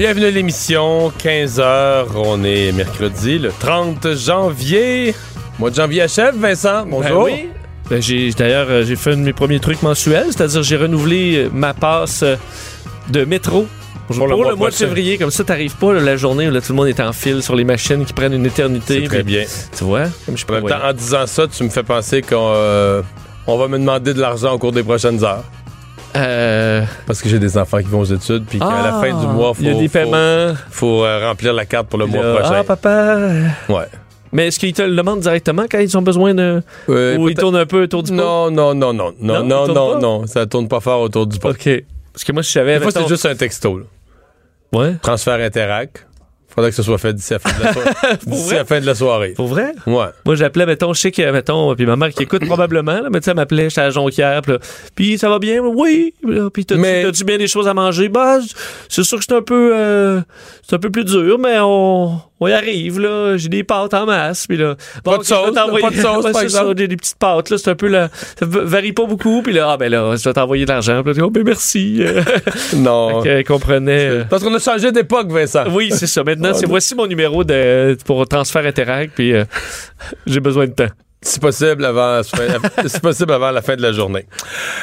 Bienvenue à l'émission, 15h, on est mercredi, le 30 janvier. Mois de janvier achève, Vincent, bonjour. Ben oui. Ben, j'ai d'ailleurs euh, j'ai fait un de mes premiers trucs mensuels, c'est-à-dire j'ai renouvelé euh, ma passe euh, de métro pour le, mois, de février. Comme ça, t'arrives pas là, la journée où là, tout le monde est en file sur les machines qui prennent une éternité. C'est très puis- bien. Tu vois? Comme je En temps, disant ça, tu me fais penser qu'on euh, on va me demander de l'argent au cours des prochaines heures. Euh, Parce que j'ai des enfants qui vont aux études, puis qu'à la ah, fin du mois, faut, il y a des faut- paiements. faut, euh, remplir la carte pour le mois prochain. Ah, papa. ouais. Mais est-ce qu'ils te le demandent directement quand ils ont besoin de. Euh, Ou ils tournent un peu autour du pot? non, non, non, non, non, Non, non, non, ça tourne pas fort autour du pot. OK. Parce que moi, si je savais. Des fois, c'est juste un texto. là. Ouais. Transfert Interac. Faudrait que ce soit fait d'ici la fin de la soirée. d'ici la fin de la soirée. Pour vrai? Ouais. Moi, j'appelais, mettons, je sais que, mettons, puis ma mère qui écoute probablement, là, mais tu sais, elle m'appelait, j'étais à Jonquière, puis là, puis ça va bien? Oui. Puis t'as-tu Mais- bien des choses à manger? Bah, c'est sûr que c'est un peu, euh, c'est un peu plus dur, mais on, on y arrive, là. J'ai des pâtes en masse, puis là. Pas de sauce, pas de sauce, c'est ça, exemple. J'ai des petites pâtes, là, c'est un peu, là, ça varie pas beaucoup, puis là, ah, ben là, je vais t'envoyer de l'argent, puis là, oh, ben merci. Euh, Non. comprenait. euh, Parce qu'on a changé d'époque, Vincent. oui, c'est ça. Maintenant, c'est voici mon numéro de, pour transfert Interact, puis euh, j'ai besoin de temps. Si possible avant, si possible avant la fin de la journée.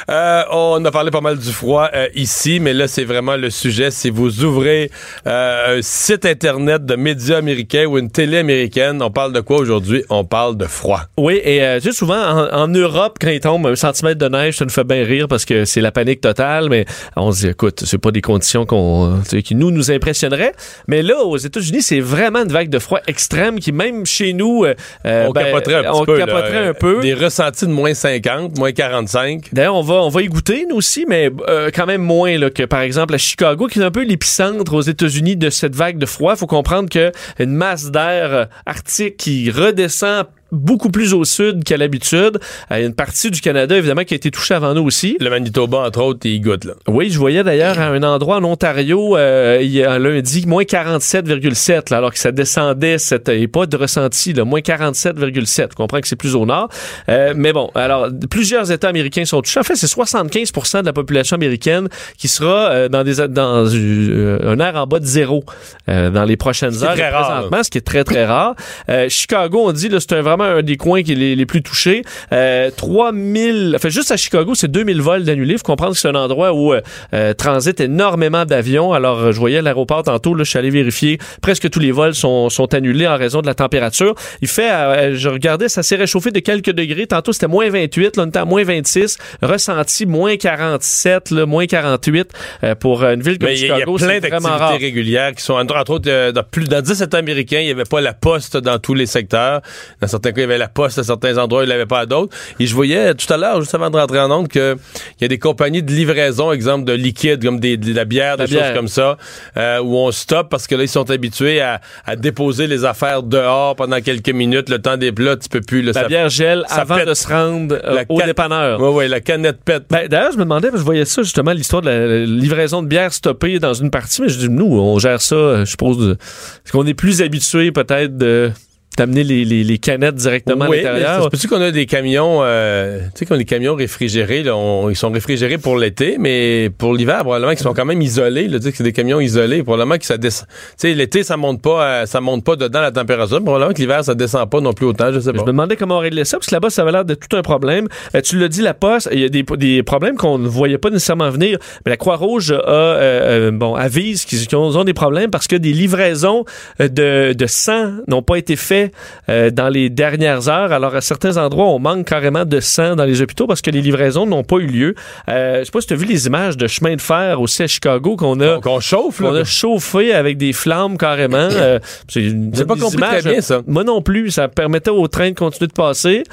Euh, on a parlé pas mal du froid euh, ici, mais là c'est vraiment le sujet. Si vous ouvrez euh, un site internet de médias américains ou une télé américaine, on parle de quoi aujourd'hui? On parle de froid. Oui, et euh, tu sais, souvent, en, en Europe, quand il tombe un centimètre de neige, ça nous fait bien rire parce que c'est la panique totale, mais on se dit, écoute, c'est pas des conditions qu'on, qui nous, nous impressionneraient. Mais là, aux États-Unis, c'est vraiment une vague de froid extrême qui, même chez nous, euh, euh, on ben, capoterait un petit on peu. Là. capoterait un peu. Des ressentis de moins 50, moins 45. D'ailleurs, on va, on va y goûter, nous aussi, mais euh, quand même moins là, que, par exemple, à Chicago, qui est un peu l'épicentre aux États-Unis de cette vague de froid. Il faut comprendre que une masse d'air euh, arctique qui redescend beaucoup plus au sud qu'à l'habitude. Euh, Il y a une partie du Canada, évidemment, qui a été touchée avant nous aussi. Le Manitoba, entre autres, il goûte. Là. Oui, je voyais d'ailleurs à un endroit en Ontario, euh, il y a un lundi, moins 47,7, là, alors que ça descendait, cette, et pas de ressenti, là, moins 47,7. Vous comprenez que c'est plus au nord. Euh, mais bon, alors, plusieurs États américains sont touchés. En fait, c'est 75 de la population américaine qui sera euh, dans, des, dans un air en bas de zéro euh, dans les prochaines heures. très rare, présentement, ce qui est très, très rare. Euh, Chicago, on dit, là, c'est un- vraiment un des coins qui est les, les plus touchés. Euh, 3000, enfin, juste à Chicago, c'est 2000 vols d'annulés. Il faut comprendre que c'est un endroit où euh, euh, transit énormément d'avions. Alors, euh, je voyais l'aéroport tantôt, là, je suis allé vérifier. Presque tous les vols sont, sont annulés en raison de la température. Il fait, euh, je regardais, ça s'est réchauffé de quelques degrés. Tantôt, c'était moins 28, là, on était à moins 26. Ressenti moins 47, là, moins 48 euh, pour une ville comme Mais a- il y a Chicago. plein d'activités régulières qui sont, entre, entre autres, euh, dans, plus, dans 10 États américains, il n'y avait pas la poste dans tous les secteurs. Dans certains cas, il y avait la poste à certains endroits, il n'y avait pas à d'autres. Et je voyais tout à l'heure, juste avant de rentrer en onde, qu'il y a des compagnies de livraison, exemple de liquide, comme des, de la bière, La des bière. choses comme ça, euh, où on stoppe parce que là, ils sont habitués à, à déposer les affaires dehors pendant quelques minutes. Le temps des plats, tu peux plus. Là, La ça- bière gèle ça avant pète. de se rendre euh, au dépanneur. Ouais, ouais, la canette pète. Ben, D'ailleurs, je me demandais, parce que je voyais ça justement, l'histoire de la, livraison de bière stoppée dans une partie, mais je dis, nous, on gère ça, euh, je suppose, parce qu'on est plus habitué peut-être de d'amener les, les, les canettes directement oui, à l'intérieur. C'est qu'on a des camions, euh, tu sais, qu'on a des camions réfrigérés, là, on- ils sont réfrigérés pour l'été, mais pour l'hiver, probablement qu'ils sont quand même isolés, là, tu sais, que c'est des camions isolés, probablement que ça descend. Tu sais, l'été, ça monte pas, euh, ça monte pas dedans la température, probablement que l'hiver, ça descend pas non plus autant, je sais Je pas. me demandais comment on réglait ça, parce que là-bas, ça avait l'air de tout un problème. Euh, tu l'as dit, la poste, il y a des, des problèmes qu'on ne voyait pas nécessairement venir, mais la Croix-Rouge a, euh, euh, bon, avise qu'ils ont des problèmes parce que des livraisons de, de sang n'ont pas été faites euh, dans les dernières heures. Alors, à certains endroits, on manque carrément de sang dans les hôpitaux parce que les livraisons n'ont pas eu lieu. Euh, je sais pas si tu as vu les images de chemin de fer aussi à Chicago qu'on a... Qu'on chauffe, a chauffé avec des flammes carrément. Euh, c'est pas bien, ça. Moi non plus. Ça permettait au train de continuer de passer.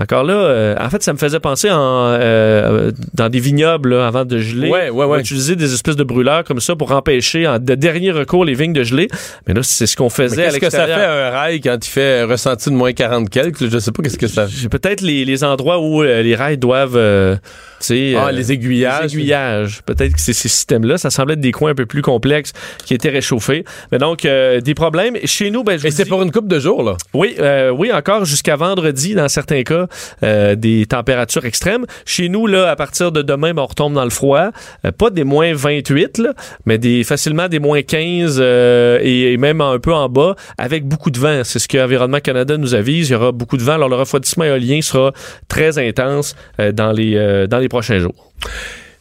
Encore là, euh, en fait, ça me faisait penser en, euh, dans des vignobles là, avant de geler. Ouais, ouais, On ouais. utilisait des espèces de brûleurs comme ça pour empêcher en de dernier recours les vignes de geler. Mais là, c'est ce qu'on faisait qu'est-ce que ça fait un rail quand il fait ressenti de moins 40 quelques? Je sais pas qu'est-ce que ça fait. J'ai peut-être les, les endroits où euh, les rails doivent, euh, tu sais, Ah, euh, les aiguillages. les aiguillages. Peut-être que c'est ces systèmes-là. Ça semblait être des coins un peu plus complexes qui étaient réchauffés. Mais donc, euh, des problèmes. Chez nous, ben, je Et c'est dis- pour une coupe de jours, là. Oui, euh, oui, encore jusqu'à vendredi, dans certains cas, euh, des températures extrêmes. Chez nous, là, à partir de demain, ben, on retombe dans le froid. Euh, pas des moins 28, là, mais des facilement des moins 15 euh, et, et même un peu en bas, avec beaucoup de vent. C'est ce que Environnement Canada nous avise. Il y aura beaucoup de vent. Alors, le refroidissement éolien sera très intense euh, dans, les, dans les prochains jours.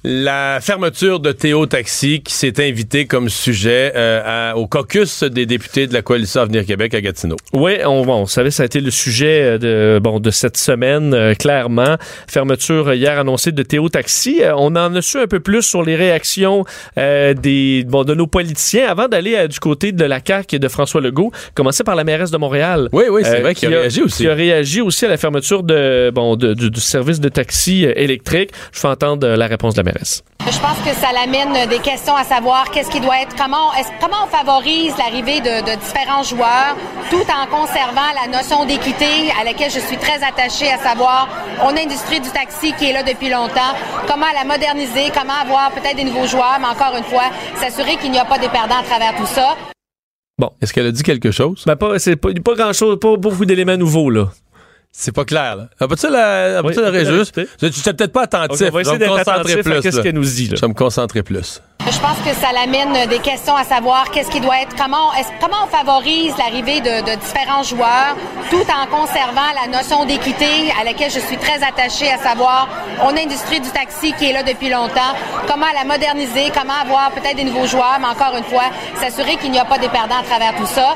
La fermeture de Théo Taxi qui s'est invité comme sujet euh, à- au caucus des députés de la coalition Avenir Québec à Gatineau. Oui, on, savez, ça a été le sujet euh, de, bon, de cette semaine, euh, clairement. Fermeture hier annoncée de Théo Taxi. Euh, on en a su un peu plus sur les réactions des, bon, de nos politiciens avant d'aller du côté de la CAQ et de François Legault. Commencer par la mairesse de Montréal. Oui, oui, c'est vrai qu'il a, réagi aussi. Qui a réagi aussi à la fermeture de, bon, de- du, du service de taxi électrique. Je fais entendre la réponse de la mairesse. Je pense que ça l'amène des questions à savoir qu'est-ce qui doit être, comment, comment on favorise l'arrivée de, de différents joueurs tout en conservant la notion d'équité à laquelle je suis très attachée, à savoir, on a l'industrie du taxi qui est là depuis longtemps, comment la moderniser, comment avoir peut-être des nouveaux joueurs, mais encore une fois, s'assurer qu'il n'y a pas des perdants à travers tout ça. Est-ce qu'elle a dit quelque chose? Ben, pas, c'est pas, pas grand-chose, pas beaucoup d'éléments nouveaux, là. C'est pas clair, là. Ah, Peux-tu la, Oui, peux-tu la réagir? écoutez. Je suis peut-être pas attentif. On va je vais essayer me d'être concentrer plus. qu'est-ce qu'elle nous dit, là. Je vais me concentrer plus. Je pense que ça l'amène des questions à savoir qu'est-ce qui doit être, comment, est-ce- comment on favorise l'arrivée de, de différents joueurs tout en conservant la notion d'équité à laquelle je suis très attachée, à savoir, on a l'industrie du taxi qui est là depuis longtemps, comment la moderniser, comment avoir peut-être des nouveaux joueurs, mais encore une fois, s'assurer qu'il n'y a pas des perdants à travers tout ça.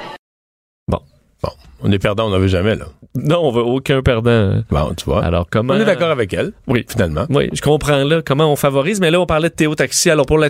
On est perdant, on n'en veut jamais, là. Non, on veut aucun perdant. Bon, tu vois. Alors, comment. on est d'accord avec elle, Oui. finalement. Oui, je comprends là comment on favorise, mais là on parlait de Théo Taxi. Alors pour là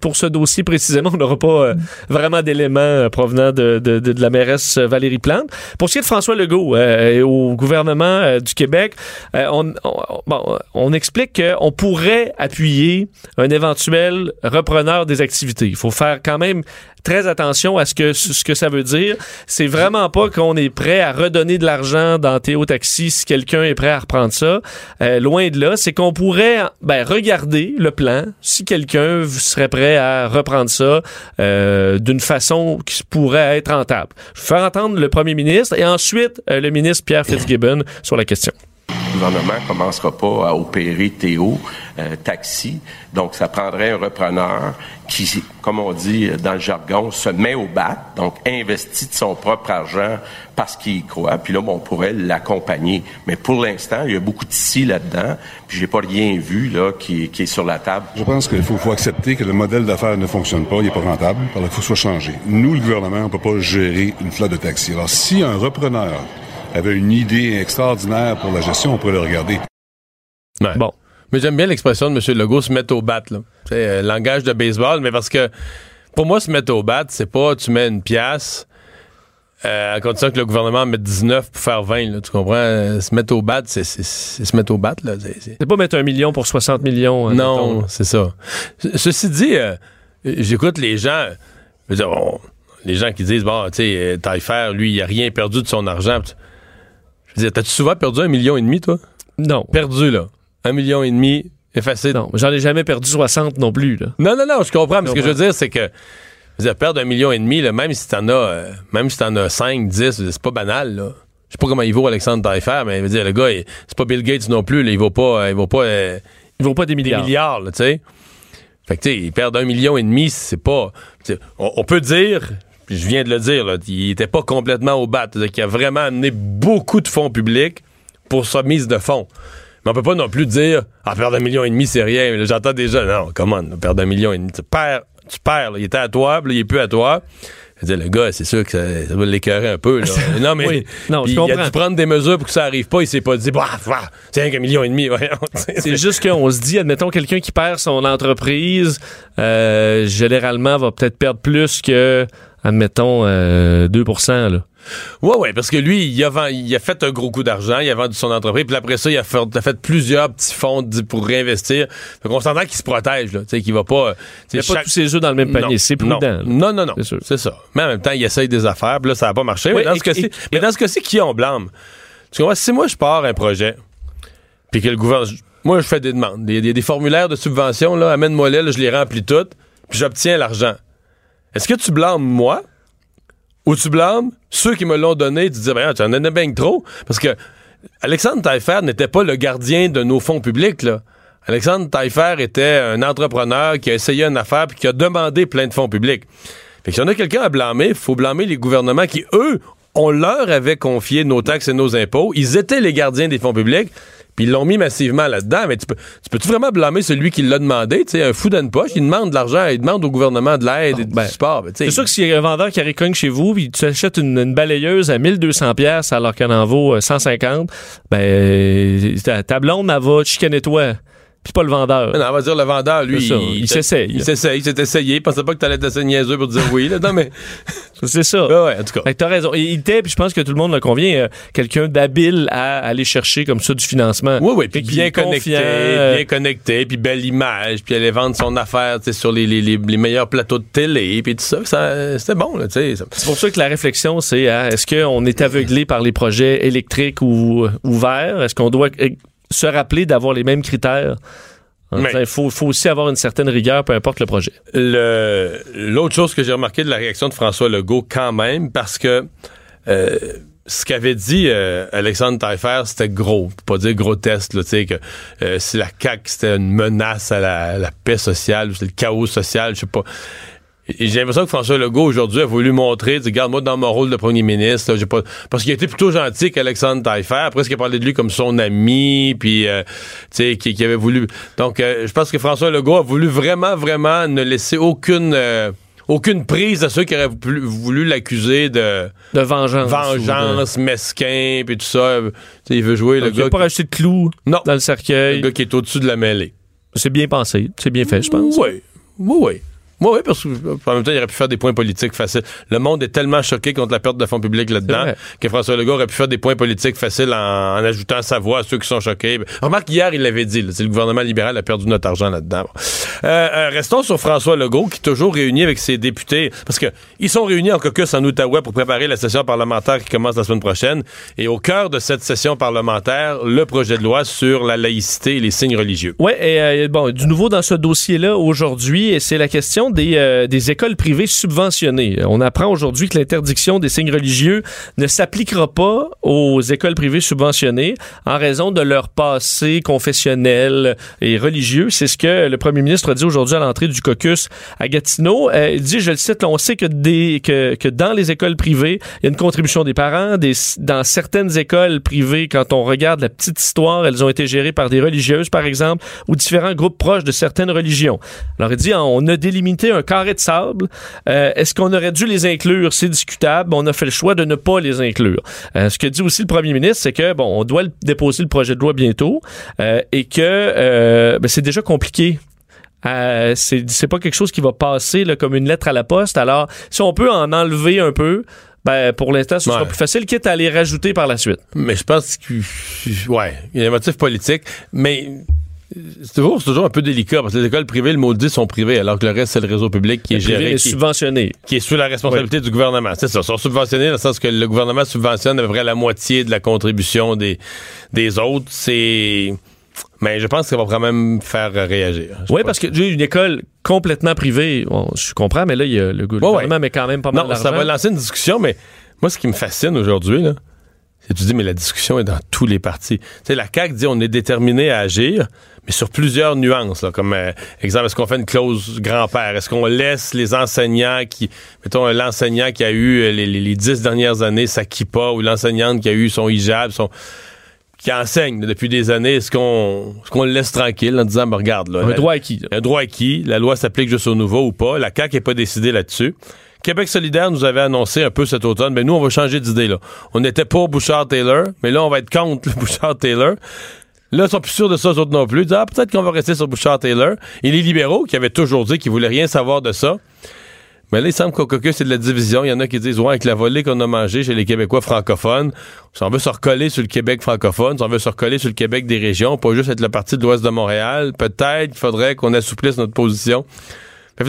pour ce dossier précisément, on n'aura pas euh, vraiment d'éléments euh, provenant de, de, de, de la mairesse euh, Valérie Plante. Pour ce qui est de François Legault euh, et au gouvernement du Québec, euh, on, on, bon, on explique qu'on pourrait appuyer un éventuel repreneur des activités. Il faut faire quand même très attention à ce que ce que ça veut dire. C'est vraiment pas qu'on est prêt à redonner de l'argent dans Théo Taxi si quelqu'un est prêt à reprendre ça. Euh, loin de là, c'est qu'on pourrait ben, regarder le plan si quelqu'un serait prêt à reprendre ça euh, d'une façon qui pourrait être rentable. Je vais faire entendre le premier ministre et ensuite euh, le ministre Pierre Fitzgibbon sur la question. Gouvernement ne commencera pas à opérer Théo euh, Taxi. Donc, ça prendrait un repreneur qui, comme on dit dans le jargon, se met au bat, donc investit de son propre argent parce qu'il y croit. Puis là, on pourrait l'accompagner. Mais pour l'instant, il y a beaucoup de si là-dedans. Puis j'ai pas rien vu là qui, est sur la table. Je pense qu'il faut, accepter que le modèle d'affaires ne fonctionne pas, il n'est pas rentable, alors il faut soit changé. Nous, le gouvernement, on ne peut pas gérer une flotte de taxis. Alors, si un repreneur avait une idée extraordinaire pour la gestion, on pourrait le regarder. Ouais. Bon. Mais j'aime bien l'expression de M. Legault, se mettre au bat, là. C'est euh, langage de baseball, mais parce que pour moi, se mettre au bat, c'est pas tu mets une pièce euh, à condition que le gouvernement en mette 19 pour faire 20, là, tu comprends? Euh, se mettre au bat, c'est se mettre au bat, là. C'est- pas mettre un million pour 60 millions. hein, Non, c'est ça. Ce- Ceci dit, euh, j'écoute les gens, je veux dire, on- les gens qui disent, bon, tu sais, euh, Taillefer, lui, il a rien perdu de son argent. Je veux dire, t'as-tu souvent perdu un million et demi, toi? Non. Perdu, là. Un million et demi, effacé. Non, j'en ai jamais perdu 60 non plus. Là. Non, non, non, je comprends. Mais ce que je veux dire, c'est que Je veux dire, perdre un million et demi, là, même si t'en as, euh, même si t'en as 5, 10, c'est pas banal, là. Je sais pas comment il vaut Alexandre Taillefer, mais je veux dire, le gars, il- c'est pas Bill Gates non plus, là. Il vaut pas, euh, il vaut pas, euh, Ils vont pas des des milliards. tu sais. Fait que, tu sais, ils perdent un million et demi, c'est pas. on peut dire, puis je viens de le dire, là, il était pas complètement au bat. C'est-à-dire qu'il a vraiment amené beaucoup de fonds publics pour sa mise de fonds. Mais on peut pas non plus dire, ah, perdre un million et demi, c'est rien. J'entends déjà, non, comment, perdre un million et demi. Tu perds, tu perds, là. il était à toi, puis là, il est plus à toi. Je veux dire, le gars, c'est sûr que ça, ça va l'écœurer un peu. Là. non, mais Oui. Non, je il, il a comprends. dû prendre des mesures pour que ça arrive pas. Il s'est pas dit, bah, bah, c'est un million et demi. voyons. C'est juste qu'on se dit, admettons, quelqu'un qui perd son entreprise, euh, généralement, va peut-être perdre plus que, admettons, euh, 2 là. Ouais, ouais, parce que lui, il a, vend- il a fait un gros coup d'argent, il a vendu son entreprise, puis après ça, il a fait, il a fait plusieurs petits fonds pour réinvestir. Fait qu'on s'entend qu'il se protège, là, tu sais, qu'il va pas... Il sais, n'y a pas tous ses œufs dans le même panier. C'est prudent. Non, non, non, non. C'est ça. Mais en même temps, il essaye des affaires, puis là, ça n'a pas marché. Mais, dans et- ce et- mais dans ce cas-ci, qui on blâme? Tu comprends? Si moi, je pars un projet, puis que le gouvernement... Moi, je fais des demandes. Il y a des, formulaires de subvention, là, amène-moi là, je les remplis toutes, puis j'obtiens l'argent. Est-ce que tu blâmes moi ou tu blâmes ceux qui me l'ont donné, tu dis, ben, tu en as bien trop? Parce que Alexandre Taillefer n'était pas le gardien de nos fonds publics. Alexandre Taillefer était un entrepreneur qui a essayé une affaire puis qui a demandé plein de fonds publics. Fait que si on a quelqu'un à blâmer, il faut blâmer les gouvernements qui, eux, on leur avait confié nos taxes et nos impôts. Ils étaient les gardiens des fonds publics. Puis ils l'ont mis massivement là-dedans. Mais tu peux, tu peux-tu vraiment blâmer celui qui l'a demandé? Tu sais, un fou d'une poche, il demande de l'argent, il demande au gouvernement de l'aide et du ben, support. Ben, C'est sûr que s'il y a un vendeur qui récogne chez vous, puis tu achètes une, une balayeuse à 1200 pièces alors qu'elle en vaut euh, 150, ben euh, ta, ta blonde, elle va chicaner toi, puis pas le vendeur. Non, on va dire le vendeur, lui, ça, il s'essaye. Il s'essaye, il s'est essayé. Il pensait pas que t'allais être assez niaiseux pour dire oui. Là. Non, mais. C'est ça. Ouais, ouais, en tout cas. Fait que t'as raison. Il était, puis je pense que tout le monde le convient, euh, quelqu'un d'habile à aller chercher comme ça du financement. Oui, oui, puis bien connecté, euh, bien connecté, puis belle image, puis aller vendre son affaire sur les, les, les, les meilleurs plateaux de télé, puis tout ça, ça c'était bon, là, tu sais. C'est pour ça que la réflexion, c'est hein, est-ce qu'on est aveuglé par les projets électriques ou ou verts? Est-ce qu'on doit se rappeler d'avoir les mêmes critères? Il faut, faut aussi avoir une certaine rigueur, peu importe le projet. L'autre chose que j'ai remarqué de la réaction de François Legault, quand même, parce que euh, ce qu'avait dit euh, Alexandre Taillefer, c'était gros. Pas dire grotesque, là, tu sais, que euh, si la CAQ, c'était une menace à la, paix sociale, ou c'est le chaos social, je sais pas. J'ai l'impression que François Legault, aujourd'hui, a voulu montrer, dit, regarde, moi, dans mon rôle de premier ministre, là, j'ai pas... Parce qu'il a été plutôt gentil qu'Alexandre Taillefer. Après, il a parlé de lui comme son ami, puis, euh, tu sais, qui, qui avait voulu... Donc, euh, je pense que François Legault a voulu vraiment, vraiment ne laisser aucune... euh, aucune prise à ceux qui auraient voulu, l'accuser de De vengeance. vengeance, mesquin, puis tout ça. Tu sais, il veut jouer le Donc, il gars, pas rajouté de clous Non. dans le le cercueil. gars qui est au-dessus de la mêlée. C'est bien pensé. C'est bien fait, je pense. Oui, oui, oui. Oui, oui, parce qu'en même temps, il aurait pu faire des points politiques faciles. Le monde est tellement choqué contre la perte de fonds publics là-dedans que François Legault aurait pu faire des points politiques faciles en, en ajoutant sa voix à ceux qui sont choqués. Remarque, hier, il l'avait dit, là, c'est le gouvernement libéral a perdu notre argent là-dedans. Bon. Euh, euh, restons sur François Legault, qui est toujours réuni avec ses députés, parce que ils sont réunis en caucus en Outaouais pour préparer la session parlementaire qui commence la semaine prochaine. Et au cœur de cette session parlementaire, le projet de loi sur la laïcité et les signes religieux. Oui, et euh, bon, du nouveau dans ce dossier-là aujourd'hui, c'est la question des, euh, des écoles privées subventionnées. On apprend aujourd'hui que l'interdiction des signes religieux ne s'appliquera pas aux écoles privées subventionnées en raison de leur passé confessionnel et religieux. C'est ce que le premier ministre a dit aujourd'hui à l'entrée du caucus à Gatineau. Euh, il dit, je le cite, on sait que, dans les écoles privées, il y a une contribution des parents. Dans certaines écoles privées, quand on regarde la petite histoire, elles ont été gérées par des religieuses, par exemple, ou différents groupes proches de certaines religions. Alors, il dit, on a délimité un carré de sable. Euh, Est-ce qu'on aurait dû les inclure? C'est discutable. On a fait le choix de ne pas les inclure. Euh, ce que dit aussi le premier ministre, c'est que, bon, on doit déposer le projet de loi bientôt euh, et que ben, c'est déjà compliqué euh, c'est pas quelque chose qui va passer là, comme une lettre à la poste. Alors, si on peut en enlever un peu, ben, pour l'instant, ce sera plus facile, quitte à les rajouter par la suite. Mais je pense que ouais, il y a un motif politique, mais c'est toujours, un peu délicat parce que les écoles privées, le maudit, sont privées, alors que le reste, c'est le réseau public qui est Privé géré, et qui, subventionné. qui est sous la responsabilité du gouvernement. C'est ça, ils sont subventionnés dans le sens que le gouvernement subventionne à peu près la moitié de la contribution des, des autres. C'est Mais je pense que ça va quand même faire réagir. Sais Oui, parce que j'ai une école complètement privée, bon, je comprends, mais là, il y a le gouvernement ouais. met quand même pas mal Non, ça va lancer une discussion, mais moi, ce qui me fascine aujourd'hui, là, que tu dis, mais la discussion est dans tous les partis. Tu sais, la CAQ dit on est déterminé à agir, mais sur plusieurs nuances. Là, comme, euh, exemple, est-ce qu'on fait une clause grand-père? Est-ce qu'on laisse les enseignants qui... Mettons, l'enseignant qui a eu euh, les, les, les dix dernières années sa kippa ou l'enseignante qui a eu son hijab, son qui enseigne depuis des années, est-ce qu'on est qu'on le laisse tranquille en disant, ben, regarde, là, Un la- droit acquis. là. un droit acquis. La loi s'applique juste au nouveau ou pas? La CAQ n'est pas décidée là-dessus. Québec solidaire nous avait annoncé un peu cet automne, mais nous, on va changer d'idée. là. On n'était pas Bouchard-Taylor, mais là, on va être contre Bouchard-Taylor. Là, ils sont plus sûrs de ça, eux autres non plus. Ils disent, ah, peut-être qu'on va rester sur Bouchard-Taylor. Et les libéraux, qui avaient toujours dit qu'ils voulaient rien savoir de ça, mais là, il semble qu'au caucus, c'est de la division. Il y en a qui disent, ouais, avec la volée qu'on a mangée chez les Québécois francophones, on veut se recoller sur le Québec francophone, si on veut se recoller sur le Québec des régions, pas juste être le parti de l'Ouest de Montréal, peut-être qu'il faudrait qu'on assouplisse notre position.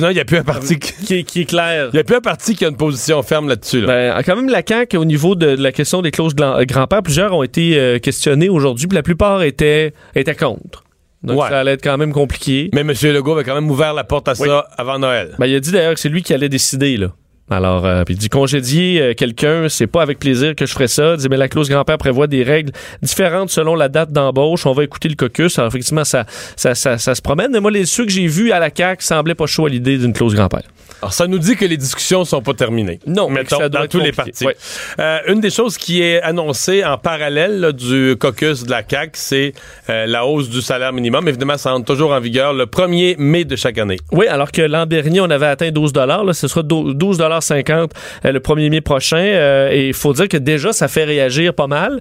Il n'y a plus un parti qui... Qui, est- qui est clair. Il n'y a plus un parti qui a une position ferme là-dessus. Là. Ben, quand même, la CAQ, au niveau de, la question des clauses euh, grand-père, plusieurs ont été euh, questionnés aujourd'hui, puis la plupart étaient, étaient contre. Donc, Ouais. ça allait être quand même compliqué. Mais M. Legault avait quand même ouvert la porte à ça avant Noël. Ben, il a dit d'ailleurs que c'est lui qui allait décider, là. Alors, euh, puis il dit congédier euh, quelqu'un, c'est pas avec plaisir que je ferais ça. Il dit mais la clause grand-père prévoit des règles différentes selon la date d'embauche. On va écouter le caucus. Alors effectivement, ça, ça, ça, ça se promène. Mais moi, les ceux que j'ai vus à la CAQ semblaient pas chaud à l'idée d'une clause grand-père. Alors, ça nous dit que les discussions sont pas terminées. Non, mais mettons, que ça doit dans tous les partis. Ouais. Euh, une des choses qui est annoncée en parallèle là, du caucus de la CAQ, c'est euh, la hausse du salaire minimum. Évidemment, ça entre toujours en vigueur le 1er mai de chaque année. Oui, alors que l'an dernier, on avait atteint 12 là, ce sera 12,50 euh, le 1er mai prochain. Euh, et il faut dire que déjà, ça fait réagir pas mal.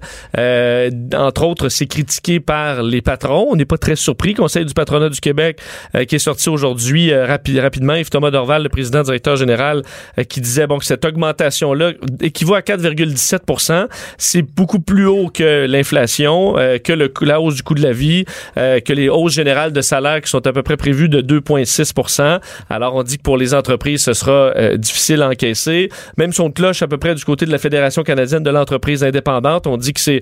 Entre autres, c'est critiqué par les patrons. On n'est pas très surpris. Conseil du patronat du Québec qui est sorti aujourd'hui rapi- rapidement. Yves Thomas Dorval, le président directeur général, euh, qui disait bon que cette augmentation-là équivaut à 4,17 C'est beaucoup plus haut que l'inflation, euh, que le, la hausse du coût de la vie, euh, que les hausses générales de salaire qui sont à peu près prévues de 2,6% Alors, on dit que pour les entreprises, ce sera difficile à encaisser. Même si on cloche à peu près du côté de la Fédération canadienne de l'entreprise indépendante, on dit que c'est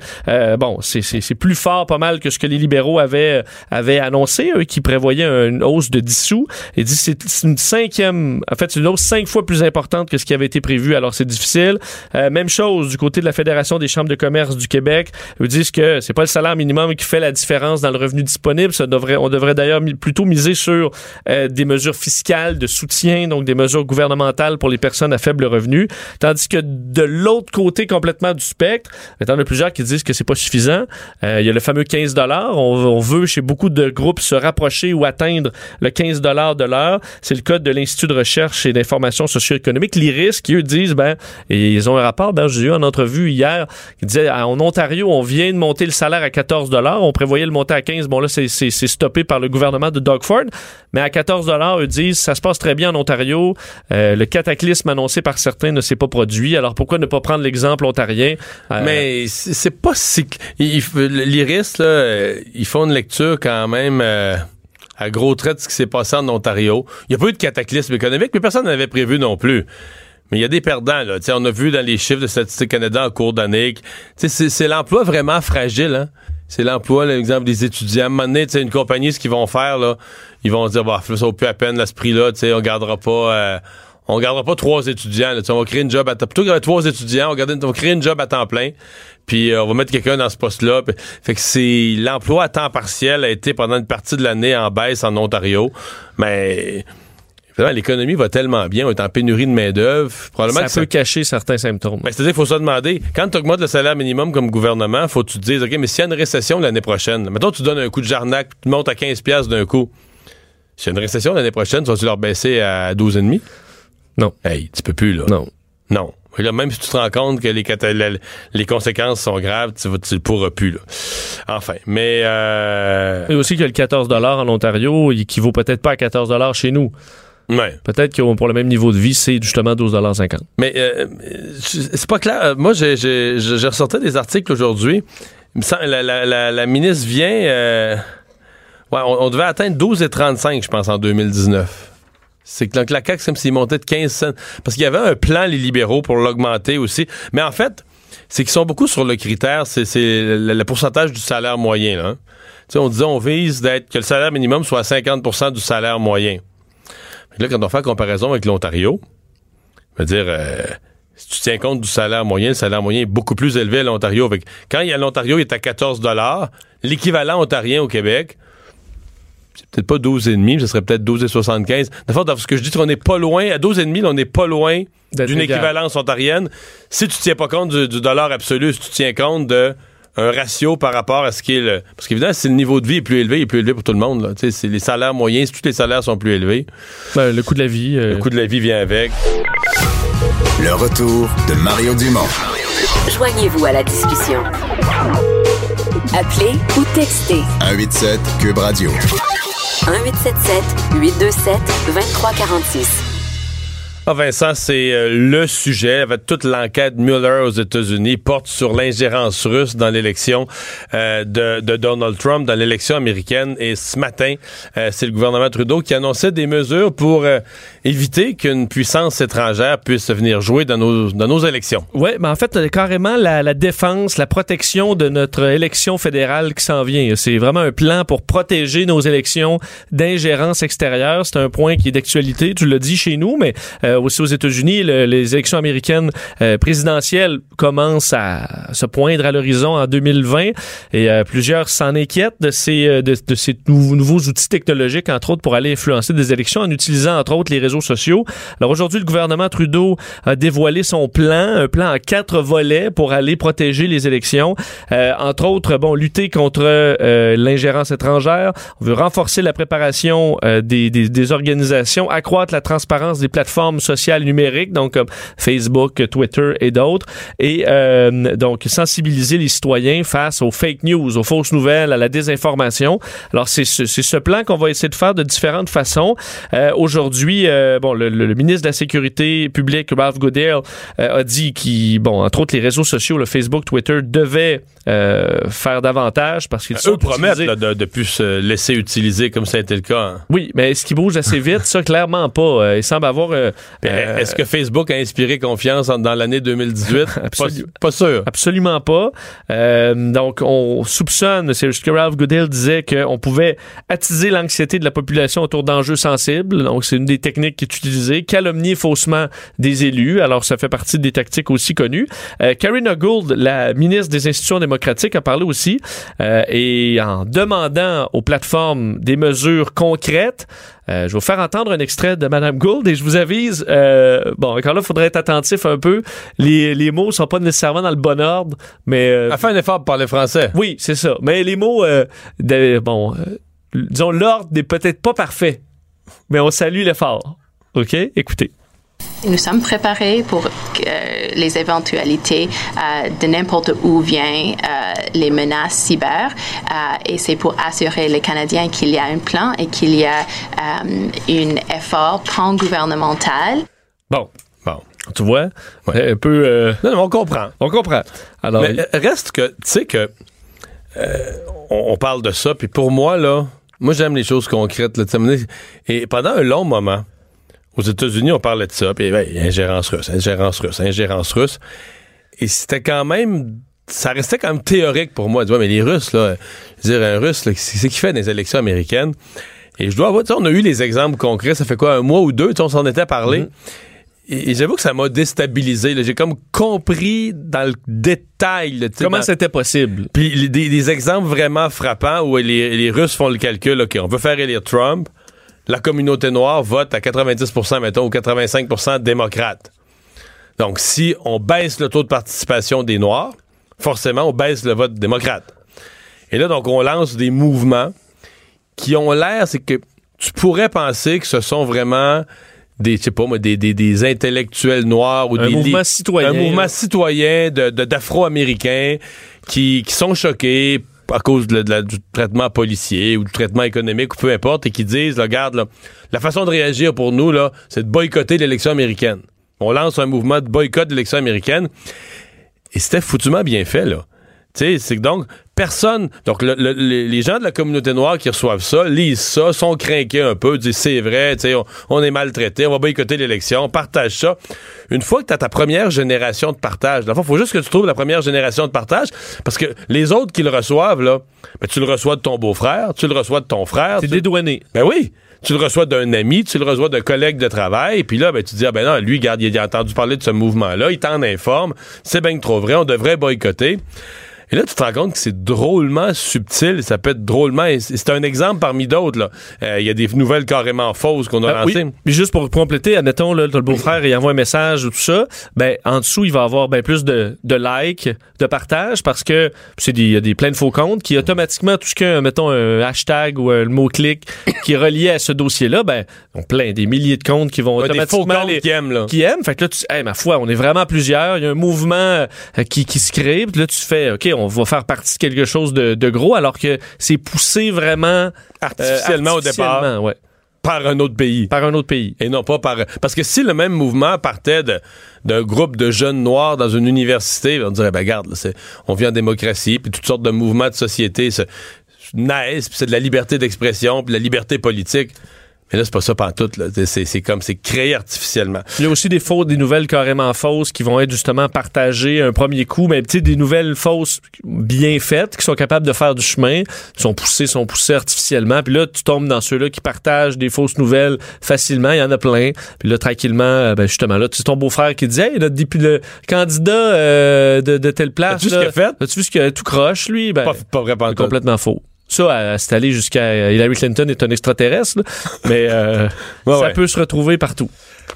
bon, c'est- c'est c'est plus fort pas mal que ce que les libéraux avaient, avaient annoncé, eux, qui prévoyaient une hausse de 10 sous. Et dit c'est une cinquième, en fait, c'est une hausse cinq fois plus importante que ce qui avait été prévu. Alors, c'est difficile. Euh, même chose du côté de la Fédération des chambres de commerce du Québec. Ils disent que c'est pas le salaire minimum qui fait la différence dans le revenu disponible. On devrait d'ailleurs plutôt miser sur euh, des mesures fiscales de soutien, donc des mesures gouvernementales pour les personnes à faible revenu. Tandis que de l'autre côté complètement du spectre, il y en a plusieurs qui disent que c'est pas suffisant. Euh, il y a le fameux 15 dollars. On, veut chez beaucoup de groupes se rapprocher ou atteindre le 15 dollars de l'heure. C'est le code de l'Institut de recherche et d'information socio-économique, l'IRIS, qui eux disent, ben, et ils ont un rapport, ben, j'ai eu en entrevue hier, qui disait, en Ontario, on vient de monter le salaire à 14 dollars. On prévoyait le monter à 15. Bon, là, c'est stoppé par le gouvernement de Doug Ford. Mais à 14 dollars, eux disent, ça se passe très bien en Ontario. Euh, le cataclysme annoncé par certains ne s'est pas produit. Alors, pourquoi ne pas prendre l'exemple ontarien? Euh, Mais c'est pas si... L'IRIS, ils font une lecture quand même... euh, à gros traits ce qui s'est passé en Ontario. Il n'y a pas eu de cataclysme économique, mais personne n'avait prévu non plus. Mais il y a des perdants, là. Tu sais, on a vu dans les chiffres de Statistique Canada en cours d'année. C'est l'emploi vraiment fragile, hein. C'est l'emploi, l'exemple des étudiants. À un moment donné, une compagnie, ce qu'ils vont faire, là, ils vont se dire, bah, ça vaut plus à peine, là, ce prix-là, on gardera pas, euh, on gardera pas trois étudiants, là, on va créer une job à temps, plutôt qu'il y avait trois étudiants, on va, garder une- on va créer une job à temps plein, puis euh, on va mettre quelqu'un dans ce poste-là. Fait que c'est, l'emploi à temps partiel a été pendant une partie de l'année en baisse en Ontario, mais, l'économie va tellement bien, on est en pénurie de main-d'œuvre, probablement ça que ça- peut cacher certains symptômes. C'est-à-dire qu'il faut se demander, quand tu augmentes le salaire minimum comme gouvernement, faut que tu te dises, OK, mais s'il y a une récession l'année prochaine, mettons tu donnes un coup de jarnac, tu montes à 15$ piastres d'un coup. S'il y a une récession l'année prochaine, vas-tu leur baisser à 12,5$? Non. Hey, tu peux plus, là. Non. Non. Et là, même si tu te rends compte que les, conséquences sont graves, tu, le pourras plus, là. Enfin, mais... Euh, Et aussi que le 14 en Ontario, il qui vaut peut-être pas à 14 chez nous. ouais. Peut-être que pour le même niveau de vie, c'est justement 12,50 Mais euh, c'est pas clair. Euh, Moi, j'ai, ressorti des articles aujourd'hui. La ministre vient. euh, ouais, on, on devait atteindre 12,35, je pense, en 2019. C'est que la CAQ, c'est comme s'il montait de 15 cents. Parce qu'il y avait un plan, les libéraux, pour l'augmenter aussi. Mais en fait, c'est qu'ils sont beaucoup sur le critère, c'est le, pourcentage du salaire moyen. Là, hein. On disait, on vise d'être que le salaire minimum soit à 50% du salaire moyen. Là, quand on fait la comparaison avec l'Ontario, je veux dire, euh, si tu tiens compte du salaire moyen, le salaire moyen est beaucoup plus élevé à l'Ontario. Quand l'Ontario, est à 14 l'équivalent ontarien au Québec, peut-être pas 12,5, ce serait peut-être 12,75. De fait, ce que je dis, on n'est pas loin, à 12,5, on n'est pas loin d'une équivalence ontarienne. Si tu tiens pas compte du, dollar absolu, si tu tiens compte de un ratio par rapport à ce qui est le. Parce qu'évidemment, si le niveau de vie est plus élevé, il est plus élevé pour tout le monde. Là. C'est les salaires moyens, si tous les salaires sont plus élevés. Ben, le coût de la vie. Euh, le coût de la vie vient avec. Le retour de Mario Dumont. Joignez-vous à la discussion. Appelez ou textez. 187 Cube Radio. 1877 827 2346. Vincent, c'est euh, le sujet avec toute l'enquête Mueller aux États-Unis porte sur l'ingérence russe dans l'élection euh, de, Donald Trump, dans l'élection américaine. Et ce matin, euh, c'est le gouvernement Trudeau qui annonçait des mesures pour éviter qu'une puissance étrangère puisse venir jouer dans nos, dans nos élections. Oui, mais en fait, carrément la, défense, la protection de notre élection fédérale qui s'en vient. C'est vraiment un plan pour protéger nos élections d'ingérence extérieure. C'est un point qui est d'actualité. Tu l'as dit chez nous, mais aussi aux États-Unis, les élections américaines euh, présidentielles commencent à se poindre à l'horizon en 2020 et euh, plusieurs s'en inquiètent de ces, nouveaux, outils technologiques, entre autres, pour aller influencer des élections en utilisant, entre autres, les réseaux sociaux. Alors aujourd'hui, le gouvernement Trudeau a dévoilé son plan, un plan en quatre volets pour aller protéger les élections. entre autres, bon, lutter contre l'ingérence étrangère. On veut renforcer la préparation des, des organisations, accroître la transparence des plateformes sociales numériques, donc comme Facebook, Twitter et d'autres, et euh, donc sensibiliser les citoyens face aux fake news, aux fausses nouvelles, à la désinformation. Alors c'est ce, ce plan qu'on va essayer de faire de différentes façons. Euh, Aujourd'hui, euh, bon, le, le, ministre de la Sécurité publique, Ralph Goodale, euh, a dit qu'il, bon, entre autres les réseaux sociaux, le Facebook, Twitter, devaient euh, faire davantage parce qu'ils sont promettent de, de plus se laisser utiliser comme ça a été le cas. Hein. Oui, mais est-ce qu'ils bougent assez vite? ça, clairement pas. il semble avoir euh, est-ce que Facebook a inspiré confiance dans l'année 2018? pas, sûr. Absolument pas. Euh, donc, on soupçonne, c'est ce que Ralph Goodell disait, qu'on pouvait attiser l'anxiété de la population autour d'enjeux sensibles. Donc, c'est une des techniques qui est utilisée. Calomnier faussement des élus. Alors, ça fait partie des tactiques aussi connues. Euh, Karina Gould, la ministre des institutions démocratiques, a parlé aussi. et en demandant aux plateformes des mesures concrètes, euh, je vais vous faire entendre un extrait de Madame Gould et je vous avise, euh, bon, encore là, il faudrait être attentif un peu. Les, les mots sont pas nécessairement dans le bon ordre, mais... Euh, Elle fait un effort pour parler français. Oui, c'est ça. Mais les mots, euh, de, bon, euh, disons, l'ordre n'est peut-être pas parfait, mais on salue l'effort. OK? Écoutez. Nous sommes préparés pour les éventualités euh, de n'importe où viennent euh, les menaces cyber euh, et c'est pour assurer les Canadiens qu'il y a un plan et qu'il y a un effort pan-gouvernemental. Bon, bon. Tu vois, un peu. Non, non, on comprend. On comprend. Alors, Mais reste que, tu sais que, on, parle de ça, puis pour moi, là, moi, j'aime les choses concrètes. Là, et pendant un long moment, aux États-Unis, on parlait de ça, puis ben, ingérence russe, ingérence russe, ingérence russe. Et c'était quand même ça restait quand même théorique pour moi. mais les Russes, là, je veux dire, un Russe, c'est ce qu'il fait dans les élections américaines. Et je dois avouer, on a eu les exemples concrets, ça fait quoi, un mois ou deux, on s'en était parlé. Mm-hmm. Et, j'avoue que ça m'a déstabilisé. J'ai comme compris dans le détail. Comment c'était possible? Puis des, exemples vraiment frappants où les, les Russes font le calcul, OK, on veut faire élire Trump la communauté noire vote à 90% mettons, ou 85% démocrate. Donc, si on baisse le taux de participation des Noirs, forcément, on baisse le vote démocrate. Et là, donc, on lance des mouvements qui ont l'air, c'est que tu pourrais penser que ce sont vraiment des, je sais pas des, des, intellectuels noirs ou un des mouvement citoyen. un mouvement citoyen de, d'afro-américains qui, qui sont choqués à cause du traitement policier ou du traitement économique ou peu importe, et qui disent, regarde, la façon de réagir pour nous, là, c'est de boycotter l'élection américaine. On lance un mouvement de boycott de l'élection américaine. Et c'était foutument bien fait, là. Tu sais, c'est que donc, personne. Donc, le- le- les gens de la communauté noire qui reçoivent ça, lisent ça, sont craqués un peu, disent c'est vrai, tu sais, on, on est maltraité, on va boycotter l'élection, partage ça. Une fois que tu as ta première génération de partage, il faut juste que tu trouves la première génération de partage, parce que les autres qui le reçoivent, là, ben, tu le reçois de ton beau-frère, tu le reçois de ton frère. C'est tu- dédouané. ben oui. Tu le reçois d'un ami, tu le reçois d'un collègue de travail, puis là, ben, tu dis, ah ben non, lui, garde, il a entendu parler de ce mouvement-là, il t'en informe, c'est bien trop vrai, on devrait boycotter. Et là, tu te rends compte que c'est drôlement subtil, ça peut être drôlement. C'est un exemple parmi d'autres. là. Euh, Il y a des nouvelles carrément fausses qu'on a oui. lancées. Puis juste pour compléter, admettons, là, t'as le beau-frère, il envoie un message ou tout ça, ben, en dessous, il va avoir ben, plus de, de likes, de partages, parce que c'est des, il y a des plein de faux comptes qui automatiquement, tout ce qu'un, mettons, un hashtag ou un mot-clic qui est relié à ce dossier-là, ben, ont plein, des milliers de comptes qui vont Ouais, des faux automatiquement comptes les- qui aiment, là. qui aiment. Fait que là, tu hey, ma foi, on est vraiment plusieurs. Il y a un mouvement euh, qui, qui se crée. Puis là, tu fais, OK, on va faire partie de quelque chose de, de gros, alors que c'est poussé vraiment euh, Artificiellement au départ. ouais, Par un autre pays. par un autre pays. Et non pas par. Parce que si le même mouvement partait d'un groupe de jeunes noirs dans une université, on dirait, ben, regarde, là, on vit en démocratie, puis toutes sortes de mouvements de société se, se naissent, puis c'est de la liberté d'expression, puis de la liberté politique. Mais là, c'est pas ça pantoute, là. C'est- comme, c'est créé artificiellement. Il y a aussi des fausses, des nouvelles carrément fausses qui vont être justement partagées un premier coup, mais tu des nouvelles fausses bien faites qui sont capables de faire du chemin, sont poussées, sont poussées artificiellement. Puis là, tu tombes dans ceux-là qui partagent des fausses nouvelles facilement. Il y en a plein. Puis là, tranquillement, euh, ben justement, là, c'est ton beau-frère qui dit, hey, dépu- le candidat euh, de, de telle place. As-tu vu ce là, qu'il a fait? As-tu vu ce qu'il a tout croche, lui? Ben, Pas, pas vrai pantoute. complètement faux. Ça, euh, c'est allé jusqu'à Hillary Clinton est un extraterrestre, là. mais euh, Ouais, ça ouais. peut se retrouver partout.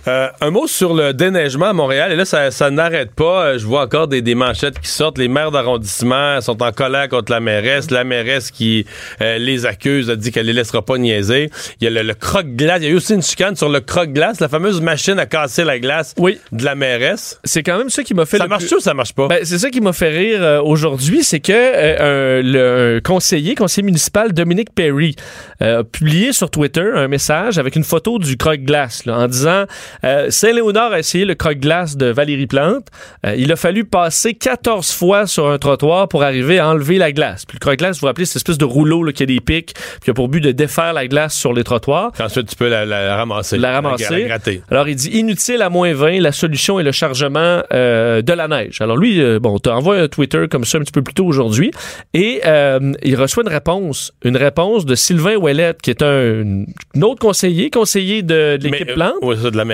Euh, un mot sur le déneigement à Montréal. Et là, ça, ça n'arrête pas. Euh, Je vois encore des, des manchettes qui sortent. Les maires d'arrondissement sont en colère contre la mairesse. La mairesse qui euh, les accuse, a dit qu'elle les laissera pas niaiser. Il y a le, le croque-glace. Il y a eu aussi une chicane sur le croque-glace, la fameuse machine à casser la glace Oui. de la mairesse. C'est quand même ça qui m'a fait Ça le marche plus- ou ça marche pas? Ben, c'est ça qui m'a fait rire euh, aujourd'hui, c'est que euh, un- le un conseiller, conseiller municipal Dominique Perry, euh, a publié sur Twitter un message avec une photo du croque-glace en disant euh, Saint-Léonard a essayé le croque-glace de Valérie Plante. Euh, il a fallu passer 14 fois sur un trottoir pour arriver à enlever la glace. Puis le croque-glace, vous vous rappelez, c'est cette espèce de rouleau là, qui a des pics, puis qui a pour but de défaire la glace sur les trottoirs. Ensuite, tu peux la, la- la ramasser. La ramasser. La gratter. Alors, il dit inutile à moins 20, la solution est le chargement euh, de la neige. Alors, lui, euh, bon, t'envoie un Twitter comme ça un petit peu plus tôt aujourd'hui et euh, il reçoit une réponse. Une réponse de Sylvain Ouellette, qui est un, un autre conseiller, conseiller de, de l'équipe Plante. ouais, ça, de la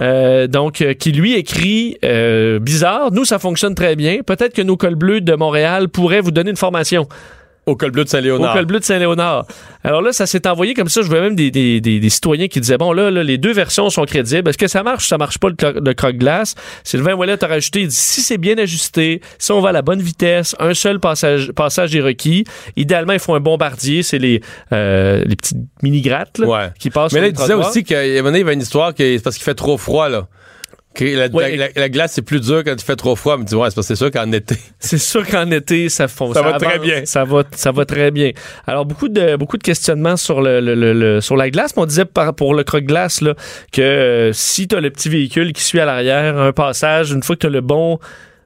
Euh, donc, euh, qui lui écrit euh, bizarre. Nous, ça fonctionne très bien. Peut-être que nos cols bleus de Montréal pourraient vous donner une formation Au col bleu de Saint-Léonard. au col bleu de Saint-Léonard. Alors là, ça s'est envoyé comme ça. Je vois même des, des, des, des citoyens qui disaient bon là, là, les deux versions sont crédibles. Est-ce que ça marche ou ça marche pas le, cro- le croque-glace? Sylvain Ouellet a rajouté il dit si c'est bien ajusté, si on va à la bonne vitesse, un seul passage passage est requis. Idéalement, il faut un bombardier, c'est les euh, les petites mini grattes là, Ouais. qui passent. Mais là, il disait aussi qu'il y avait une histoire que c'est parce qu'il fait trop froid, là. La, Ouais, la- la- la glace, c'est plus dur quand il fait trop froid. Mais ouais, c'est parce que c'est sûr qu'en été. C'est sûr qu'en été, ça, fond, Ça va très bien. Ça va, ça va très bien. Alors, beaucoup de, beaucoup de questionnements sur, le, le- le- le- sur la glace. Mais on disait par, pour le croque-glace là, que euh, si tu as le petit véhicule qui suit à l'arrière, un passage, une fois que tu as le bon,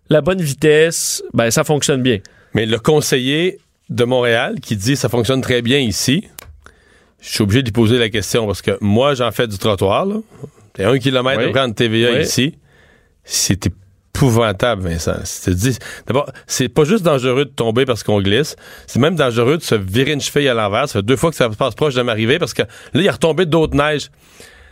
la bonne vitesse, ben, ça fonctionne bien. Mais le conseiller de Montréal qui dit ça fonctionne très bien ici, je suis obligé de lui poser la question parce que moi, j'en fais du trottoir, là. C'est un kilomètre Oui. de prendre TVA Oui. ici. C'est épouvantable, Vincent. D'abord, c'est pas juste dangereux de tomber parce qu'on glisse, c'est même dangereux de se virer une cheville à l'envers. Ça fait deux fois que ça passe proche de m'arriver parce que là, il est retombé d'autres neiges.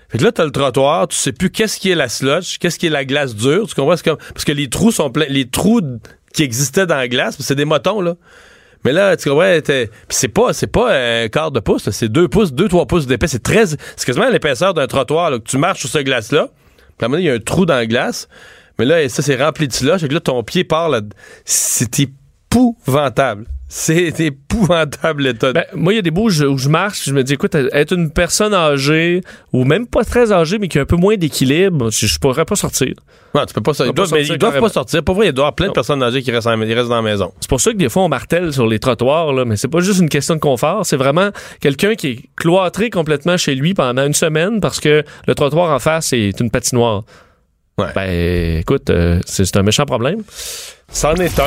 Fait que là, t'as le trottoir, tu sais plus qu'est-ce qui est la slush, qu'est-ce qui est la glace dure, tu comprends? Comme- parce que les trous sont pleins, les trous qui existaient dans la glace, c'est des motons, là. Mais là, tu comprends, c'est pas, c'est pas un quart de pouce, c'est deux pouces, deux, trois pouces d'épais, c'est très, c'est quasiment l'épaisseur d'un trottoir, là, que tu marches sur ce glace-là, puis à un moment il y a un trou dans la glace, mais là, ça, c'est rempli de slush, et là, ton pied part, là, c'est épouvantable. C'est épouvantable, l'état. Ben, moi, il y a des bouts où je, où je marche, je me dis, écoute, être une personne âgée, ou même pas très âgée, mais qui a un peu moins d'équilibre, je, je pourrais pas sortir. non, tu peux pas sortir. Ils doivent, pas mais sortir ils doivent pas sortir. Pour vrai, il doit y avoir plein de personnes âgées qui restent, en- ils restent dans la maison. C'est pour ça que des fois, on martèle sur les trottoirs, là, mais c'est pas juste une question de confort. C'est vraiment quelqu'un qui est cloîtré complètement chez lui pendant une semaine parce que le trottoir en face est une patinoire. Ouais. Ben, écoute, euh, c'est c'est un méchant problème. C'en est un.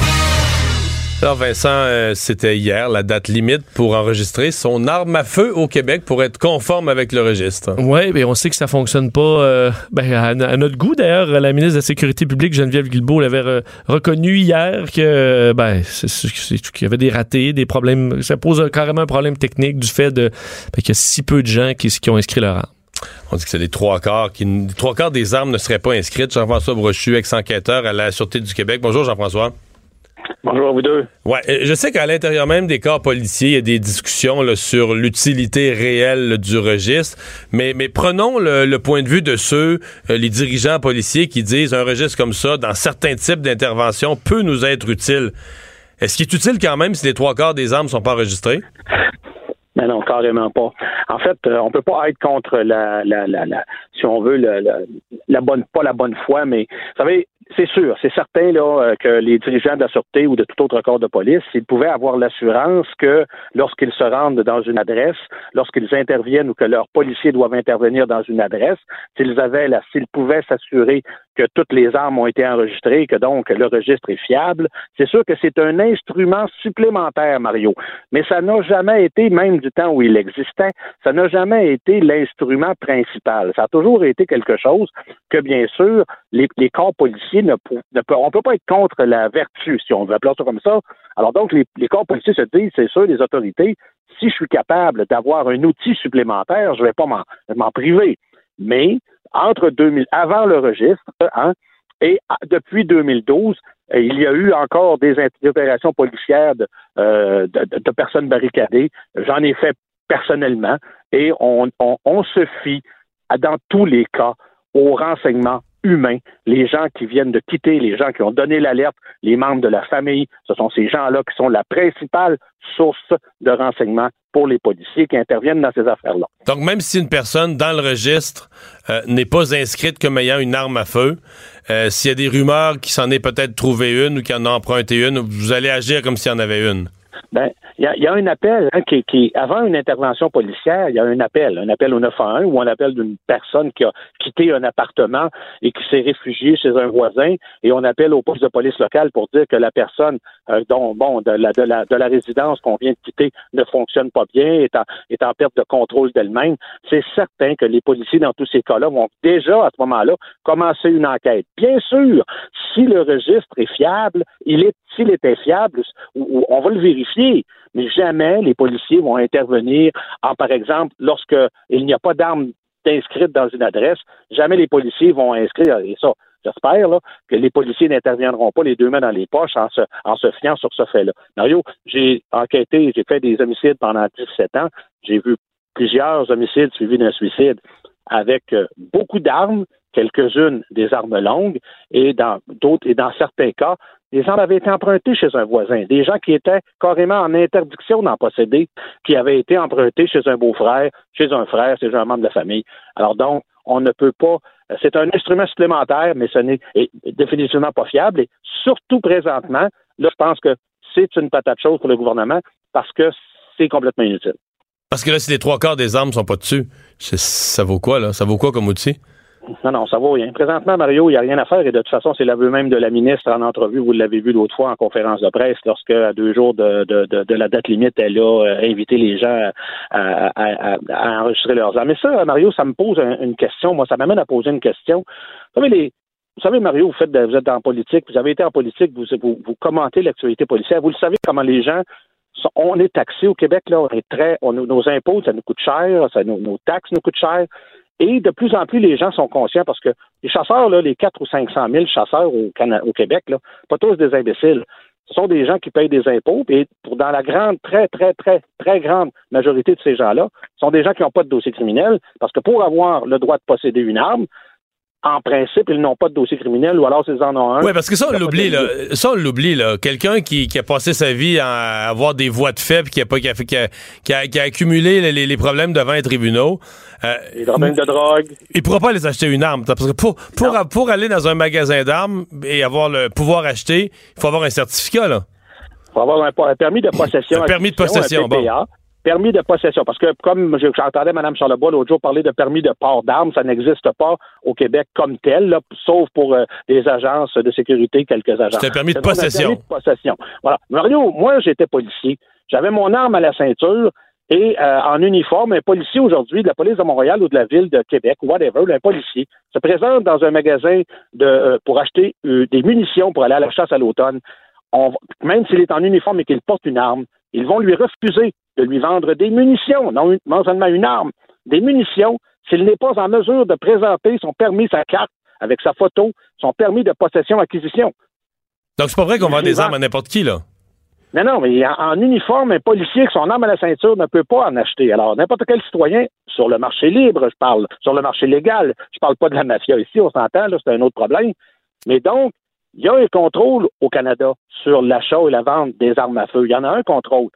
Alors Vincent, euh, c'était hier la date limite pour enregistrer son arme à feu au Québec pour être conforme avec le registre. Oui, mais on sait que ça fonctionne pas euh, ben, à, notre goût. D'ailleurs, la ministre de la Sécurité publique, Geneviève Guilbeault, l'avait reconnu hier que ben, qu'il y avait des ratés, des problèmes. Ça pose carrément un problème technique du fait de ben, qu'il y a si peu de gens qui, qui ont inscrit leur arme. On dit que c'est les trois quarts qui, trois quarts des armes ne seraient pas inscrites. Jean-François Brochu, ex-enquêteur à la Sûreté du Québec. Bonjour Jean-François. Bonjour à vous deux. Ouais, euh, je sais qu'à l'intérieur même des corps policiers, il y a des discussions sur l'utilité réelle du registre, mais, mais prenons le, point de vue de ceux, euh, les dirigeants policiers, qui disent un registre comme ça, dans certains types d'interventions, peut nous être utile. Est-ce qu'il est utile quand même si les trois quarts des armes sont pas enregistrées? Mais non, carrément pas. En fait, euh, on peut pas être contre la, la, la, la si on veut, la, la, bonne, pas la bonne foi, mais vous savez, c'est sûr, c'est certain là, euh, que les dirigeants de la Sûreté ou de tout autre corps de police, ils pouvaient avoir l'assurance que lorsqu'ils se rendent dans une adresse, lorsqu'ils interviennent ou que leurs policiers doivent intervenir dans une adresse, s'ils avaient la, s'ils pouvaient s'assurer que toutes les armes ont été enregistrées, que donc le registre est fiable, c'est sûr que c'est un instrument supplémentaire, Mario. Mais ça n'a jamais été, même du temps où il existait, ça n'a jamais été l'instrument principal. Ça a toujours été quelque chose que, bien sûr, les, les corps policiers ne, on peut pas être contre la vertu, si on veut appeler ça comme ça. Alors donc, les, corps policiers se disent, c'est sûr, les autorités, si je suis capable d'avoir un outil supplémentaire, je ne vais pas m'en priver. Mais entre 2000, avant le registre, hein, et depuis 2012, il y a eu encore des opérations policières euh, de, personnes barricadées. J'en ai fait personnellement et on, on se fie, dans tous les cas, aux renseignements humains, les gens qui viennent de quitter, les gens qui ont donné l'alerte, les membres de la famille, ce sont ces gens-là qui sont la principale source de renseignement pour les policiers qui interviennent dans ces affaires-là. Donc, même si une personne dans le registre euh, n'est pas inscrite comme ayant une arme à feu, euh, s'il y a des rumeurs qui s'en est peut-être trouvé une ou qui en a emprunté une, vous allez agir comme s'il y en avait une. Ben, il y, a, un appel hein, qui, avant une intervention policière, il y a un appel, un appel au 911 ou un appel d'une personne qui a quitté un appartement et qui s'est réfugiée chez un voisin et on appelle au poste de police locale pour dire que la personne euh, dont bon de la, de la, de la résidence qu'on vient de quitter ne fonctionne pas bien, est en, est en perte de contrôle d'elle-même. C'est certain que les policiers dans tous ces cas-là vont déjà à ce moment-là commencer une enquête. Bien sûr, si le registre est fiable, il est s'il fiable, on va le vérifier, mais jamais les policiers vont intervenir. En, par exemple, lorsqu'il n'y a pas d'armes inscrites dans une adresse, jamais les policiers vont inscrire, et ça, j'espère, que les policiers n'interviendront pas les deux mains dans les poches en se, en se fiant sur ce fait-là. Mario, j'ai enquêté, j'ai fait des homicides pendant 17 ans, j'ai vu plusieurs homicides suivis d'un suicide avec euh, beaucoup d'armes, quelques-unes des armes longues, et dans d'autres, et dans certains cas, les armes avaient été empruntées chez un voisin. Des gens qui étaient carrément en interdiction d'en posséder, qui avaient été empruntés chez un beau-frère, chez un frère, chez un membre de la famille. Alors donc, on ne peut pas. C'est un instrument supplémentaire, mais ce n'est définitivement pas fiable. Et surtout présentement, là, je pense que c'est une patate chaude pour le gouvernement parce que c'est complètement inutile. Parce que là, si les trois quarts des armes sont pas dessus, ça vaut quoi, là? Ça vaut quoi comme outil? Non, non, ça vaut rien. Présentement, Mario, il n'y a rien à faire et de toute façon, c'est l'aveu même de la ministre en entrevue. Vous l'avez vu l'autre fois en conférence de presse lorsque, à deux jours de, la date limite, elle a euh, invité les gens à, enregistrer leurs armes. Mais ça, Mario, ça me pose une question. Moi, ça m'amène à poser une question. Vous savez, Mario, vous, vous êtes en politique, vous avez été en politique, vous, commentez l'actualité policière. Vous le savez comment les gens on est taxé au Québec, là, on est très, nos impôts, ça nous coûte cher, nos, taxes nous coûtent cher. Et de plus en plus, les gens sont conscients parce que les chasseurs, là, les 4 ou 500 000 chasseurs au, Québec, là, pas tous des imbéciles. Ce sont des gens qui payent des impôts, et pour, dans la grande, très, très, très, très grande majorité de ces gens-là, ce sont des gens qui n'ont pas de dossier criminel, parce que pour avoir le droit de posséder une arme, en principe, ils n'ont pas de dossier criminel ou alors s'ils en ont un. Oui, parce que ça, on l'oublie, là. Ça, on l'oublie, là. Quelqu'un qui, qui, a passé sa vie à avoir des voix de fait qui a, pas, qui a, qui a, qui a, accumulé les, les, problèmes devant les tribunaux. Euh, les problèmes de drogue. Il pourra pas aller acheter une arme. Parce que pour, pour, pour aller dans un magasin d'armes et avoir le pouvoir acheter, il faut avoir un certificat, là. Il faut avoir un, permis de possession. un permis de possession, bon permis de possession. Parce que comme j'entendais Mme Charlebois l'autre jour parler de permis de port d'armes, ça n'existe pas au Québec comme tel, là, sauf pour euh, des agences de sécurité, quelques agences. C'est un permis de possession. Un permis de possession. Voilà. Mario, moi, j'étais policier. J'avais mon arme à la ceinture et euh, en uniforme, un policier aujourd'hui de la police de Montréal ou de la ville de Québec, whatever, un policier se présente dans un magasin de, euh, pour acheter des munitions pour aller à la chasse à l'automne. même s'il est en uniforme et qu'il porte une arme, ils vont lui refuser de lui vendre des munitions, non, seulement une arme, des munitions, s'il n'est pas en mesure de présenter son permis, sa carte, avec sa photo, son permis de possession-acquisition. Donc, c'est pas vrai qu'on vend des armes à n'importe qui, là? Non, non, mais en, uniforme, un policier avec son arme à la ceinture ne peut pas en acheter. Alors, n'importe quel citoyen, sur le marché libre, je parle, sur le marché légal, je parle pas de la mafia ici, on s'entend, là, c'est un autre problème. Mais donc, il y a un contrôle au Canada sur l'achat et la vente des armes à feu. Il y en a un contrôle.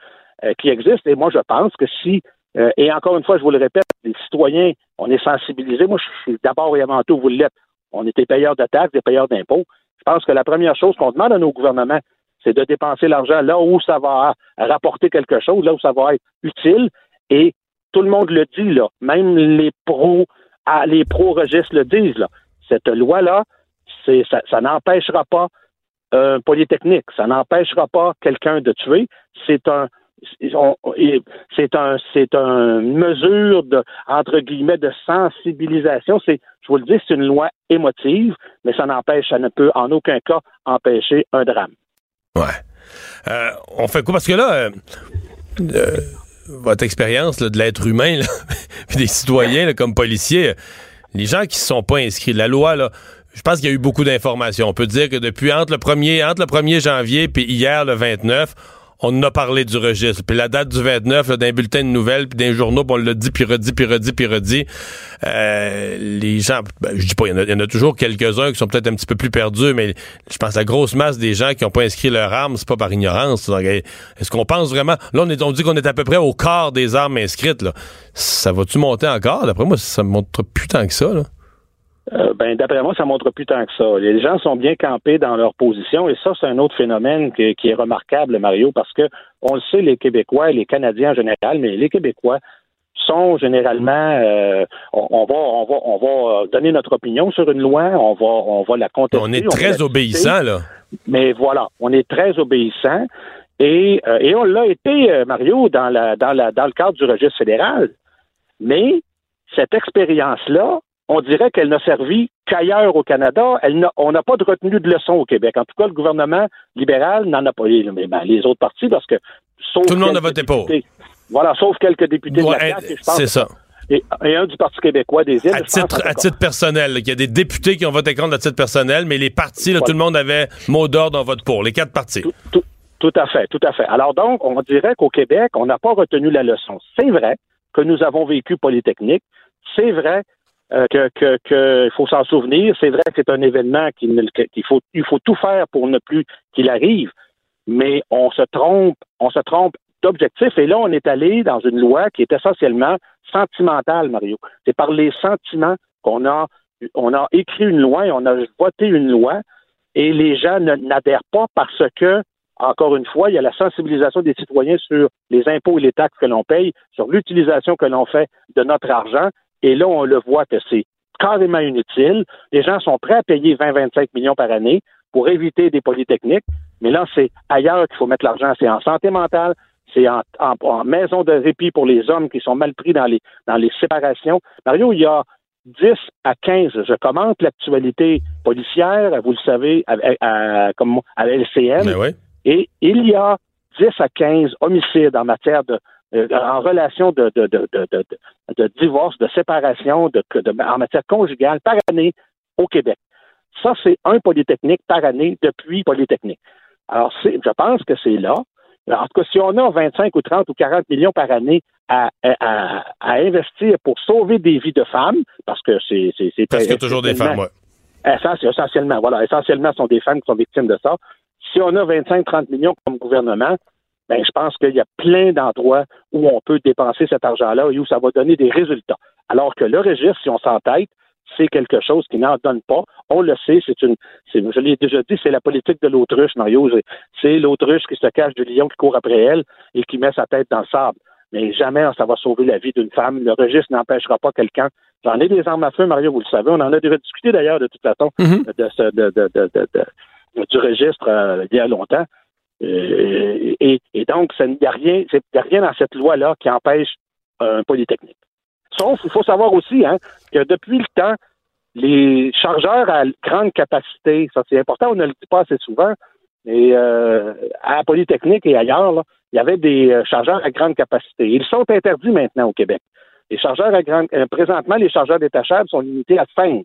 Euh, qui existe. Et moi, je pense que si, euh, et encore une fois, je vous le répète, les citoyens, on est sensibilisés. Moi, je suis d'abord et avant tout, vous l'êtes. On est des payeurs de taxes, des payeurs d'impôts. Je pense que la première chose qu'on demande à nos gouvernements, c'est de dépenser l'argent là où ça va rapporter quelque chose, là où ça va être utile. Et tout le monde le dit, là. Même les pros, ah, les pro-registres le disent, là. Cette loi-là, ça, n'empêchera pas un polytechnique, ça n'empêchera pas quelqu'un de tuer. C'est un, c'est un, c'est une mesure de, entre guillemets, de sensibilisation. C'est, je vous le dis, c'est une loi émotive, mais ça n'empêche, ça ne peut en aucun cas empêcher un drame. Ouais. Euh, on fait quoi? Parce que là, euh, euh, votre expérience de l'être humain, des citoyens comme policiers, les gens qui ne sont pas inscrits, la loi, là, je pense qu'il y a eu beaucoup d'informations. On peut dire que depuis entre le 1er, entre le 1er janvier puis hier, le 29, on a parlé du registre. Puis la date du 29, d'un bulletin de nouvelles, puis d'un journaux, on l'a dit, puis redit, puis redit, puis redit. Euh, les gens, ben, je dis pas, il y, en a toujours quelques-uns qui sont peut-être un petit peu plus perdus, mais je pense que la grosse masse des gens qui n'ont pas inscrit leur arme, c'est pas par ignorance. Est-ce qu'on pense vraiment... Là, on, est, on dit qu'on est à peu près au quart des armes inscrites. Là. Ça va-tu monter encore? D'après moi, ça montre plus tant que ça. Là. Euh, ben, d'après moi, ça montre plus tant que ça. Les gens sont bien campés dans leur position et ça, c'est un autre phénomène qui, est remarquable, Mario, parce que on le sait, les Québécois et les Canadiens en général, mais les Québécois sont généralement, euh, on, va, on va, on va donner notre opinion sur une loi, on va, on va la contester. On est très obéissant là. Mais voilà, on est très obéissant et, euh, et on l'a été, Mario, dans la, dans la, dans le cadre du registre fédéral. Mais cette expérience-là, on dirait qu'elle n'a servi qu'ailleurs au Canada. Elle on n'a pas de retenue de leçon au Québec. En tout cas, le gouvernement libéral n'en a pas. Les, ben, les autres partis, parce que... Tout le monde a voté pour. Voilà, sauf quelques députés de la CAQ, C'est ça. Et, un du Parti québécois des îles. À, titre, à titre, personnel, il y a des députés qui ont voté contre à titre personnel, mais les partis, tout le monde avait mot d'ordre en vote pour, les quatre partis. tout, à fait, tout à fait. Alors donc, on dirait qu'au Québec, on n'a pas retenu la leçon. C'est vrai que nous avons vécu Polytechnique. C'est vrai euh, que, que, faut s'en souvenir. C'est vrai que c'est un événement qu'il faut, il faut tout faire pour ne plus qu'il arrive, mais on se trompe, on se trompe d'objectif. Et là, on est allé dans une loi qui est essentiellement sentimentale, Mario. C'est par les sentiments qu'on a, on a écrit une loi on a voté une loi, et les gens n'adhèrent pas parce que encore une fois, il y a la sensibilisation des citoyens sur les impôts et les taxes que l'on paye, sur l'utilisation que l'on fait de notre argent, et là, on le voit que c'est carrément inutile. Les gens sont prêts à payer 20-25 millions par année pour éviter des polytechniques. Mais là, c'est ailleurs qu'il faut mettre l'argent. C'est en santé mentale, c'est en, maison de répit pour les hommes qui sont mal pris dans les, dans les séparations. Mario, il y a 10 à 15, je commente l'actualité policière, vous le savez, à, comme à LCM. Ben et il y a 10 à 15 homicides en matière de en relation de, de, de, de, divorce, de séparation, de, en matière conjugale par année au Québec. Ça, c'est un Polytechnique par année depuis Polytechnique. Alors, je pense que c'est là En tout cas, si on a 25 ou 30 ou 40 millions par année à, à, à investir pour sauver des vies de femmes, parce que c'est... c'est Presque toujours des femmes, ouais. Essentiellement, voilà. Essentiellement, ce sont des femmes qui sont victimes de ça. Si on a 25-30 millions comme gouvernement, ben, je pense qu'il y a plein d'endroits où on peut dépenser cet argent-là et où ça va donner des résultats. Alors que le registre, si on s'entête, c'est quelque chose qui n'en donne pas. On le sait, c'est une, je l'ai déjà dit, c'est la politique de l'autruche, Mario. C'est l'autruche qui se cache du lion qui court après elle et qui met sa tête dans le sable. Mais jamais ça va sauver la vie d'une femme. Le registre n'empêchera pas quelqu'un. J'en ai des armes à feu, Mario, vous le savez. On en a déjà discuté d'ailleurs, de toute façon, Mm-hmm. de, de, de, du registre euh, il y a longtemps. Euh, et, donc, il n'y a, rien, dans cette loi-là qui empêche un polytechnique. Sauf, il faut savoir aussi hein, que depuis le temps, les chargeurs à grande capacité, ça c'est important, on ne le dit pas assez souvent, mais euh, à Polytechnique et ailleurs, il y avait des euh, chargeurs à grande capacité. Ils sont interdits maintenant au Québec. Les chargeurs à grande présentement, les chargeurs détachables sont limités à cinq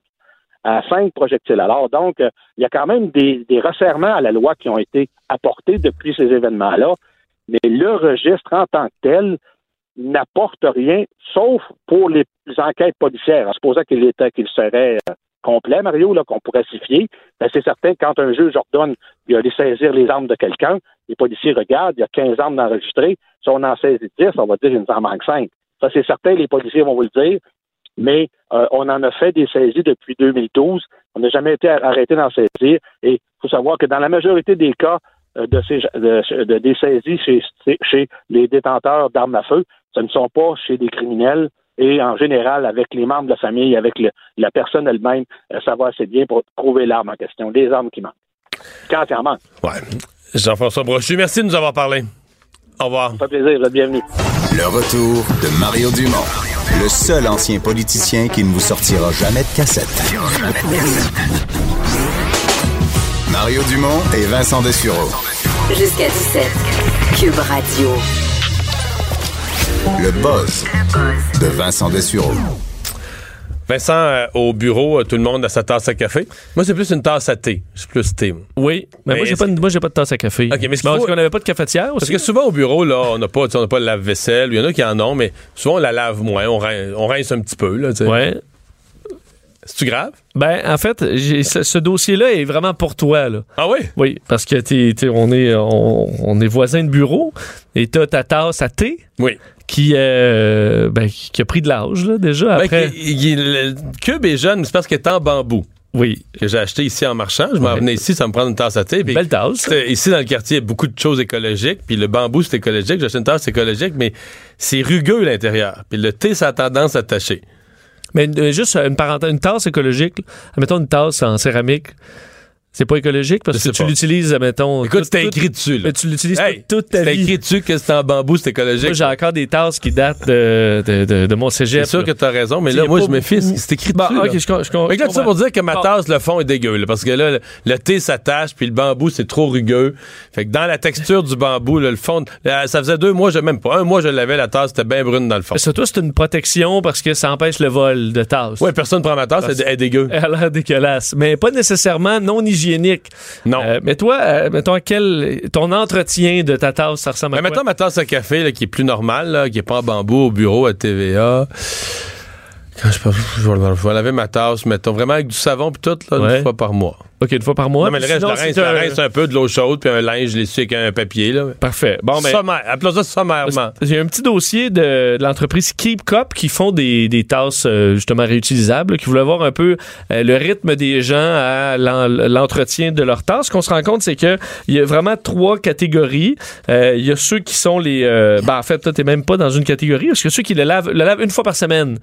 à cinq projectiles. Alors, donc, euh, il y a quand même des, des resserrements à la loi qui ont été apportés depuis ces événements-là, mais le registre en tant que tel n'apporte rien, sauf pour les enquêtes policières. En supposant qu'il était qu'il serait euh, complet, Mario, là, qu'on pourrait s'y fier, ben c'est certain quand un juge ordonne d'aller saisir les armes de quelqu'un, les policiers regardent, il y a 15 armes d'enregistrer. Si on en saisit 10, on va dire qu'il nous en manque 5. Ça, c'est certain, les policiers vont vous le dire mais euh, on en a fait des saisies depuis 2012. On n'a jamais été arrêté d'en saisir. Et il faut savoir que dans la majorité des cas euh, de, ces, de, de, des saisies chez, chez les détenteurs d'armes à feu, ce ne sont pas chez des criminels. Et en général, avec les membres de la famille, avec le, la personne elle-même, euh, ça va assez bien pour trouver l'arme en question, des armes qui manquent. Quand il en manque. Ouais. Jean-François Brochu, merci de nous avoir parlé. Au revoir. Ça fait plaisir, bienvenue. Le retour de Mario Dumont, le seul ancien politicien qui ne vous sortira jamais de cassette. Mario Dumont et Vincent Dessureau. Jusqu'à 17. Cube Radio. Le buzz de Vincent Dessureau. Vincent, euh, au bureau, euh, tout le monde a sa tasse à café. Moi, c'est plus une tasse à thé. Je suis plus thé. moi. Oui, mais, moi, j'ai pas, de- moi, j'ai pas de tasse à café. OK, mais Parce qu'on n'avait pas de cafetière aussi. Parce que souvent au bureau, là, on n'a pas, on pas le lave-vaisselle. Il y en a qui en ont, mais souvent on la lave moins. On, rin- on rince un petit peu. Là. Ouais. C'est-tu grave? Ben, en fait, ce, ce dossier-là est vraiment pour toi, là. Ah oui? Oui, parce que t'es, t'es- on, est, on, on est voisins de bureau et t'as ta tasse à thé Oui. qui, euh, ben, qui a pris de l'âge, là, déjà. Ben, Après, il- le cube est jeune, mais c'est parce qu'il est en bambou. oui, Que j'ai acheté ici en marchand. Je m'en Ouais. venais ici, ça me prend une tasse à thé. belle tasse. Ici, dans le quartier, il y a beaucoup de choses écologiques. Puis le bambou, c'est écologique. J'ai acheté une tasse écologique, mais c'est rugueux l'intérieur. Puis le thé, ça a tendance à tacher. Mais euh, juste une parenthèse, une tasse écologique, là. admettons une tasse en céramique, c'est pas écologique parce que tu l'utilises, admettons. Écoute, c'était écrit dessus. Là. Mais tu l'utilises Hey, toute ta c'était vie. écrit dessus que c'était en bambou, c'est écologique. Moi, j'ai encore des tasses qui datent de, de, de, de mon cégep. C'est sûr là. que t'as raison, mais là, moi, pas je me fie, c'est écrit Bon, dessus. là. je, je, que là, tout ça pour dire que ma tasse, le fond est dégueu, là, parce que là, le, le thé s'attache, puis le bambou, c'est trop rugueux. Fait que dans la texture du bambou, le fond, là, ça faisait deux mois, je, même pas un mois, je l'avais, la tasse était bien brune dans le fond. Ça, toi, c'est une protection parce que ça empêche le vol de tasses. Ouais, personne prend ma tasse, elle, elle est dégueu. Elle a l'air dégueulasse, mais pas nécessairement non hygiénique. Non. Euh, mais toi, euh, mettons, quel, ton entretien de ta tasse, ça ressemble à Mais quoi? maintenant, ma tasse à café, là, qui est plus normale, là, qui est pas en bambou au bureau à TVA. Quand je, vais, je vais laver ma tasse, mettons, vraiment avec du savon puis tout, là, Ouais. une fois par mois. OK, une fois par mois. non, mais le reste, je la rince, un- rince un peu de l'eau chaude, puis un linge, l'essuie avec un papier, là. Parfait. Bon, ben, Sommaire. Appelons ça sommairement. J'ai un petit dossier de, de l'entreprise Keep Cup qui font des, des tasses euh, justement réutilisables, qui voulaient voir un peu euh, le rythme des gens à l'en- l'entretien de leurs tasses. Ce qu'on se rend compte, c'est que il y a vraiment trois catégories. Euh, Il y a ceux qui sont les... ben, en fait, toi, t'es même pas dans une catégorie, parce que ceux qui le lavent, le lavent une fois par semaine.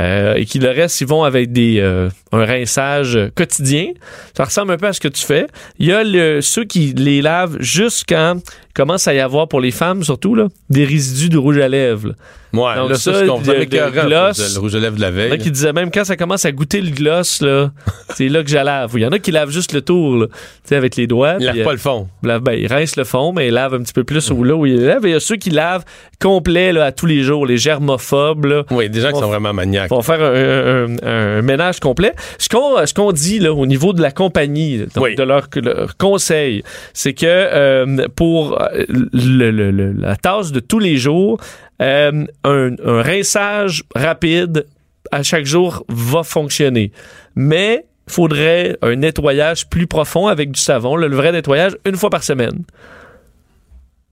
Euh, et qui le reste, ils vont avec des euh, un rinçage quotidien. Ça ressemble un peu à ce que tu fais. Il y a ceux qui les lavent il commence à y avoir, pour les femmes surtout, là, des résidus de rouge à lèvres. Ouais, Donc là, ça, c'est qu'on écœurant, gloss. le rouge à lèvres de la Il y en a veille. qui disaient même quand ça commence à goûter le gloss, là, c'est là que je la lave. Il y en a qui lavent juste le tour, tu sais, avec les doigts. Il puis, lave euh, pas le fond. lave- ben, il rince le fond, mais il lave un petit peu plus où, là où il lave. Et il y a ceux qui lavent complet là, à tous les jours, les germophobes. Là, Oui, des gens qui On sont vraiment maniaques. vont faire un, un- un ménage complet. Ce qu'on ce qu'on dit là, au niveau de la compagnie, donc, Oui. de leur, leur conseil, c'est que euh, pour euh, le- le- le- la tâche de tous les jours, euh, un, un rinçage rapide à chaque jour va fonctionner. Mais faudrait un nettoyage plus profond avec du savon, le vrai nettoyage une fois par semaine.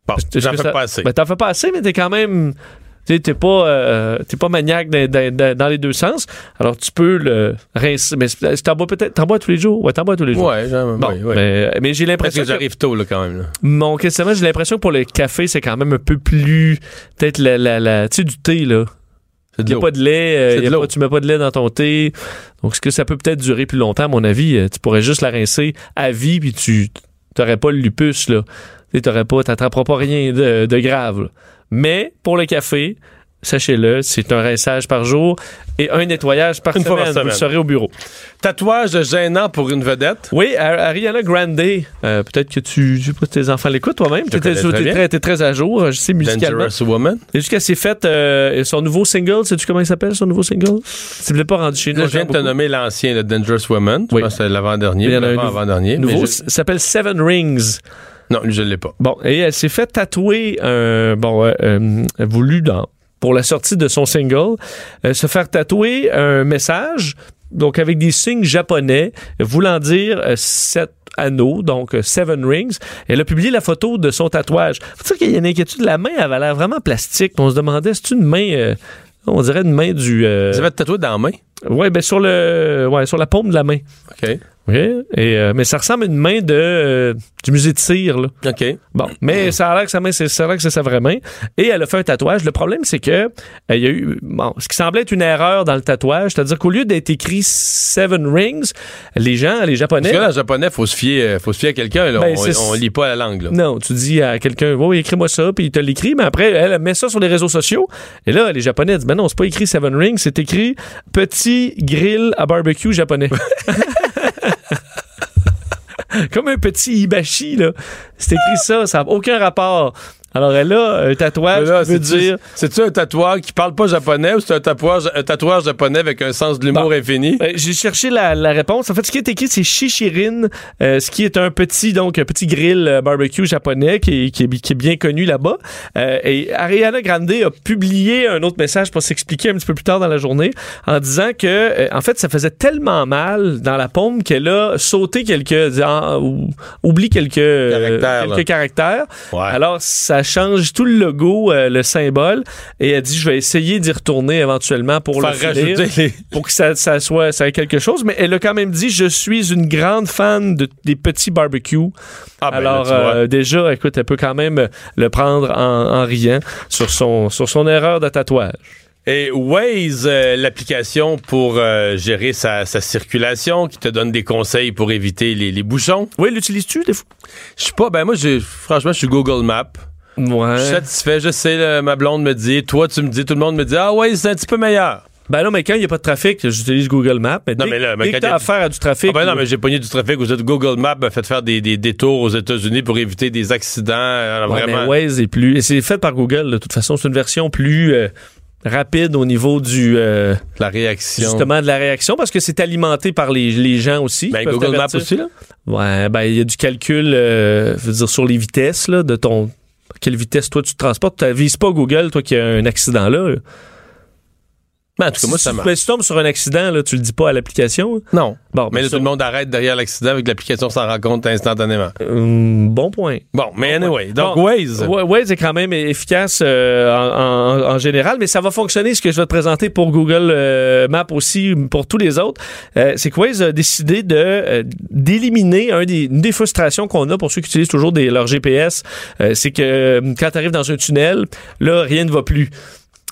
Bon, j'en fais ça- pas assez. Ben, t'en fais pas assez, mais t'es quand même. Tu sais, t'es pas, euh, t'es pas maniaque dans, dans- dans- dans les deux sens. Alors, tu peux le rincer. Mais t'en bois peut-être. T'en bois tous les jours? Ouais, t'en bois tous les jours. Ouais, Bon, ouais. Mais, mais j'ai Parce l'impression que que, j'arrive tôt, là, quand même. là. mon questionnement, j'ai l'impression que pour le café, c'est quand même un peu plus. Peut-être la, la, la- tu sais, du thé, là. Il n'y a pas de lait, euh, y a de pas- tu mets pas de lait dans ton thé. Donc, est-ce que ça peut peut-être durer plus longtemps, à mon avis? Euh, Tu pourrais juste la rincer à vie, puis tu n'aurais pas le lupus, là. Tu n'aurais pas, t'attraperas pas rien de, de grave. là. Mais, pour le café, sachez-le, c'est un rinçage par jour et un nettoyage par Une semaine. fois par Vous saurez au bureau. Tatouage gênant pour une vedette. Oui, Ar- Ariana Grande, euh, peut-être que tu, si tes enfants l'écoutent toi-même. Tu connais très es, très, très à jour, je sais, musicalement. Dangerous Woman. Et jusqu'à s'est fait euh, son nouveau single, sais-tu comment il s'appelle son nouveau single? C'est peut-être pas rendu chez nous. Je viens de te nommer l'ancien, le Dangerous Woman. Je Oui. pense que c'est l'avant-dernier. Il y en a un l'avant- nouveau- je- s'appelle Seven Rings. Non, lui, je l'ai pas. Bon, et elle s'est fait tatouer un bon euh, voulu dans pour la sortie de son single, euh, se faire tatouer un message donc avec des signes japonais voulant dire euh, sept anneaux, donc euh, seven rings. Elle a publié la photo de son tatouage. Faut dire qu'il y a une inquiétude, la main avait l'air vraiment plastique. On se demandait, c'est une main, euh, on dirait une main du. Vous avez tatoué dans la main? ouais, ben sur le, ouais, sur la paume de la main. OK. Oui, et, euh, mais ça ressemble à une main de, euh, du musée de cire, là. OK. Bon, mais ça a l'air que sa main, c'est ça a l'air que c'est sa vraie main. Et elle a fait un tatouage. Le problème, c'est que euh, il y a eu bon, ce qui semblait être une erreur dans le tatouage, c'est-à-dire qu'au lieu d'être écrit Seven Rings, les gens, les Japonais. Parce que là, en japonais, faut se fier, euh, faut se fier à quelqu'un. là. Ben, on, on lit pas la langue. Là. Non, tu dis à quelqu'un, oui, écris-moi ça, puis il te l'écrit, mais après, elle met ça sur les réseaux sociaux. Et là, les Japonais disent, ben non, c'est pas écrit Seven Rings, c'est écrit petit grill à barbecue japonais. Comme un petit hibachi, là. C'est écrit ça, ça n'a aucun rapport. Alors, elle a un tatouage Là, qui veut dire. C'est-tu un tatouage qui parle pas japonais ou c'est un tatouage, un tatouage japonais avec un sens de l'humour Bon. infini? Euh, J'ai cherché la, la réponse. En fait, ce qui est écrit, c'est Shishirin, euh, ce qui est un petit, donc, un petit grill euh, barbecue japonais qui est, qui qui est bien connu là-bas. Euh, et Ariana Grande a publié un autre message pour s'expliquer un petit peu plus tard dans la journée en disant que, euh, en fait, ça faisait tellement mal dans la paume qu'elle a sauté quelques, en- ou- oublie quelques Caractères, quelques caractères. Ouais. Alors, ça change tout le logo, euh, le symbole. Et elle dit, je vais essayer d'y retourner éventuellement pour Faire le finir les... pour que ça, ça soit ça ait quelque chose, mais elle a quand même dit je suis une grande fan de, des petits barbecues. Ah, ben, Alors là, euh, déjà, écoute, elle peut quand même le prendre en, en riant sur son sur son erreur de tatouage. Et Waze, euh, l'application pour euh, gérer sa, sa circulation, qui te donne des conseils pour éviter les, les bouchons. Oui, l'utilises-tu des fois? Je suis pas, ben moi, franchement, je suis Google Maps. Ouais. Je suis satisfait, je sais, là, ma blonde me dit, toi, tu me dis, tout le monde me dit, ah ouais, c'est un petit peu meilleur. Ben non, mais quand il n'y a pas de trafic, j'utilise Google Maps. Mais Non, dès, mais là, mais dès quand que y a- affaire à du trafic, Ah ben non, ou- mais j'ai pogné du trafic aux Google Maps m'a fait faire des, des détours aux États-Unis pour éviter des accidents. Alors, Ouais, vraiment. mais Waze est plus. Et c'est fait par Google, de toute façon. C'est une version plus euh, rapide au niveau du. euh, La réaction. justement de la réaction parce que c'est alimenté par les, les gens aussi. Ben, Google Maps aussi, là. Ouais, ben il y a du calcul, euh, je veux dire, sur les vitesses là, de ton. Quelle vitesse toi tu te transportes? Tu vises pas Google, toi qui a un accident là. Là. Ben, en tout cas, moi, si, ça marche. ben, si tu tombes sur un accident, là, tu le dis pas à l'application. hein? Non. Bon, Mais là, ça- tout le monde arrête derrière l'accident avec l'application s'en rend compte instantanément. Hum, bon point. Bon, mais anyway. Donc, Bon, Waze. Waze est quand même efficace euh, en, en- en général, mais ça va fonctionner ce que je vais te présenter pour Google euh, Maps aussi, pour tous les autres. Euh, c'est que Waze a décidé de euh, d'éliminer un des, une des frustrations qu'on a pour ceux qui utilisent toujours des, leur GPS. Euh, c'est que euh, quand tu arrives dans un tunnel, là, rien ne va plus.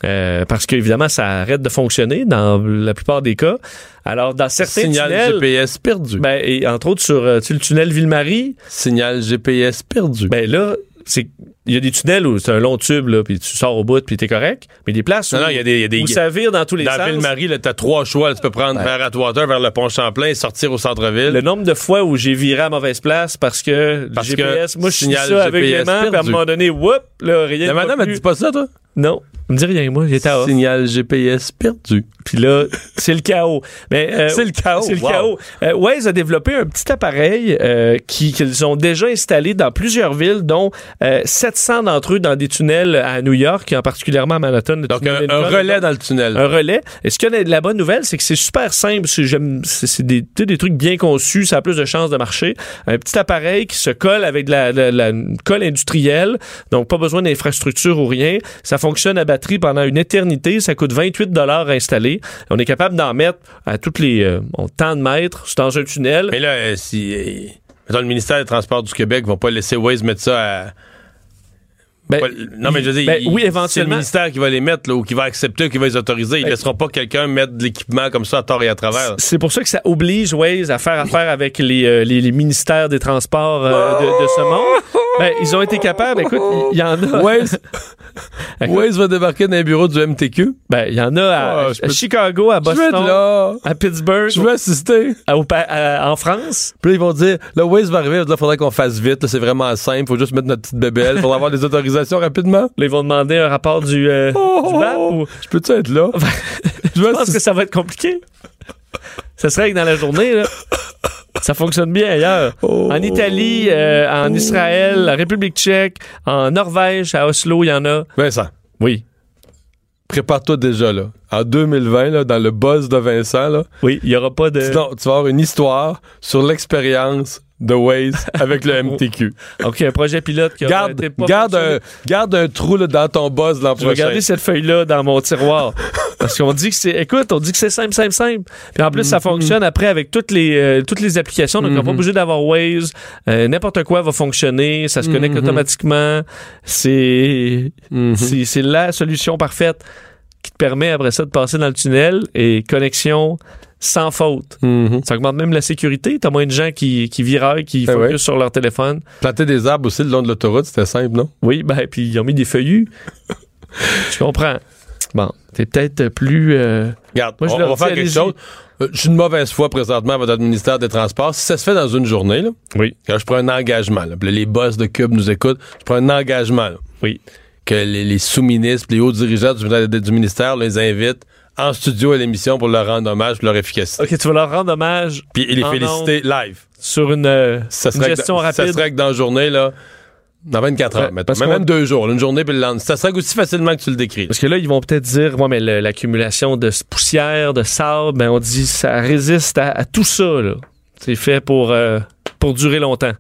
Euh, parce qu'évidemment, ça arrête de fonctionner dans la plupart des cas. Alors, dans certains Signal tunnels, GPS perdu. ben, et entre autres sur euh, tu sais, le tunnel Ville-Marie, Signal GPS perdu. ben là, c'est il y a des tunnels où c'est un long tube là, puis tu sors au bout puis t'es correct. Mais des places où, Non, y a des- il y a des- où ça vire dans tous les Dans sens. Ville-Marie, là, t'as trois choix. là. Tu peux prendre vers Atwater, vers le pont Champlain et sortir au centre-ville. Le nombre de fois où j'ai viré à mauvaise place parce que Parce le GPS, que moi je suis signal ça avec les GPS mains, puis à un moment donné, whoop, là rien. La madame, elle dit pas ça, toi? Non, me dit rien, moi j'étais à off. Signal GPS perdu. Puis là, c'est le chaos. Mais euh, C'est le chaos, C'est le wow. chaos. Euh, Waze a développé un petit appareil euh, qui qu'ils ont déjà installé dans plusieurs villes, dont euh, 700 d'entre eux dans des tunnels à New York, en particulièrement à Manhattan. Donc, un, relais dans le tunnel. Un relais. Et ce qu'il y a de la bonne nouvelle, c'est que c'est super simple. C'est, j'aime- c'est- c'est des, des trucs bien conçus, ça a plus de chances de marcher. Un petit appareil qui se colle avec de la, la- la- une colle industrielle, donc pas besoin d'infrastructure ou rien. Ça fonctionne à batterie pendant une éternité. Ça coûte 28 dollars à installer. On est capable d'en mettre à toutes les euh, tant de mètres. C'est dans un tunnel. Mais là, euh, si. euh, le ministère des Transports du Québec va pas laisser Waze mettre ça à. Ben, pas- non, mais je veux dire, ben, il- oui, c'est le éventuellement. ministère qui va les mettre, là, ou qui va accepter, ou qui va les autoriser. Ils Ben- laisseront pas quelqu'un mettre de l'équipement comme ça à tort et à travers. C'est pour ça que ça oblige Waze à faire affaire avec les, euh, les, les ministères des Transports euh, de, de ce monde. Ben, ils ont été capables. Écoute, il y, en a. Waze, Waze va débarquer dans les bureaux du MTQ. Ben, il y en a à, Ah, à Chicago, à Boston, être là. à Pittsburgh, Je veux assister. à- à- en France. Puis là, ils vont dire, là, Waze va arriver, il faudrait qu'on fasse vite, là, c'est vraiment simple, faut juste mettre notre petite bébelle, faudra avoir des autorisations rapidement. Là, ils vont demander un rapport du, euh, du BAP. ou- Je peux-tu être là? Je pense que ça va être compliqué. Ça serait que dans la journée, là, ça fonctionne bien ailleurs. Oh. En Italie, euh, en Israël, la République tchèque, en Norvège, à Oslo, il y en a. Vincent, Oui. prépare-toi déjà, là. En 2020, là, dans le buzz de Vincent, là, Oui, il n'y aura pas de... sinon, tu vas avoir une histoire sur l'expérience de Waze avec le MTQ. A un projet pilote qui a garde, été pas garde, un, garde un trou là, dans ton buzz l'an Je vais prochain. garder cette feuille-là dans mon tiroir. Parce qu'on dit que c'est. Écoute, on dit que c'est simple, simple, simple. Puis en plus, Mm-hmm. ça fonctionne après avec toutes les, euh, toutes les applications. Donc, on n'est pas obligé d'avoir Waze. Euh, N'importe quoi va fonctionner. Ça se connecte Mhm. automatiquement. C'est. C'est- la solution parfaite qui te permet après ça de passer dans le tunnel et connexion sans faute. Ça augmente même la sécurité. T'as moins de gens qui, qui viraillent, qui Eh focus sur leur téléphone. Planter des arbres aussi le long de l'autoroute, c'était simple, non? Oui, ben, puis ils ont mis des feuillus. Je comprends. Bon, t'es peut-être plus. euh, Regarde, Moi, je on, leur on va faire quelque chose. Euh, Je suis une mauvaise foi présentement à votre ministère des Transports. Si ça se fait dans une journée, là, Oui. quand je prends un engagement, là, les boss de Cube nous écoutent, je prends un engagement là, Oui. que les, les sous-ministres, les hauts dirigeants du, du ministère les invitent en studio à l'émission pour leur rendre hommage pour leur efficacité. OK, tu vas leur rendre hommage Puis et les féliciter live. sur une, euh, Ça une serait, que, gestion ça rapide. serait que dans la journée, là, dans 24 Ouais, heures, parce même, deux jours, une journée puis le lendemain. Ça serait aussi facilement que tu le décris. Parce que là, ils vont peut-être dire, ouais, mais l'accumulation de poussière, de sable, ben on dit ça résiste à, à tout ça. C'est fait pour, euh, pour durer longtemps.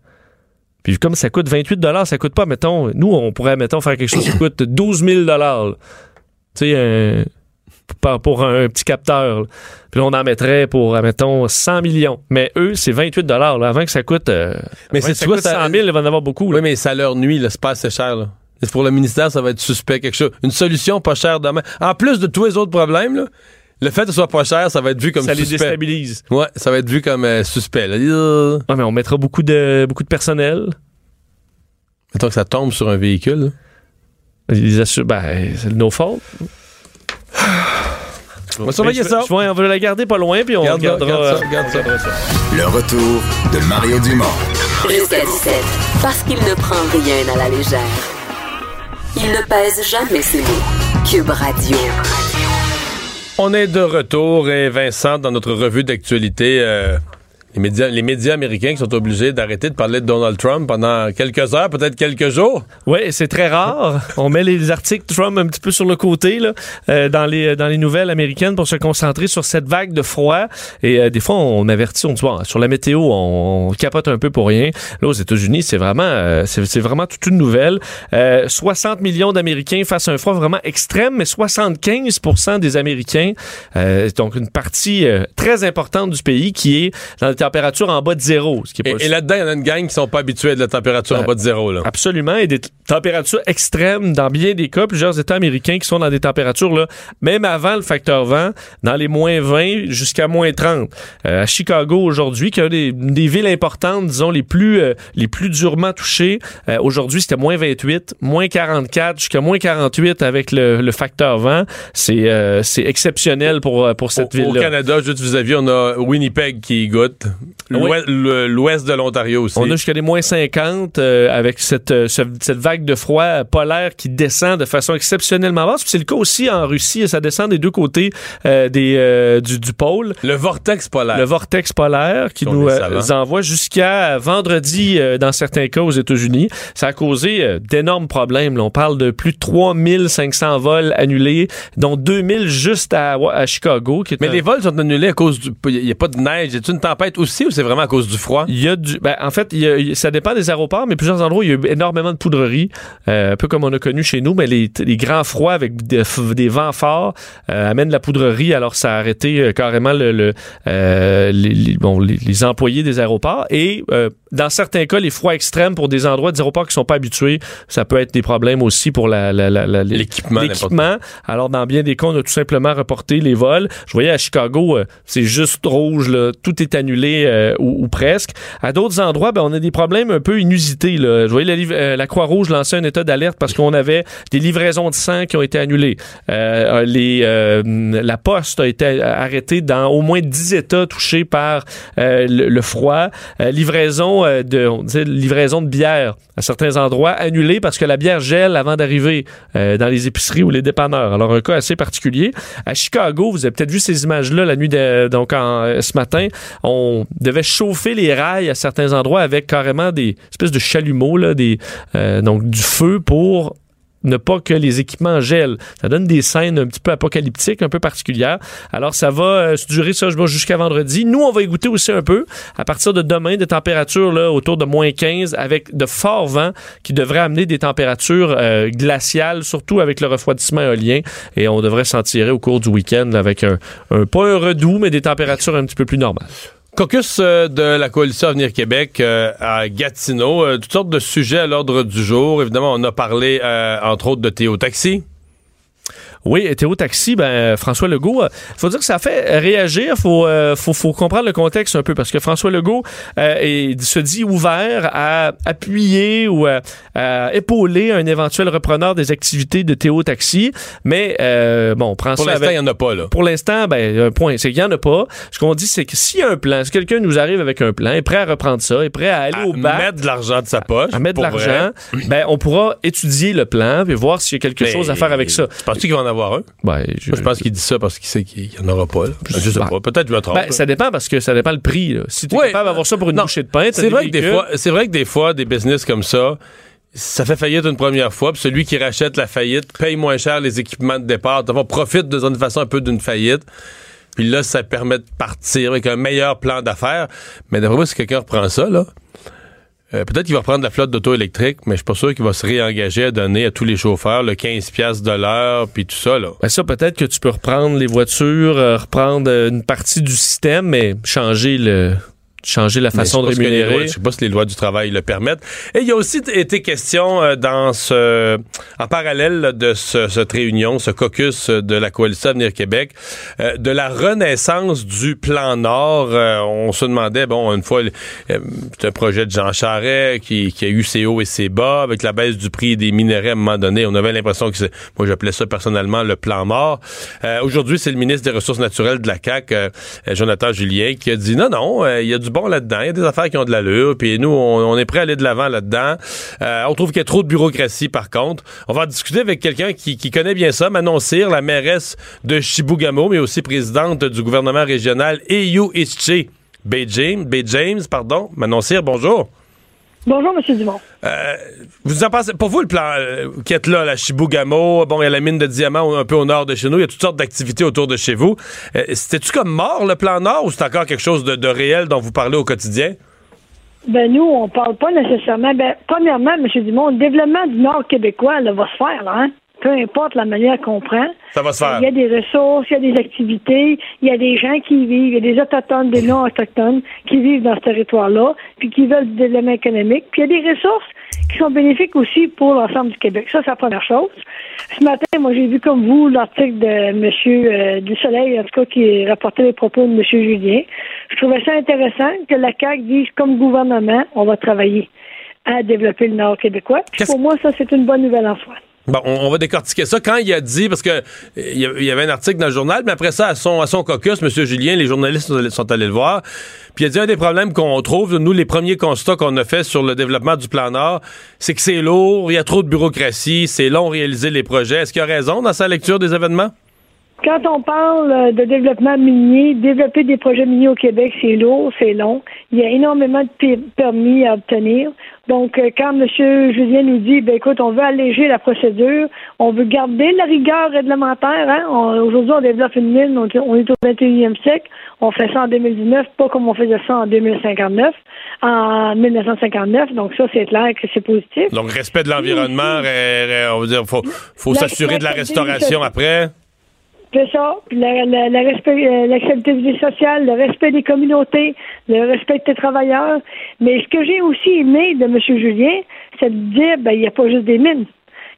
Puis comme ça coûte 28 ça coûte pas, mettons, nous, on pourrait, mettons, faire quelque chose qui coûte 12 000 là. Tu sais, un- pour, pour un, petit capteur. là. Puis là, on en mettrait pour, mettons, 100 millions. Mais eux, c'est 28 là, avant que ça coûte... euh, Mais que ça toi, coûte ça- 100 000, il va en avoir beaucoup. là. Oui, mais ça leur nuit, c'est pas assez cher. Là. Et Pour le ministère, ça va être suspect, quelque chose. Une solution pas chère demain. En plus de tous les autres problèmes, là, le fait que ce soit pas cher, ça va être vu comme ça les suspect. déstabilise. Ouais, ça va être vu comme euh, suspect. Là. Ouais, mais on mettra beaucoup de, beaucoup de personnel. Mettons que ça tombe sur un véhicule. là. Ils assurent, ben, c'est de nos fautes. On va surveiller ça. je vais- on va la garder pas loin, puis on Garde, ça, regardera. garde ça, garde ça. Le retour de Mario Dumont. Jusqu'à 17. Parce qu'il ne prend rien à la légère. Il ne pèse jamais ses mots. Cube Radio. On est de retour et Vincent, dans notre revue d'actualité, euh, les, médias, les médias américains qui sont obligés d'arrêter de parler de Donald Trump pendant quelques heures, peut-être quelques jours. Oui, c'est très rare. On met les articles Trump un petit peu sur le côté là, euh, dans, les, dans les nouvelles américaines pour se concentrer sur cette vague de froid. Et euh, des fois, on avertit, on dit, bon, sur la météo, on, capote un peu pour rien. Là, aux États-Unis, c'est vraiment, euh, c'est, vraiment toute une nouvelle. Euh, 60 millions d'Américains face à un froid vraiment extrême, mais 75 des Américains, euh, donc une partie euh, très importante du pays qui est dans l'état températures en bas de zéro. Ce qui est Et, pas et là-dedans, il y en a une gang qui sont pas habitués à de la température en bas de zéro. Là. Absolument, et des températures extrêmes dans bien des cas. Plusieurs États américains qui sont dans des températures, là, même avant le facteur vent, dans les moins 20 jusqu'à moins 30. Euh, à Chicago aujourd'hui, qui est une des, des villes importantes, disons, les plus, euh, les plus durement touchées, euh, aujourd'hui c'était moins 28, moins 44, jusqu'à moins 48 avec le, le facteur vent. C'est euh, c'est exceptionnel pour, euh, pour cette Au, au ville-là. Canada, juste vis-à-vis, on a Winnipeg qui y goûte. L'ouest de l'Ontario aussi. On a jusqu'à des moins 50 euh, avec cette, euh, ce- cette vague de froid polaire qui descend de façon exceptionnellement basse. C'est le cas aussi en Russie. Ça descend des deux côtés euh, des, du, du pôle. Le vortex polaire. Le vortex polaire qui nous envoie jusqu'à vendredi dans certains cas aux États-Unis. Ça a causé d'énormes problèmes. là. On parle de plus de 3500 vols annulés, dont 2000 juste à, à Chicago. Qui est Mais un- les vols sont annulés à cause du. Il n'y a pas de neige. Y a une tempête aussi ou c'est vraiment à cause du froid? Il y a du, ben, en fait, il y a- ça dépend des aéroports, mais plusieurs endroits, il y a eu énormément de poudrerie, euh, un peu comme on a connu chez nous, mais les, les grands froids avec des, des vents forts euh, amènent la poudrerie, alors ça a arrêté euh, carrément le, le, euh, les, les- bon, les, employés des aéroports. Et euh, dans certains cas, les froids extrêmes pour des endroits des aéroports qui sont pas habitués, ça peut être des problèmes aussi pour la, la- la- la- L'équipement, l'équipement. Alors, dans bien des cas, on a tout simplement reporté les vols. Je voyais à Chicago, c'est juste rouge, là. tout est annulé euh, ou, presque. À d'autres endroits, ben, on a des problèmes un peu inusités. Là. Je voyais euh, la Croix-Rouge lancer un état d'alerte parce qu'on avait des livraisons de sang qui ont été annulées. Euh, les, la poste a été arrêtée dans au moins 10 États touchés par le, froid. Livraison de on disait livraison de bière à certains endroits annulée parce que la bière gèle avant d'arriver dans les épiceries ou les dépanneurs. Alors un cas assez particulier. À Chicago, vous avez peut-être vu ces images-là la nuit donc ce matin. On devait chauffer les rails à certains endroits avec carrément des espèces de chalumeaux là, euh, donc du feu pour ne pas que les équipements gèlent. Ça donne des scènes un petit peu apocalyptiques, un peu particulières. Alors, ça va euh, durer ça jusqu'à vendredi. Nous, on va y goûter aussi un peu. À partir de demain, des températures là, autour de moins 15 avec de forts vents qui devraient amener des températures euh, glaciales, surtout avec le refroidissement éolien. Et on devrait s'en tirer au cours du week-end avec un, pas un redout, mais des températures un petit peu plus normales. Caucus euh, de la coalition Avenir Québec euh, à Gatineau, euh, toutes sortes de sujets à l'ordre du jour. Évidemment, on a parlé entre autres de Théo Taxi. Oui, Théo Taxi, ben, François Legault, il faut dire que ça fait réagir. Il faut, euh, faut, faut comprendre le contexte un peu parce que François Legault euh, est- se dit ouvert à appuyer ou à, à épauler un éventuel repreneur des activités de Théo Taxi. Mais, euh, bon, on prend Pour l'instant, il n'y en a pas, là. Pour l'instant, ben, un point, c'est qu'il n'y en a pas. Ce qu'on dit, c'est que s'il y a un plan, si quelqu'un nous arrive avec un plan, est prêt à reprendre ça, est prêt à aller À au bas, mettre de l'argent de sa poche. à mettre de l'argent, ben, on pourra étudier le plan et voir s'il y a quelque Mais chose à faire avec ça. Penses-tu qu'il va en avoir un? Ben, je, Moi, je pense qu'il dit ça parce qu'il sait qu'il n'y en aura pas. là. Je sais Ben, pas. Peut-être que je me trompe. Ben, ça dépend parce que ça dépend le prix. là. Si tu es Oui. capable d'avoir ça pour une Non, bouchée de pain, C'est vrai, que des fois, c'est vrai que des fois, des business comme ça, ça fait faillite une première fois, puis celui qui rachète la faillite paye moins cher les équipements de départ, d'abord profite de d'une façon un peu d'une faillite. Puis là, ça permet de partir avec un meilleur plan d'affaires. Mais d'après moi, si quelqu'un reprend ça, là, euh, peut-être qu'il va reprendre la flotte d'auto électrique, mais je suis pas sûr qu'il va se réengager à donner à tous les chauffeurs le 15 piastres de l'heure, puis tout ça, là. Ben ça, peut-être que tu peux reprendre les voitures, euh, reprendre euh, une partie du système, mais changer le changer la façon de rémunérer. lois- Je sais pas si les lois du travail le permettent. Et il y a aussi été question euh, dans ce, en parallèle là, de ce- cette réunion, ce caucus euh, de la coalition Avenir Québec, euh, de la renaissance du plan Nord. Euh, on se demandait, bon, une fois, euh, c'est un projet de Jean Charest qui, qui a eu ses hauts et ses bas avec la baisse du prix des minerais à un moment donné. On avait l'impression que c'est, moi j'appelais ça personnellement le plan mort. Euh, Aujourd'hui, c'est le ministre des Ressources naturelles de la CAQ, euh, Jonathan Julien, qui a dit non, non, il y a du bon là-dedans, il y a des affaires qui ont de l'allure, puis nous, on, est prêt à aller de l'avant là-dedans. Euh, on trouve qu'il y a trop de bureaucratie, par contre. On va discuter avec quelqu'un qui, connaît bien ça, Manon Cyr, la mairesse de Chibougamau, mais aussi présidente du gouvernement régional EU James, Bay James, pardon. Manon Cyr, bonjour. Bonjour, M. Dumont. Euh, vous en pensez, pour vous, le plan euh, qui est là, la Chibougamau, bon, il y a la mine de diamants un peu au nord de chez nous, il y a toutes sortes d'activités autour de chez vous. Euh, C'était-tu comme mort, le plan nord, ou c'est encore quelque chose de, de réel dont vous parlez au quotidien? Ben, nous, on parle pas nécessairement. Ben, premièrement, M. Dumont, le développement du Nord québécois, là, va se faire, là, hein? Peu importe la manière qu'on prend, Ça va se faire. il y a des ressources, il y a des activités, il y a des gens qui y vivent, il y a des autochtones, des non-autochtones qui vivent dans ce territoire-là, puis qui veulent du développement économique, puis il y a des ressources qui sont bénéfiques aussi pour l'ensemble du Québec. Ça, c'est la première chose. Ce matin, moi, j'ai vu comme vous l'article de Monsieur euh, du Soleil, en tout cas, qui rapportait les propos de Monsieur Julien. Je trouvais ça intéressant que la CAQ dise, comme gouvernement, on va travailler à développer le Nord québécois. Puis pour moi, ça, c'est une bonne nouvelle en soi. Bon, on, va décortiquer ça. Quand il a dit, parce que il y avait un article dans le journal, mais après ça, à son, à son caucus, M. Julien, les journalistes sont allés, le voir. Puis il a dit un des problèmes qu'on trouve, nous, les premiers constats qu'on a fait sur le développement du plan c'est que c'est lourd, il y a trop de bureaucratie, c'est long réaliser les projets. Est-ce qu'il a raison dans sa lecture des événements? Quand on parle euh, de développement minier, développer des projets miniers au Québec, c'est lourd, c'est long. Il y a énormément de per- permis à obtenir. Donc, euh, quand M. Julien nous dit, ben écoute, on veut alléger la procédure, on veut garder la rigueur réglementaire. Hein? Aujourd'hui, on développe une mine, on, on est au 21e siècle, on fait ça en 2019, pas comme on faisait ça en 2059, en 1959. Donc, ça, c'est clair que c'est positif. Donc, respect de l'environnement, on va dire, faut, s'assurer de la- restauration après. C'est ça. Puis la- respect- euh, l'acceptabilité sociale, le respect des communautés, le respect de tes travailleurs. Mais ce que j'ai aussi aimé de M. Julien, c'est de dire, ben, il n'y a pas juste des mines.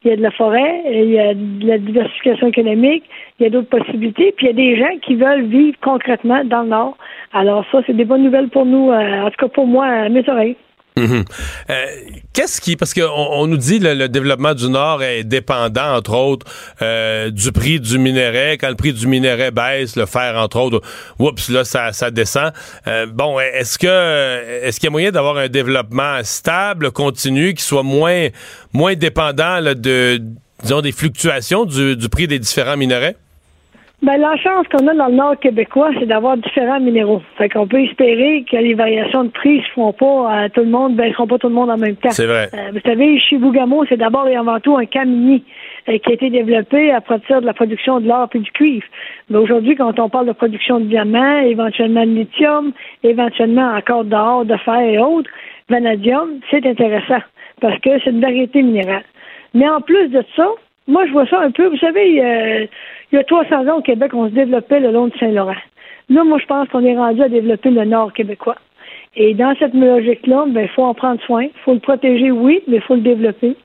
Il y a de la forêt, il y a de la diversification économique, il y a d'autres possibilités, puis il y a des gens qui veulent vivre concrètement dans le Nord. Alors ça, c'est des bonnes nouvelles pour nous, euh, en tout cas pour moi, à mes oreilles. Mhm. Euh, Qu'est-ce qui, parce qu'on on nous dit le, le développement du Nord est dépendant, entre autres, euh, du prix du minerai. Quand le prix du minerai baisse, le fer, entre autres, oups, là, ça, descend. Euh, bon, est-ce que est-ce qu'il y a moyen d'avoir un développement stable, continu, qui soit moins moins dépendant de disons des fluctuations du, du prix des différents minerais? Ben, la chance qu'on a dans le nord québécois, c'est d'avoir différents minéraux. Fait qu'on peut espérer que les variations de prix se font pas à tout le monde, ben, seront pas tout le monde en même temps. C'est vrai. Euh, vous savez, Chibougamau, c'est d'abord et avant tout un cas minier euh, qui a été développé à partir de la production de l'or et du cuivre. Mais aujourd'hui, quand on parle de production de diamants, éventuellement de lithium, éventuellement encore d'or, de fer et autres, vanadium, c'est intéressant parce que c'est une variété minérale. Mais en plus de ça, moi, je vois ça un peu, vous savez, euh, il y a 300 ans au Québec, on se développait le long du Saint-Laurent. Là, moi, je pense qu'on est rendu à développer le nord québécois. Et dans cette logique-là, ben, il faut en prendre soin. Il faut le protéger, oui, mais il faut le développer.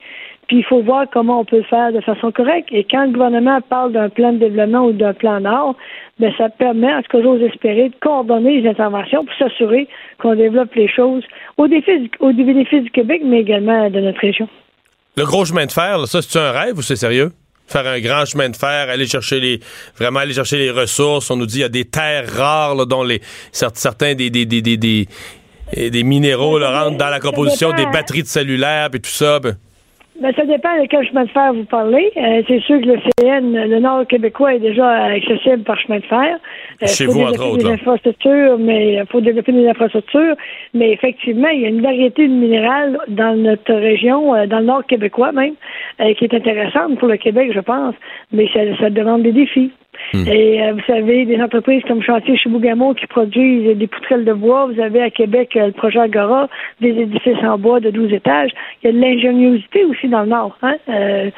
Puis il faut voir comment on peut le faire de façon correcte. Et quand le gouvernement parle d'un plan de développement ou d'un plan nord, ben, ça permet, en tout cas, j'ose espérer, de coordonner les interventions pour s'assurer qu'on développe les choses au, défi au bénéfice du Québec, mais également de notre région. Le gros chemin de fer, là, ça, c'est un rêve ou c'est sérieux? Faire un grand chemin de fer, aller chercher les, vraiment aller chercher les ressources. On nous dit qu'il y a des terres rares, là, dont les, cer- certains des, des, des, des, des, et des minéraux, là, rentrent dans la composition des batteries de cellulaires, puis tout ça. ben. Ben, ça dépend de quel chemin de fer vous parlez. Euh, c'est sûr que le CN, le nord québécois, est déjà accessible par chemin de fer. Euh, Chez faut vous, entre autres, des infrastructures, mais il faut développer des infrastructures. Mais effectivement, il y a une variété de minérales dans notre région, euh, dans le nord québécois même, euh, qui est intéressante pour le Québec, je pense. Mais ça, ça demande des défis. Et euh, vous savez, des entreprises comme Chantier Chibougamau qui produisent des poutrelles de bois. Vous avez à Québec euh, le projet Agora, des édifices en bois de 12 étages. Il y a de l'ingéniosité aussi dans le Nord. Hein? Euh,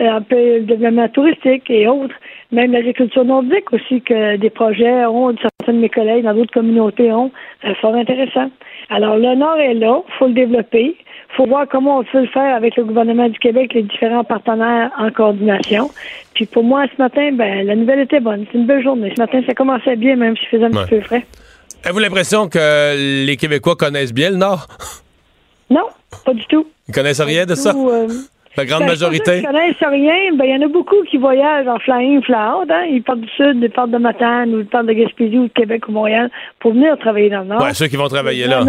un peu le développement touristique et autres. Même l'agriculture nordique aussi, que des projets ont, certains de mes collègues dans d'autres communautés ont, euh, fort intéressant. Alors, le Nord est là, il faut le développer. Il faut voir comment on peut le faire avec le gouvernement du Québec, les différents partenaires en coordination. Puis pour moi, ce matin, ben, la nouvelle était bonne. C'est une belle journée. Ce matin, ça commençait bien, même s'il faisait un Ouais. petit peu frais. Avez-vous l'impression que les Québécois connaissent bien le Nord? Non, pas du tout. Ils connaissent rien de ça? Euh, La grande ben, majorité? Ils connaissent rien. Ben, il y en a beaucoup qui voyagent en fly-in, fly-out. Hein? Ils partent du Sud, ils partent de Matane, ou ils partent de Gaspésie, ou de Québec, ou Montréal, pour venir travailler dans le Nord. Ouais, ceux qui vont travailler là.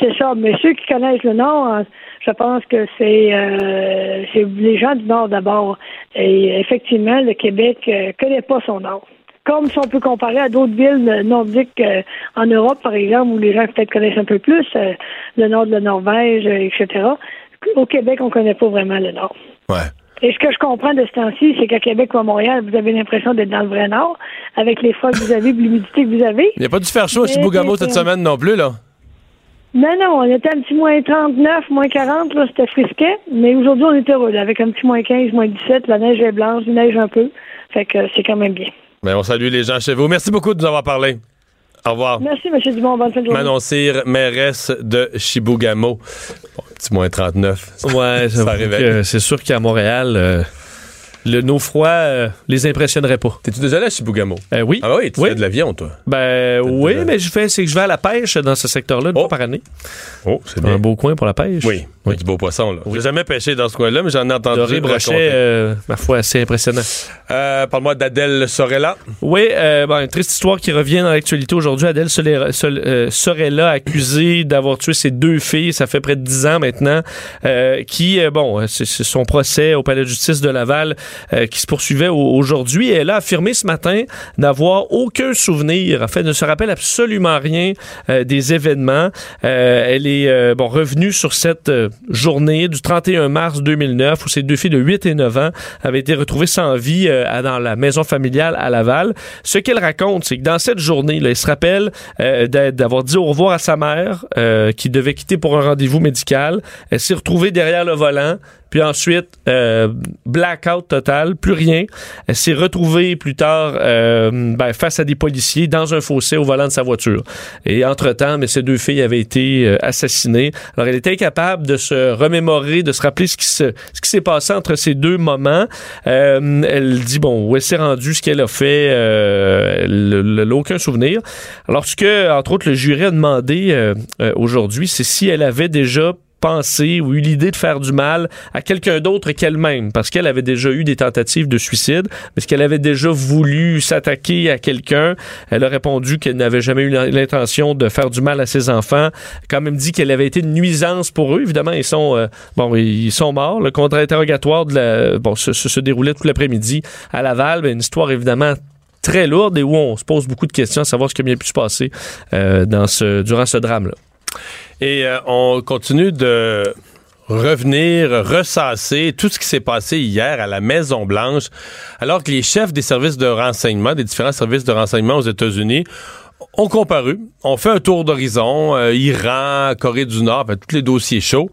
C'est ça. Mais ceux qui connaissent le Nord, hein, je pense que c'est euh, c'est les gens du Nord d'abord. Et effectivement, le Québec euh, connaît pas son Nord. Comme si on peut comparer à d'autres villes euh, nordiques euh, en Europe, par exemple, où les gens peut-être connaissent un peu plus le nord de la Norvège, etc. Au Québec, on connaît pas vraiment le Nord. Ouais. Et ce que je comprends de ce temps-ci, c'est qu'à Québec ou à Montréal, vous avez l'impression d'être dans le vrai Nord, avec les froids que vous avez, l'humidité que vous avez. Il n'y a pas dû faire chaud à Chibougamau cette semaine non plus, là. Non, non, on était un petit moins 39, moins 40, là, c'était frisquet. Mais aujourd'hui, on est heureux, là, avec un petit moins 15, moins 17. La neige est blanche, il neige un peu. Fait que c'est quand même bien. Ben, on salue les gens chez vous. Merci beaucoup de nous avoir parlé. Au revoir. Merci, M. Dumont. Bonne fin de journée. Manon Cyr, mairesse de Chibougamau. Bon, petit moins 39. Ouais, ça réveille. C'est sûr qu'à Montréal, euh, le, nos froids euh, les impressionnerait pas. T'es-tu déjà allé à Chibougamau? Euh, oui. Ah oui, tu Oui. fais de l'avion, toi. Ben oui, mais je fais, c'est que je vais à la pêche dans ce secteur-là une Oh. fois par année. Oh, c'est Un beau coin pour la pêche. Oui, il y a du beau poisson, là. J'ai jamais pêché dans ce coin-là, mais j'en ai entendu Doré brochet, euh, ma foi, assez impressionnant. Euh, Parle-moi d'Adèle Sorella. Oui, euh, bon, une triste histoire qui revient dans l'actualité aujourd'hui. Adèle euh, Sorella, accusée d'avoir tué ses deux filles, ça fait près de dix ans maintenant, euh, qui, euh, bon, c'est son procès au palais de justice de Laval euh, qui se poursuivait au- aujourd'hui. Elle a affirmé ce matin n'avoir aucun souvenir, en fait, ne se rappelle absolument rien euh, des événements. Euh, elle est, bon, revenue sur cette euh, journée du 31 mars 2009 où ses deux filles de 8 et 9 ans avaient été retrouvées sans vie euh, dans la maison familiale à Laval. Ce qu'elle raconte, c'est que dans cette journée, là, elle se rappelle euh, d'a- d'avoir dit au revoir à sa mère euh, qui devait quitter pour un rendez-vous médical. Elle s'est retrouvée derrière le volant. Puis ensuite, euh, blackout total, plus rien. Elle s'est retrouvée plus tard euh, ben, face à des policiers dans un fossé au volant de sa voiture. Et entre-temps, mais ces deux filles avaient été euh, assassinées. Alors, elle était incapable de se remémorer, de se rappeler ce qui ce qui s'est passé entre ces deux moments. Euh, elle dit, bon, où elle s'est rendue, ce qu'elle a fait, euh, elle n'a aucun souvenir. Alors, ce que, entre autres, le jury a demandé aujourd'hui, c'est si elle avait déjà pensé ou eu l'idée de faire du mal à quelqu'un d'autre qu'elle-même, parce qu'elle avait déjà eu des tentatives de suicide, est-ce qu'elle avait déjà voulu s'attaquer à quelqu'un? Elle a répondu qu'elle n'avait jamais eu l'intention de faire du mal à ses enfants. Quand même dit qu'elle avait été une nuisance pour eux. Évidemment, ils sont, euh, bon, ils sont morts. Le contre-interrogatoire de la, bon, se, se- se déroulait tout l'après-midi à Laval. Ben, une histoire évidemment très lourde et où on se pose beaucoup de questions à savoir ce qui a bien pu se passer euh, dans ce, durant ce drame-là. Et euh, on continue de revenir, ressasser tout ce qui s'est passé hier à la Maison-Blanche, alors que les chefs des services de renseignement, des différents services de renseignement aux États-Unis, ont comparu, ont fait un tour d'horizon, euh, Iran, Corée du Nord, enfin, tous les dossiers chauds.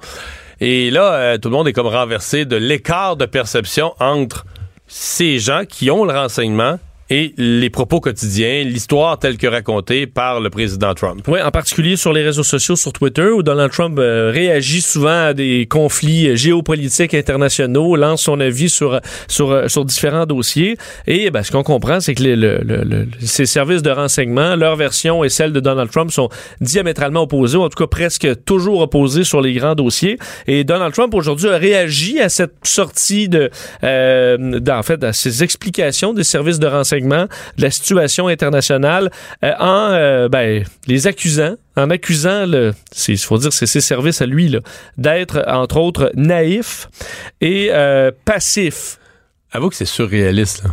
Et là, euh, tout le monde est comme renversé de l'écart de perception entre ces gens qui ont le renseignement et les propos quotidiens, l'histoire telle que racontée par le président Trump. Oui, en particulier sur les réseaux sociaux, sur Twitter, où Donald Trump euh, réagit souvent à des conflits euh, géopolitiques internationaux, lance son avis sur sur euh, sur différents dossiers. Et ben, ce qu'on comprend, c'est que les, le, le- le- ces services de renseignement, leur version et celle de Donald Trump sont diamétralement opposées, ou en tout cas presque toujours opposées sur les grands dossiers. Et Donald Trump aujourd'hui a réagi à cette sortie de, euh, d'en fait, à ces explications des services de renseignement de la situation internationale euh, en euh, ben, les accusant en accusant le il faut dire c'est ses services à lui là d'être entre autres naïf et euh, passif. Avoue que c'est surréaliste là.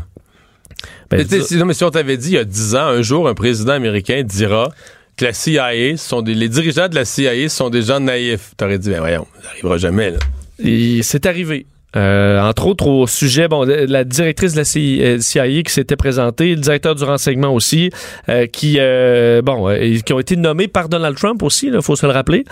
Ben, t'sais, non, mais si on t'avait dit il y a 10 ans, un jour, un président américain dira que la CIA, ce sont des, les dirigeants de la CIA sont des gens naïfs. T'aurais dit, ben voyons, ça n'arrivera jamais. Là. Et c'est arrivé. Euh, entre autres au sujet, bon, la directrice de la CIA euh, qui s'était présentée, le directeur du renseignement aussi, euh, qui, euh, bon, qui ont été nommés par Donald Trump aussi, il faut se le rappeler,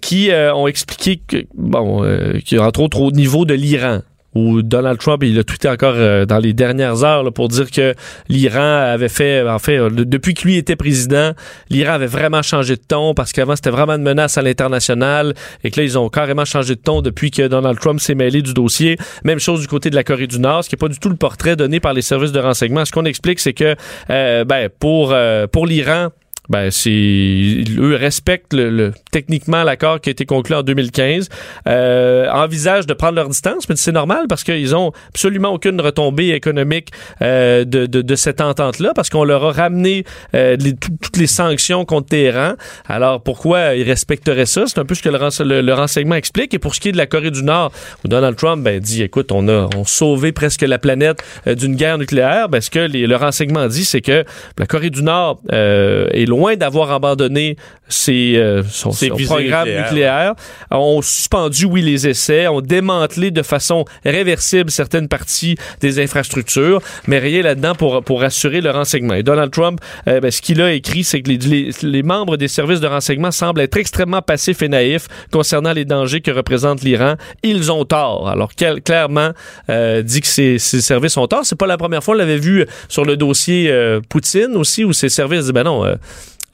qui ont expliqué que, bon, qui, entre autres au niveau de l'Iran, où Donald Trump, il a tweeté encore euh, dans les dernières heures pour dire que l'Iran avait fait, en fait, euh, depuis que lui était président, l'Iran avait vraiment changé de ton parce qu'avant c'était vraiment une menace à l'international et que là ils ont carrément changé de ton depuis que Donald Trump s'est mêlé du dossier. Même chose du côté de la Corée du Nord, ce qui n'est pas du tout le portrait donné par les services de renseignement. Ce qu'on explique, c'est que euh, ben, pour, pour l'Iran, ben, c'est eux respectent le, le- techniquement l'accord qui a été conclu en 2015, euh, envisagent de prendre leur distance, mais c'est normal parce qu'ils ont absolument aucune retombée économique euh, de, de, de cette entente-là, parce qu'on leur a ramené euh, les- tout- toutes les sanctions contre Téhéran. Alors pourquoi ils respecteraient ça? C'est un peu ce que le renseignement explique. Et pour ce qui est de la Corée du Nord, où Donald Trump ben, dit, écoute, on a on sauvé presque la planète euh, d'une guerre nucléaire, ben, ce que les- le renseignement dit, c'est que la Corée du Nord euh, est loin loin d'avoir abandonné ses, euh, son, Ses son programme nucléaire, ont suspendu, oui, les essais, ont démantelé de façon réversible certaines parties des infrastructures, mais rien là-dedans pour, pour assurer le renseignement. Et Donald Trump, euh, ben, ce qu'il a écrit, c'est que les, les, les membres des services de renseignement semblent être extrêmement passifs et naïfs concernant les dangers que représente l'Iran. Ils ont tort. Alors, quel- clairement, euh, dit que ces, ces services ont tort. C'est pas la première fois. On l'avait vu sur le dossier euh, Poutine aussi, où ces services disent, ben non, euh,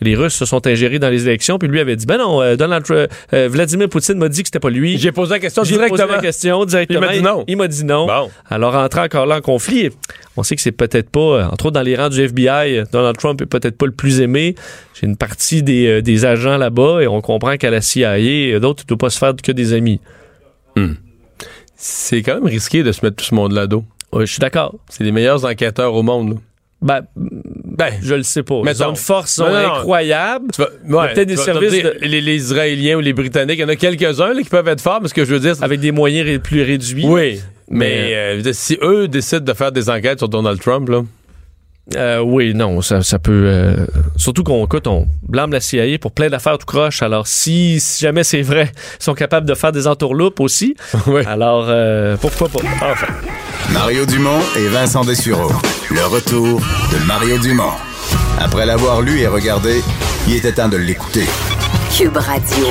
les Russes se sont ingérés dans les élections, puis lui avait dit, ben non, euh, Donald Trump- euh, Vladimir Poutine m'a dit que c'était pas lui. J'ai posé la question J'ai posé directement. la question directement. Il m'a dit non. Il m'a dit non. Bon. Alors, entrer encore là en conflit, on sait que c'est peut-être pas, euh, entre autres dans les rangs du FBI, euh, Donald Trump est peut-être pas le plus aimé. J'ai une partie des, euh, des agents là-bas et on comprend qu'à la CIA, euh, d'autres, il ne doit pas se faire que des amis. C'est quand même risqué de se mettre tout ce monde-là dos. Ouais, je suis d'accord. C'est les meilleurs enquêteurs au monde. là. Ben, Ben, je le sais pas. Ils Mettons. ont une force Non, non, non. incroyable. Il y a peut-être des services dire, de- les, les Israéliens ou les Britanniques, il y en a quelques-uns qui peuvent être forts, mais ce que je veux dire, avec des moyens ré- plus réduits. Oui, mais, Mais- euh, si eux décident de faire des enquêtes sur Donald Trump, là, Euh, oui, non, ça, ça peut. euh, surtout qu'on écoute, on blâme la CIA pour plein d'affaires tout croche. Alors, si, si jamais c'est vrai, ils sont capables de faire des entourloupes aussi. Oui. Alors, euh, pourquoi pas? Enfin. Mario Dumont et Vincent Dessureau. Le retour de Mario Dumont. Après l'avoir lu et regardé, il était temps de l'écouter. Cube Radio.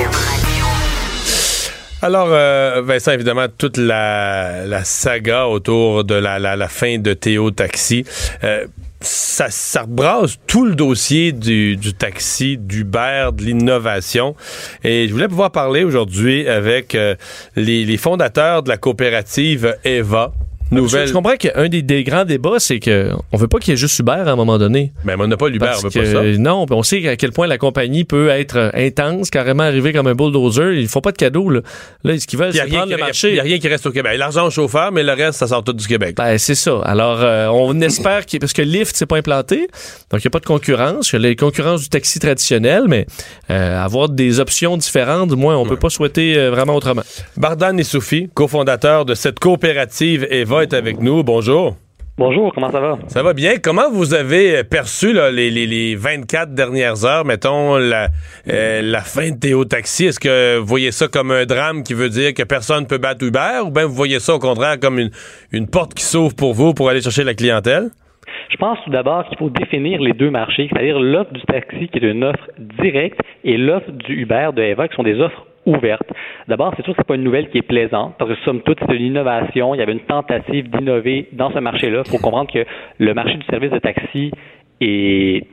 Alors, euh, Vincent, évidemment, toute la, saga autour de la, fin de Théo Taxi, euh, ça, ça rebrasse tout le dossier du, du taxi, de l'innovation. Et je voulais pouvoir parler aujourd'hui avec euh, les fondateurs de la coopérative Eva. Nouvelle. Je, comprends qu'un des, des grands débats, c'est que on veut pas qu'il y ait juste Uber à un moment donné. Mais on n'a pas l'Uber, on veut que, pas ça. Non, on sait à quel point la compagnie peut être euh, intense, carrément arriver comme un bulldozer. Ils font pas de cadeaux. Là, là ce qu'ils veulent, n'y c'est rien prendre le marché. il y a rien qui reste au Québec. L'argent au chauffeur, mais le reste, ça sort tout du Québec. Ben, c'est ça. Alors, euh, on espère qu'il parce que Lyft, c'est pas implanté. Donc, il n'y a pas de concurrence. Il y a les concurrences du taxi traditionnel, mais euh, avoir des options différentes, du moins, on peut pas souhaiter euh, vraiment autrement. Bardan Issoufi, cofondateur de cette coopérative Eva, est avec nous. Bonjour. Bonjour, comment ça va? Ça va bien? Comment vous avez perçu là, les, les, les 24 dernières heures, mettons, la, euh, la fin de Théo Taxi? Est-ce que vous voyez ça comme un drame qui veut dire que personne ne peut battre Uber ou bien vous voyez ça au contraire comme une, une porte qui s'ouvre pour vous pour aller chercher la clientèle? Je pense tout d'abord qu'il faut définir les deux marchés, c'est-à-dire l'offre du taxi qui est une offre directe et l'offre du Uber de Eva qui sont des offres D'abord, c'est sûr que c'est pas une nouvelle qui est plaisante parce que somme toute, c'est une innovation. Il y avait une tentative d'innover dans ce marché-là. Il faut comprendre que le marché du service de taxi est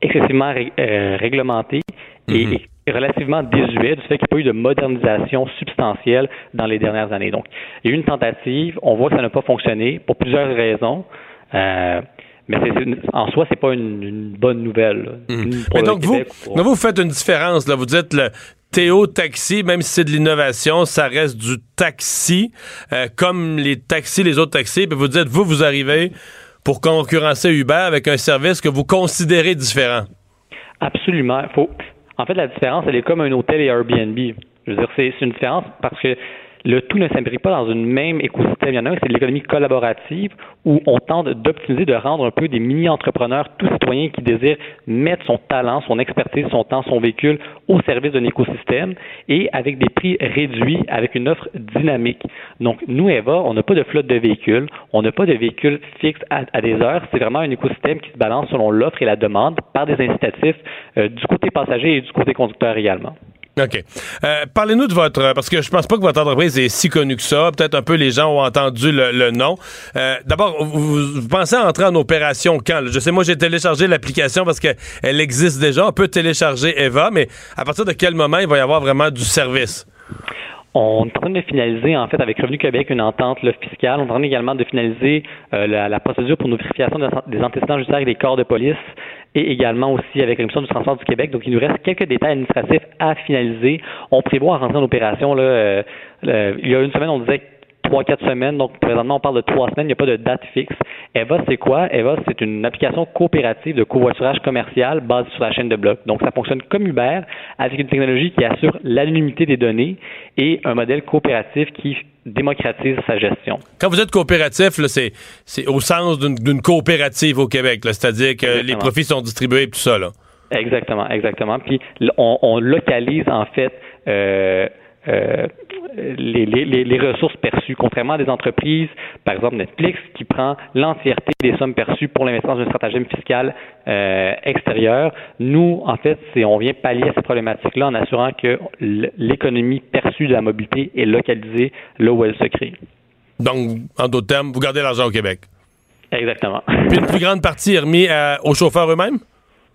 excessivement ré- euh, réglementé et est relativement désuet du fait qu'il n'y a pas eu de modernisation substantielle dans les dernières années. Donc, il y a eu une tentative. On voit que ça n'a pas fonctionné pour plusieurs raisons. Euh, mais une- en soi, c'est pas une, une bonne nouvelle. Mhm. Mais donc vous, pour- vous faites une différence. Là. Vous dites le Théo Taxi, même si c'est de l'innovation, ça reste du taxi, euh, comme les taxis, les autres taxis. Puis vous dites, vous, vous arrivez pour concurrencer Uber avec un service que vous considérez différent. Absolument. Faut... En fait, la différence, elle est comme un hôtel et Airbnb. Je veux dire, c'est c'est une différence parce que le tout ne s'imbrique pas dans une même écosystème. Il y en a un, c'est l'économie collaborative où on tente d'optimiser, de rendre un peu des mini-entrepreneurs, tout citoyen qui désire mettre son talent, son expertise, son temps, son véhicule au service d'un écosystème et avec des prix réduits, avec une offre dynamique. Donc, nous, Eva, on n'a pas de flotte de véhicules, on n'a pas de véhicules fixes à, à des heures. C'est vraiment un écosystème qui se balance selon l'offre et la demande par des incitatifs euh, du côté passager et du côté conducteur également. OK. Euh, Parlez-nous de votre... Parce que je pense pas que votre entreprise est si connue que ça. Peut-être un peu les gens ont entendu le, le nom. Euh, D'abord, vous, vous pensez entrer en opération quand? là? Je sais, moi, j'ai téléchargé l'application parce qu'elle existe déjà. On peut télécharger Eva, mais à partir de quel moment il va y avoir vraiment du service? On est en train de finaliser, en fait, avec Revenu Québec, une entente fiscale. On est en train également de finaliser euh, la, la procédure pour nos vérifications des- des antécédents judiciaires et des corps de police et également aussi avec la Commission du transport du Québec. Donc, il nous reste quelques détails administratifs à finaliser. On prévoit rentrer en opération, là, euh, il y a une semaine, on disait trois, quatre semaines. Donc, présentement, on parle de trois semaines. Il n'y a pas de date fixe. Eva, c'est quoi? Eva, c'est une application coopérative de covoiturage commercial basée sur la chaîne de blocs. Donc, ça fonctionne comme Uber avec une technologie qui assure l'anonymité des données et un modèle coopératif qui démocratise sa gestion. Quand vous êtes coopératif, là, c'est, au sens d'une, coopérative au Québec. C'est-à-dire que les profits sont distribués et tout ça. Là. Exactement, exactement. Puis on, on localise en fait euh, euh, les, les, les, ressources perçues, contrairement à des entreprises, par exemple Netflix, qui prend l'entièreté des sommes perçues pour l'investissement dans un stratagème fiscal euh, extérieur. Nous, en fait, c'est on vient pallier à cette problématique-là en assurant que l'économie perçue de la mobilité est localisée là où elle se crée. Donc, en d'autres termes, vous gardez l'argent au Québec. Exactement. Puis une plus grande partie est remise aux chauffeurs eux-mêmes?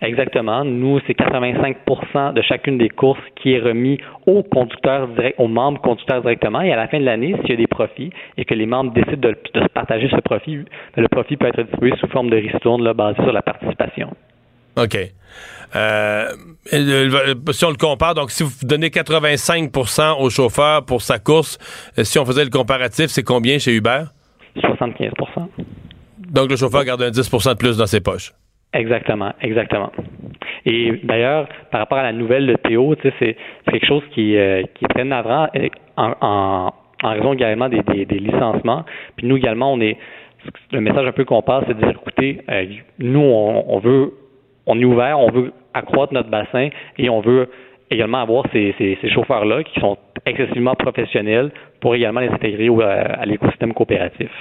Exactement. Nous, c'est 85% de chacune des courses qui est remis aux conducteurs direct, aux membres conducteurs directement. Et à la fin de l'année, s'il y a des profits et que les membres décident de, se partager ce profit, le profit peut être distribué sous forme de ristourne là, basé sur la participation. OK. Euh, si on le compare, donc si vous donnez 85% aux chauffeurs pour sa course, euh, si on faisait le comparatif, c'est combien chez Uber? 75% Donc le chauffeur garde un 10% de plus dans ses poches. Exactement, exactement. Et d'ailleurs, par rapport à la nouvelle de Théo, c'est quelque chose qui, euh, qui est très euh, en, en, en raison également des, des, des, licenciements. Puis nous également, on est le message un peu qu'on passe, c'est de dire écoutez, euh, nous, on, on, veut on est ouvert, on veut accroître notre bassin et on veut également avoir ces, ces, ces chauffeurs-là qui sont excessivement professionnels pour également les intégrer au, à l'écosystème coopératif.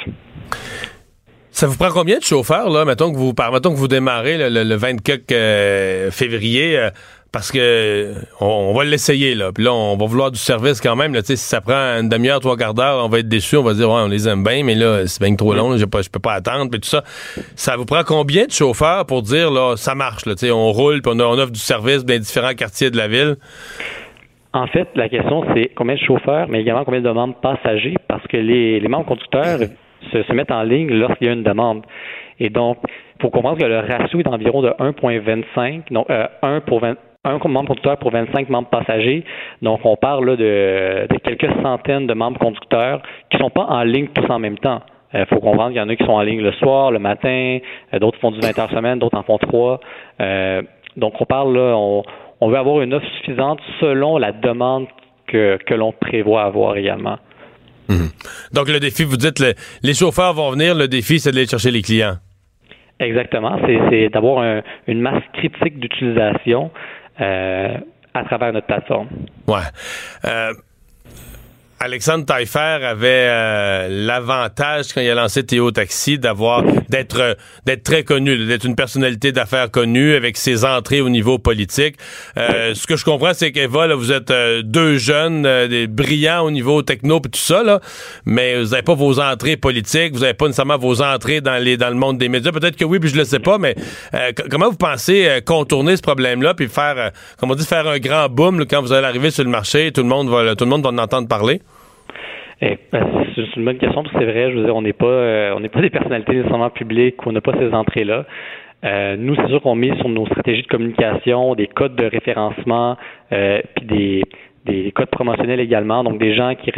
Ça vous prend combien de chauffeurs, là, mettons que vous, mettons que vous démarrez le, 24 euh, février, euh, parce que on, va l'essayer, là. Puis là, on va vouloir du service quand même. Là, si ça prend une demi-heure, trois quarts d'heure, on va être déçu, on va dire ouais, on les aime bien, mais là, c'est bien trop long, je peux pas attendre, puis tout ça. Ça vous prend combien de chauffeurs pour dire là, ça marche, là, on roule, puis on, on offre du service dans différents quartiers de la ville? En fait, la question, c'est combien de chauffeurs, mais également combien de membres passagers, parce que les, les membres conducteurs se, se mettent en ligne lorsqu'il y a une demande. Et donc, il faut comprendre que le ratio est d'environ de 1,25, donc euh, 1 pour 20, un membre conducteur pour 25 membres passagers. Donc, on parle là, de, de, quelques centaines de membres conducteurs qui ne sont pas en ligne tous en même temps. Il euh, faut comprendre qu'il y en a qui sont en ligne le soir, le matin, euh, d'autres font du 20 heures semaine, d'autres en font 3. Euh, donc, on parle là, on, on veut avoir une offre suffisante selon la demande que, que l'on prévoit avoir également. Mhm. Donc, le défi, vous dites, les chauffeurs vont venir, le défi, c'est d'aller chercher les clients. Exactement. C'est d'avoir une masse critique d'utilisation euh, à travers notre plateforme. Ouais. Euh, Alexandre Taillefer avait euh, l'avantage quand il a lancé Théo Taxi d'avoir d'être euh, d'être très connu, d'être une personnalité d'affaires connue avec ses entrées au niveau politique. Euh, ce que je comprends, c'est qu'Eva, là, vous êtes deux jeunes, des brillants au niveau techno et tout ça, là, mais vous n'avez pas vos entrées politiques, vous n'avez pas nécessairement vos entrées dans les dans le monde des médias. Peut-être que oui, puis je le sais pas, mais comment vous pensez contourner ce problème-là puis faire, comme on dit, faire un grand boom quand vous allez arriver sur le marché, tout le monde va tout le monde va en entendre parler? Eh, ben, c'est une bonne question c'est vrai, je veux dire, on n'est pas euh, on n'est pas des personnalités nécessairement publiques, on n'a pas ces entrées-là. Euh, nous, c'est sûr qu'on met sur nos stratégies de communication des codes de référencement, euh, puis des, des codes promotionnels également, donc des gens qui,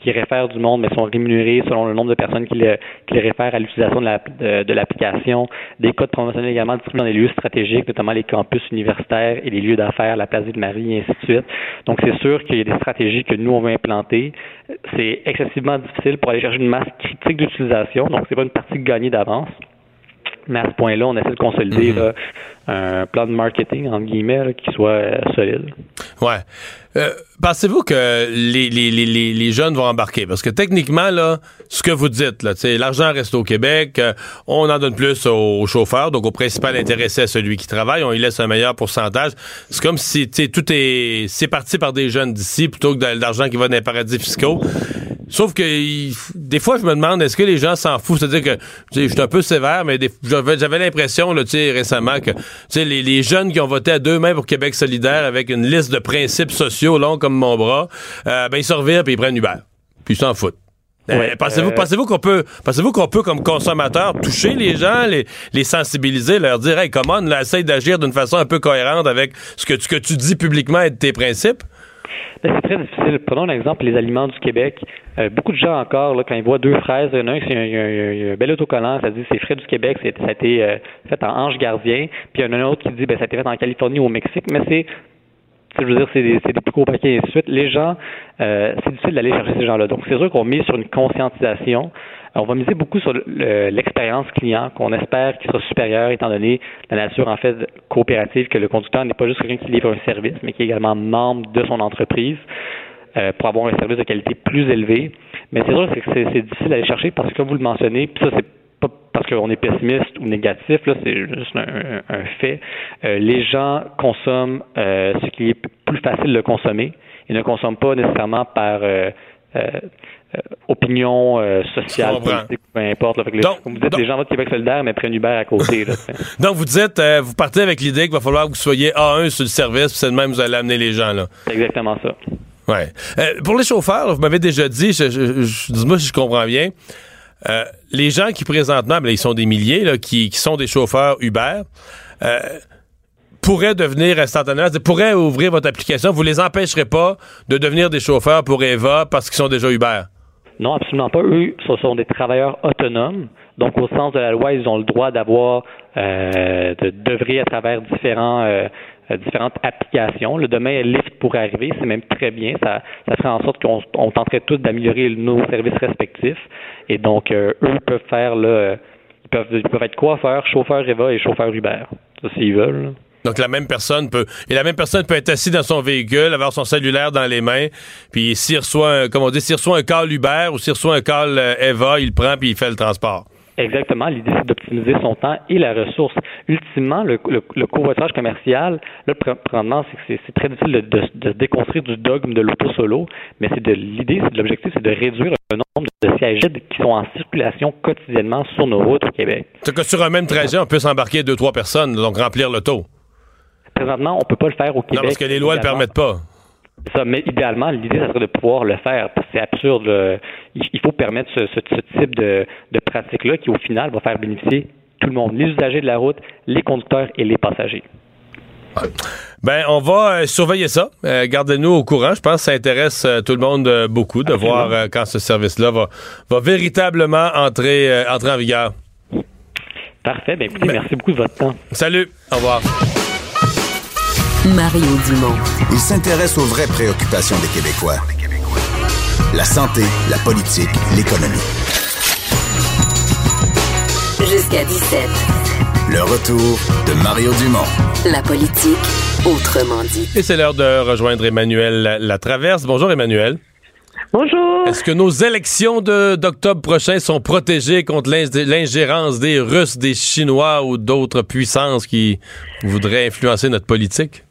qui, réfèrent du monde, mais sont rémunérés selon le nombre de personnes qui, les, qui réfèrent à l'utilisation de, l'application. des codes promotionnels également distribués dans les lieux stratégiques, notamment les campus universitaires et les lieux d'affaires, la place de Marie, et ainsi de suite. Donc, c'est sûr qu'il y a des stratégies que nous, on veut implanter. C'est excessivement difficile pour aller chercher une masse critique d'utilisation, donc c'est pas une partie gagnée d'avance. Mais à ce point-là, on essaie de consolider mm-hmm. un plan de marketing, entre guillemets, qui soit euh, solide. Ouais. Euh, pensez-vous que les, les, les, les, jeunes vont embarquer? Parce que techniquement, là, ce que vous dites, là, l'argent reste au Québec, euh, on en donne plus aux chauffeurs, donc au principal intéressé à celui qui travaille, on y laisse un meilleur pourcentage. C'est comme si tout est c'est parti par des jeunes d'ici plutôt que de l'argent qui va dans les paradis fiscaux. Sauf que des fois, je me demande, est-ce que les gens s'en foutent? C'est-à-dire que je suis un peu sévère, mais j'avais l'impression récemment que les, les jeunes qui ont voté à deux mains pour Québec solidaire avec une liste de principes sociaux longs comme mon bras, euh, ben ils se revirent et ils prennent Uber. Puis ils s'en foutent. Euh, pensez-vous, euh, pensez-vous qu'on peut, pensez-vous qu'on peut, comme consommateur, toucher les gens, les, les sensibiliser, leur dire, hey, comment, là, essaye d'agir d'une façon un peu cohérente avec ce que, ce que tu dis publiquement et de tes principes? C'est très difficile. Prenons l'exemple les aliments du Québec. Euh, beaucoup de gens encore, là, quand ils voient deux fraises, il y en a un, c'est un, un, bel autocollant, ça dit c'est frais du Québec, ça a été euh, fait en ange gardien, puis il y en a un autre qui dit ben, ça a été fait en Californie ou au Mexique, mais c'est je veux dire, c'est des, des, plus gros paquets et ainsi de suite. Les gens, euh, c'est difficile d'aller chercher ces gens-là. Donc, c'est sûr qu'on mise sur une conscientisation. On va miser beaucoup sur l'expérience client, qu'on espère qu'il sera supérieure, étant donné la nature, en fait, coopérative, que le conducteur n'est pas juste quelqu'un qui livre un service, mais qui est également membre de son entreprise euh, pour avoir un service de qualité plus élevé. Mais c'est sûr que c'est difficile d'aller chercher parce que, comme vous le mentionnez, puis ça, c'est pas parce qu'on est pessimiste ou négatif, là, c'est juste un, un fait. Euh, les gens consomment euh, ce qui est plus facile de consommer. Ils ne consomment pas nécessairement par euh, opinion sociale, politique, peu importe. Là. Les, donc, comme vous dites, donc, les gens votent Québec solidaire, mais prennent Uber à côté. Là, donc, vous dites, vous partez avec l'idée qu'il va falloir que vous soyez A1 sur le service, puis c'est de même que vous allez amener les gens. là. C'est exactement ça. Ouais. pour les chauffeurs, vous m'avez déjà dit, je, je, je, dis-moi si je comprends bien, euh, les gens qui présentement, ben, ils sont des milliers, qui, sont des chauffeurs Uber, euh, pourraient devenir instantanément, pourraient ouvrir votre application. Vous les empêcherez pas de devenir des chauffeurs pour Eva parce qu'ils sont déjà Uber. Non, absolument pas. Eux, ce sont des travailleurs autonomes. Donc, au sens de la loi, ils ont le droit d'avoir, euh, de à travers différents euh, différentes applications. Le demain, Lyft pourrait arriver, c'est même très bien. Ça, ça ferait en sorte qu'on on tenterait tous d'améliorer nos services respectifs. Et donc, euh, eux peuvent faire là, ils peuvent, ils peuvent être coiffeurs, chauffeurs Eva et chauffeurs Uber. Ça, s'ils veulent. Donc la même personne peut et la même personne peut être assise dans son véhicule, avoir son cellulaire dans les mains, puis s'il reçoit un, comme on dit, s'il reçoit un call Uber ou s'il reçoit un call euh, Eva, il prend puis il fait le transport. Exactement. L'idée, c'est d'optimiser son temps et la ressource. Ultimement, le, le, le covoiturage commercial, là, présentement, c'est c'est très difficile de, de, de, déconstruire du dogme de l'auto solo, mais c'est de l'idée, c'est de l'objectif, c'est de réduire le nombre de sièges qui sont en circulation quotidiennement sur nos routes au Québec. C'est que sur un même trajet, on peut s'embarquer deux, trois personnes, donc remplir l'auto. Présentement, on peut pas le faire au Québec. Non, parce que les lois ne le permettent pas. Ça, mais idéalement, l'idée, ça serait de pouvoir le faire. C'est absurde. Là. Il faut permettre ce, ce, ce type de, de pratique-là qui, au final, va faire bénéficier tout le monde, les usagers de la route, les conducteurs et les passagers. Ben, on va euh, surveiller ça. Euh, Gardez-nous au courant. Je pense que ça intéresse euh, tout le monde beaucoup de Absolument. voir quand ce service-là va, va véritablement entrer, entrer en vigueur. Parfait. Ben, écoutez, ben, merci beaucoup de votre temps. Salut. Au revoir. Mario Dumont. Il s'intéresse aux vraies préoccupations des Québécois. La santé, la politique, l'économie. Jusqu'à 17. Le retour de Mario Dumont. La politique, autrement dit. Et c'est l'heure de rejoindre Emmanuel Latraverse. Bonjour Emmanuel. Bonjour. Est-ce que nos élections d'octobre prochain sont protégées contre l'ingérence des Russes, des Chinois ou d'autres puissances qui voudraient influencer notre politique?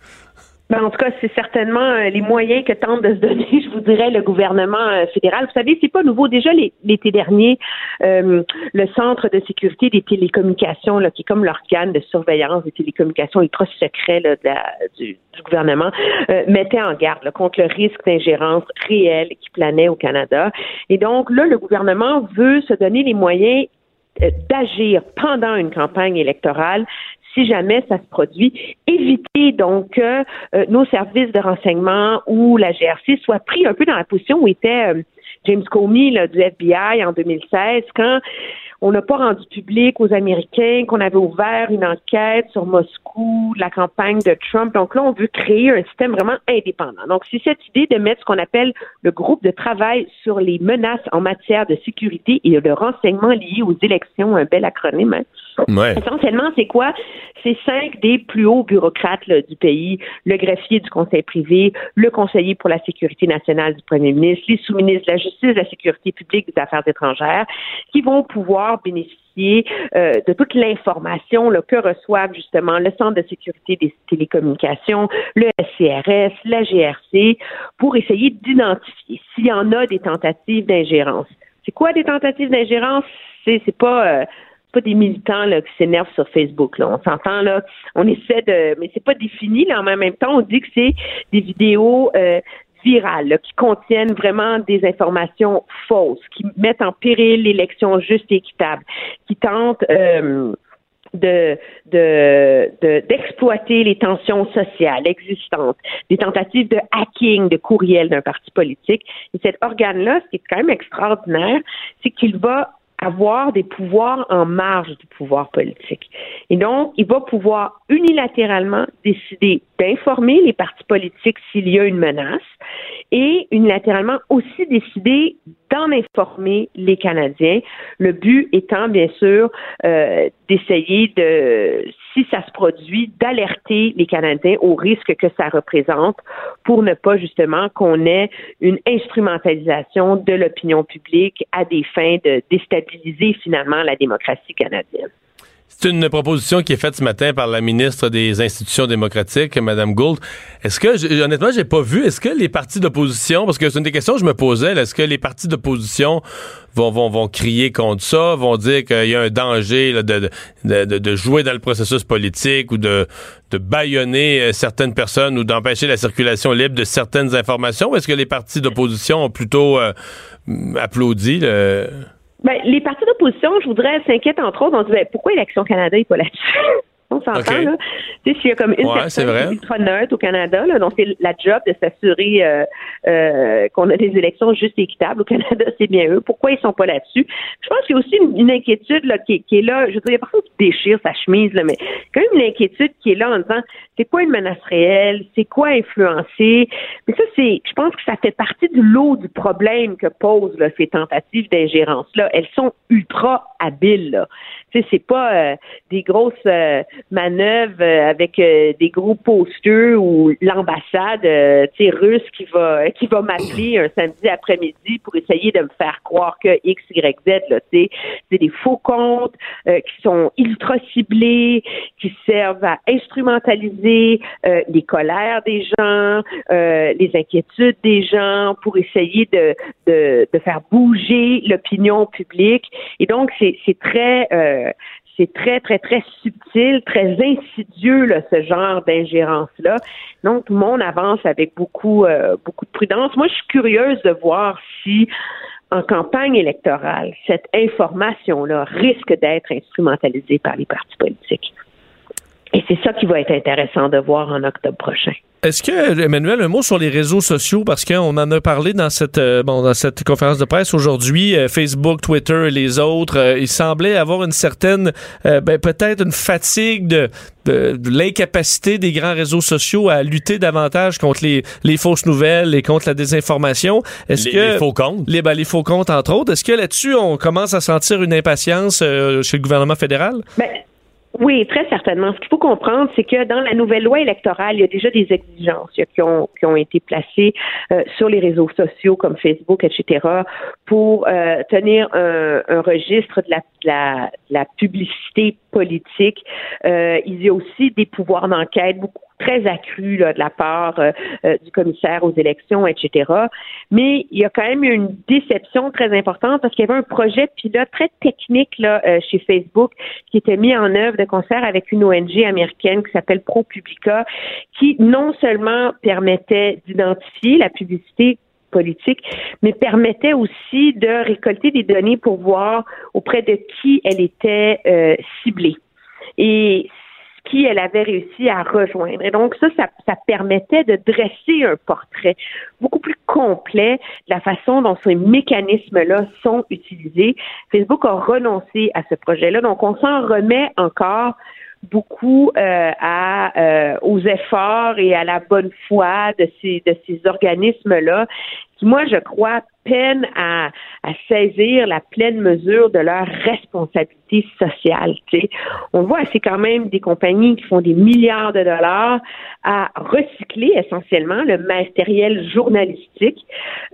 Ben, en tout cas, c'est certainement euh, les moyens que tente de se donner, je vous dirais, le gouvernement euh, fédéral. Vous savez, c'est pas nouveau. Déjà l'été dernier, euh, le Centre de sécurité des télécommunications, qui est comme l'organe de surveillance des télécommunications ultra secret du, gouvernement, mettait en garde contre le risque d'ingérence réelle qui planait au Canada. Et donc là, le gouvernement veut se donner les moyens d'agir pendant une campagne électorale si jamais ça se produit, éviter donc que euh, nos services de renseignement ou la GRC soient pris un peu dans la position où était euh, James Comey là, du FBI en 2016 quand on n'a pas rendu public aux Américains qu'on avait ouvert une enquête sur Moscou, la campagne de Trump. Donc là, on veut créer un système vraiment indépendant. Donc, c'est cette idée de mettre ce qu'on appelle le groupe de travail sur les menaces en matière de sécurité et de renseignement liés aux élections, un bel acronyme. Hein? Ouais. Essentiellement, c'est quoi? C'est cinq des plus hauts bureaucrates là, du pays, le greffier du conseil privé, le conseiller pour la sécurité nationale du premier ministre, les sous-ministres de la justice, de la sécurité publique, des affaires étrangères, qui vont pouvoir bénéficier euh, de toute l'information que reçoivent justement le Centre de sécurité des télécommunications, le SCRS, la GRC, pour essayer d'identifier s'il y en a des tentatives d'ingérence. C'est quoi des tentatives d'ingérence? C'est, c'est pas euh, pas des militants là, qui s'énervent sur Facebook. Là. On s'entend là, on essaie de, mais c'est pas défini. Là, en même temps, on dit que c'est des vidéos euh, virales là, qui contiennent vraiment des informations fausses, qui mettent en péril l'élection juste et équitable, qui tentent euh, de, de, de, d'exploiter les tensions sociales existantes, des tentatives de hacking de courriel d'un parti politique. Et cet organe-là, ce qui est quand même extraordinaire, c'est qu'il va avoir des pouvoirs en marge du pouvoir politique. Et donc, il va pouvoir unilatéralement décider d'informer les partis politiques s'il y a une menace et unilatéralement aussi décider d'en informer les Canadiens. Le but étant, bien sûr, euh, d'essayer de, si ça se produit, d'alerter les Canadiens au risque que ça représente pour ne pas justement qu'on ait une instrumentalisation de l'opinion publique à des fins de déstabiliser finalement la démocratie canadienne. C'est une proposition qui est faite ce matin par la ministre des Institutions démocratiques, Mme Gould. Est-ce que, honnêtement, j'ai pas vu, est-ce que les partis d'opposition, parce que c'est une des questions que je me posais, est-ce que les partis d'opposition vont, vont, vont crier contre ça, vont dire qu'il y a un danger de, de, jouer dans le processus politique ou de, de bâillonner euh, certaines personnes ou d'empêcher la circulation libre de certaines informations? Ou est-ce que les partis d'opposition ont plutôt euh, applaudi le ben, les partis d'opposition, je voudrais s'inquiéter entre autres. On se disait pourquoi Élection Canada n'est pas là-dessus? On s'entend, là. Tu sais, s'il y a comme une personne ultra neutre au Canada, là, donc c'est la job de s'assurer euh, euh, qu'on a des élections justes et équitables. Au Canada, c'est bien eux. Pourquoi ils sont pas là-dessus? Je pense qu'il y a aussi une, inquiétude là, qui, est là. Je veux dire, il y a personne qui déchire sa chemise, là, mais quand même une inquiétude qui est là en disant c'est quoi une menace réelle? C'est quoi influencer? Mais ça, c'est, je pense que ça fait partie du lot du problème que posent là, ces tentatives d'ingérence-là. Elles sont ultra habiles. Là. Tu sais, c'est pas euh, des grosses manœuvre euh, avec euh, des gros posters ou l'ambassade euh, russe qui va qui va m'appeler un samedi après-midi pour essayer de me faire croire que X, Y, Z, c'est des faux comptes qui sont ultra ciblés, qui servent à instrumentaliser les colères des gens, les inquiétudes des gens pour essayer de, de, de faire bouger l'opinion publique. Et donc, c'est très c'est très, très, très subtil, très insidieux, là, ce genre d'ingérence-là. Donc, monde avance avec beaucoup, euh, beaucoup de prudence. Moi, je suis curieuse de voir si, en campagne électorale, cette information-là risque d'être instrumentalisée par les partis politiques. Et c'est ça qui va être intéressant de voir en octobre prochain. Est-ce que, Emmanuel, un mot sur les réseaux sociaux, parce qu'on en a parlé dans cette, euh, bon, dans cette conférence de presse aujourd'hui, euh, Facebook, Twitter et les autres, euh, il semblait avoir une certaine, ben, peut-être une fatigue de, de, l'incapacité des grands réseaux sociaux à lutter davantage contre les, les fausses nouvelles et contre la désinformation. Est-ce que les faux comptes, les, ben, les faux comptes entre autres, est-ce que là-dessus on commence à sentir une impatience chez le gouvernement fédéral? Ben, oui, très certainement. Ce qu'il faut comprendre, c'est que dans la nouvelle loi électorale, il y a déjà des exigences qui ont, qui ont été placées euh, sur les réseaux sociaux comme Facebook, etc., pour euh, tenir un, un, registre de la, de la, la publicité politique. Euh, il y a aussi des pouvoirs d'enquête beaucoup très accru là, de la part euh, euh, du commissaire aux élections, etc. Mais il y a quand même eu une déception très importante parce qu'il y avait un projet pilote très technique là, euh, chez Facebook qui était mis en œuvre de concert avec une ONG américaine qui s'appelle ProPublica, qui non seulement permettait d'identifier la publicité politique, mais permettait aussi de récolter des données pour voir auprès de qui elle était euh, ciblée. Et qui elle avait réussi à rejoindre. Et donc ça, ça, ça, permettait de dresser un portrait beaucoup plus complet de la façon dont ces mécanismes-là sont utilisés. Facebook a renoncé à ce projet-là, donc on s'en remet encore beaucoup euh, euh, aux efforts et à la bonne foi de ces, organismes-là moi, je crois, peinent à, à saisir la pleine mesure de leur responsabilité sociale. sais. On voit, c'est quand même des compagnies qui font des milliards de dollars à recycler essentiellement le matériel journalistique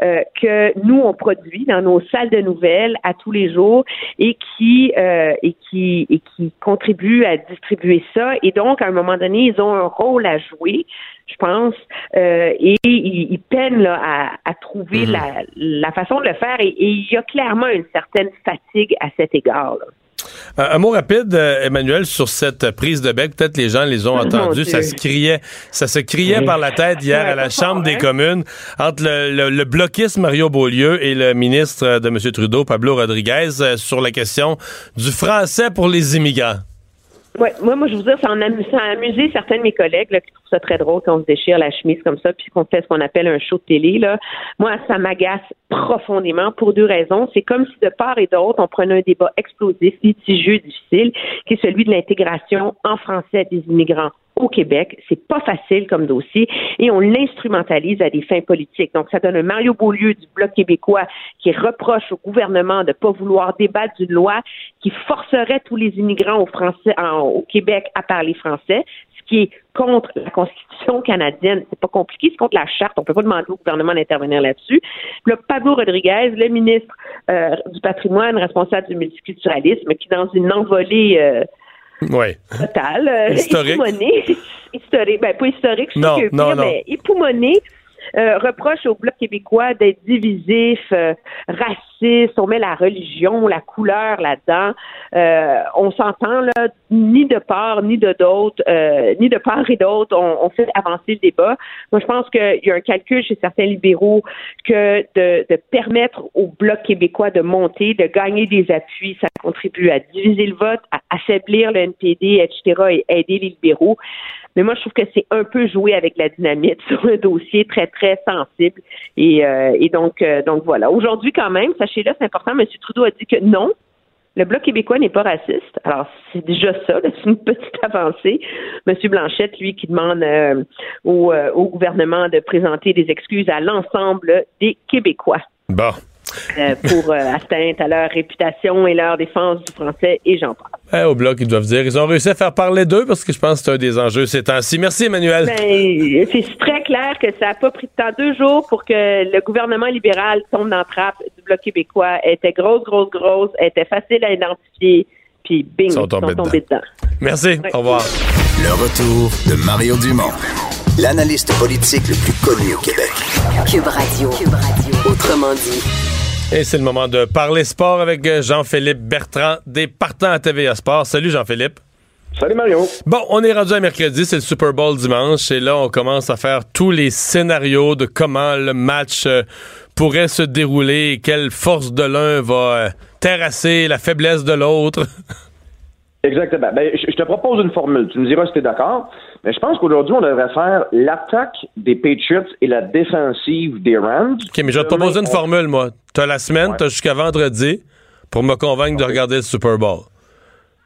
euh, que nous on produit dans nos salles de nouvelles à tous les jours et qui euh, et qui et qui contribuent à distribuer ça. Et donc, à un moment donné, ils ont un rôle à jouer je pense, euh, et ils, peinent à, trouver mhm. la, façon de le faire, et, il y a clairement une certaine fatigue à cet égard. Un, mot rapide, euh, Emmanuel, sur cette prise de bec. Peut-être les gens les ont entendus. Ça se criait, ça se criait par la tête hier à la Chambre des communes entre le, le, bloquiste Mario Beaulieu et le ministre de M. Trudeau, Pablo Rodriguez, euh, sur la question du français pour les immigrants. Ouais, moi, moi, je vous dire, ça, en amu- ça a amusé certains de mes collègues là, qui trouvent ça très drôle quand on se déchire la chemise comme ça, puis qu'on fait ce qu'on appelle un show de télé. Là. Moi, ça m'agace profondément pour deux raisons. C'est comme si de part et d'autre, on prenait un débat explosif, litigieux, difficile, qui est celui de l'intégration en français des immigrants au Québec. C'est pas facile comme dossier et on l'instrumentalise à des fins politiques. Donc, ça donne un Mario Beaulieu du Bloc québécois qui reproche au gouvernement de ne pas vouloir débattre d'une loi qui forcerait tous les immigrants au, français, au Québec à parler français, ce qui est contre la Constitution canadienne. C'est pas compliqué, c'est contre la charte. On peut pas demander au gouvernement d'intervenir là-dessus. Là, Pablo Rodriguez, le ministre euh, du patrimoine, responsable du multiculturalisme, qui dans une envolée euh, Oui. totale, euh, Historique. époumonée, historique, ben pas historique, je Non, sais que non, pire, non. mais époumonée, euh, reproche au Bloc québécois d'être divisif, euh, raciste, on met la religion, la couleur là-dedans. Euh, on s'entend là, ni de part ni de d'autre, euh, ni de part et d'autre, on, on fait avancer le débat. Moi, je pense qu'il y a un calcul chez certains libéraux que de, de permettre au Bloc québécois de monter, de gagner des appuis, ça contribue à diviser le vote, à affaiblir le NPD, etc., et aider les libéraux. Mais moi, je trouve que c'est un peu jouer avec la dynamite sur un dossier très, très sensible. Et, euh, et donc, euh, donc voilà. Aujourd'hui, quand même, sachez-le, c'est important, M. Trudeau a dit que non, le Bloc québécois n'est pas raciste. Alors, c'est déjà ça, c'est une petite avancée. M. Blanchette, lui, qui demande euh, au, au gouvernement de présenter des excuses à l'ensemble des Québécois Bon. Euh, pour euh, atteinte à leur réputation et leur défense du français, et j'en parle. Eh, au bloc, ils doivent dire. Ils ont réussi à faire parler d'eux parce que je pense que c'est un des enjeux ces temps-ci. Merci, Emmanuel. Ben, c'est très clair que ça n'a pas pris de temps. Deux jours pour que le gouvernement libéral tombe dans la trappe du Bloc québécois. Elle était grosse, grosse, grosse. Elle était facile à identifier. Puis bing, Ils sont tombés dedans. Merci. Au revoir. Le retour de Mario Dumont, l'analyste politique le plus connu au Québec. Cube Radio. Cube Radio. Autrement dit. Et c'est le moment de parler sport avec euh, Jean-Philippe Bertrand des partants à TVA Sport. Salut Jean-Philippe. Salut Mario. Bon, on est rendu à mercredi, c'est le Super Bowl dimanche, et là on commence à faire tous les scénarios de comment le match euh, pourrait se dérouler et quelle force de l'un va euh, terrasser la faiblesse de l'autre. Exactement. Ben, je, je te propose une formule. Tu me diras si tu es d'accord. Mais je pense qu'aujourd'hui, on devrait faire l'attaque des Patriots et la défensive des Rams. OK, mais je vais te proposer une formule, moi. T'as la semaine, t'as jusqu'à vendredi pour me convaincre de regarder le Super Bowl.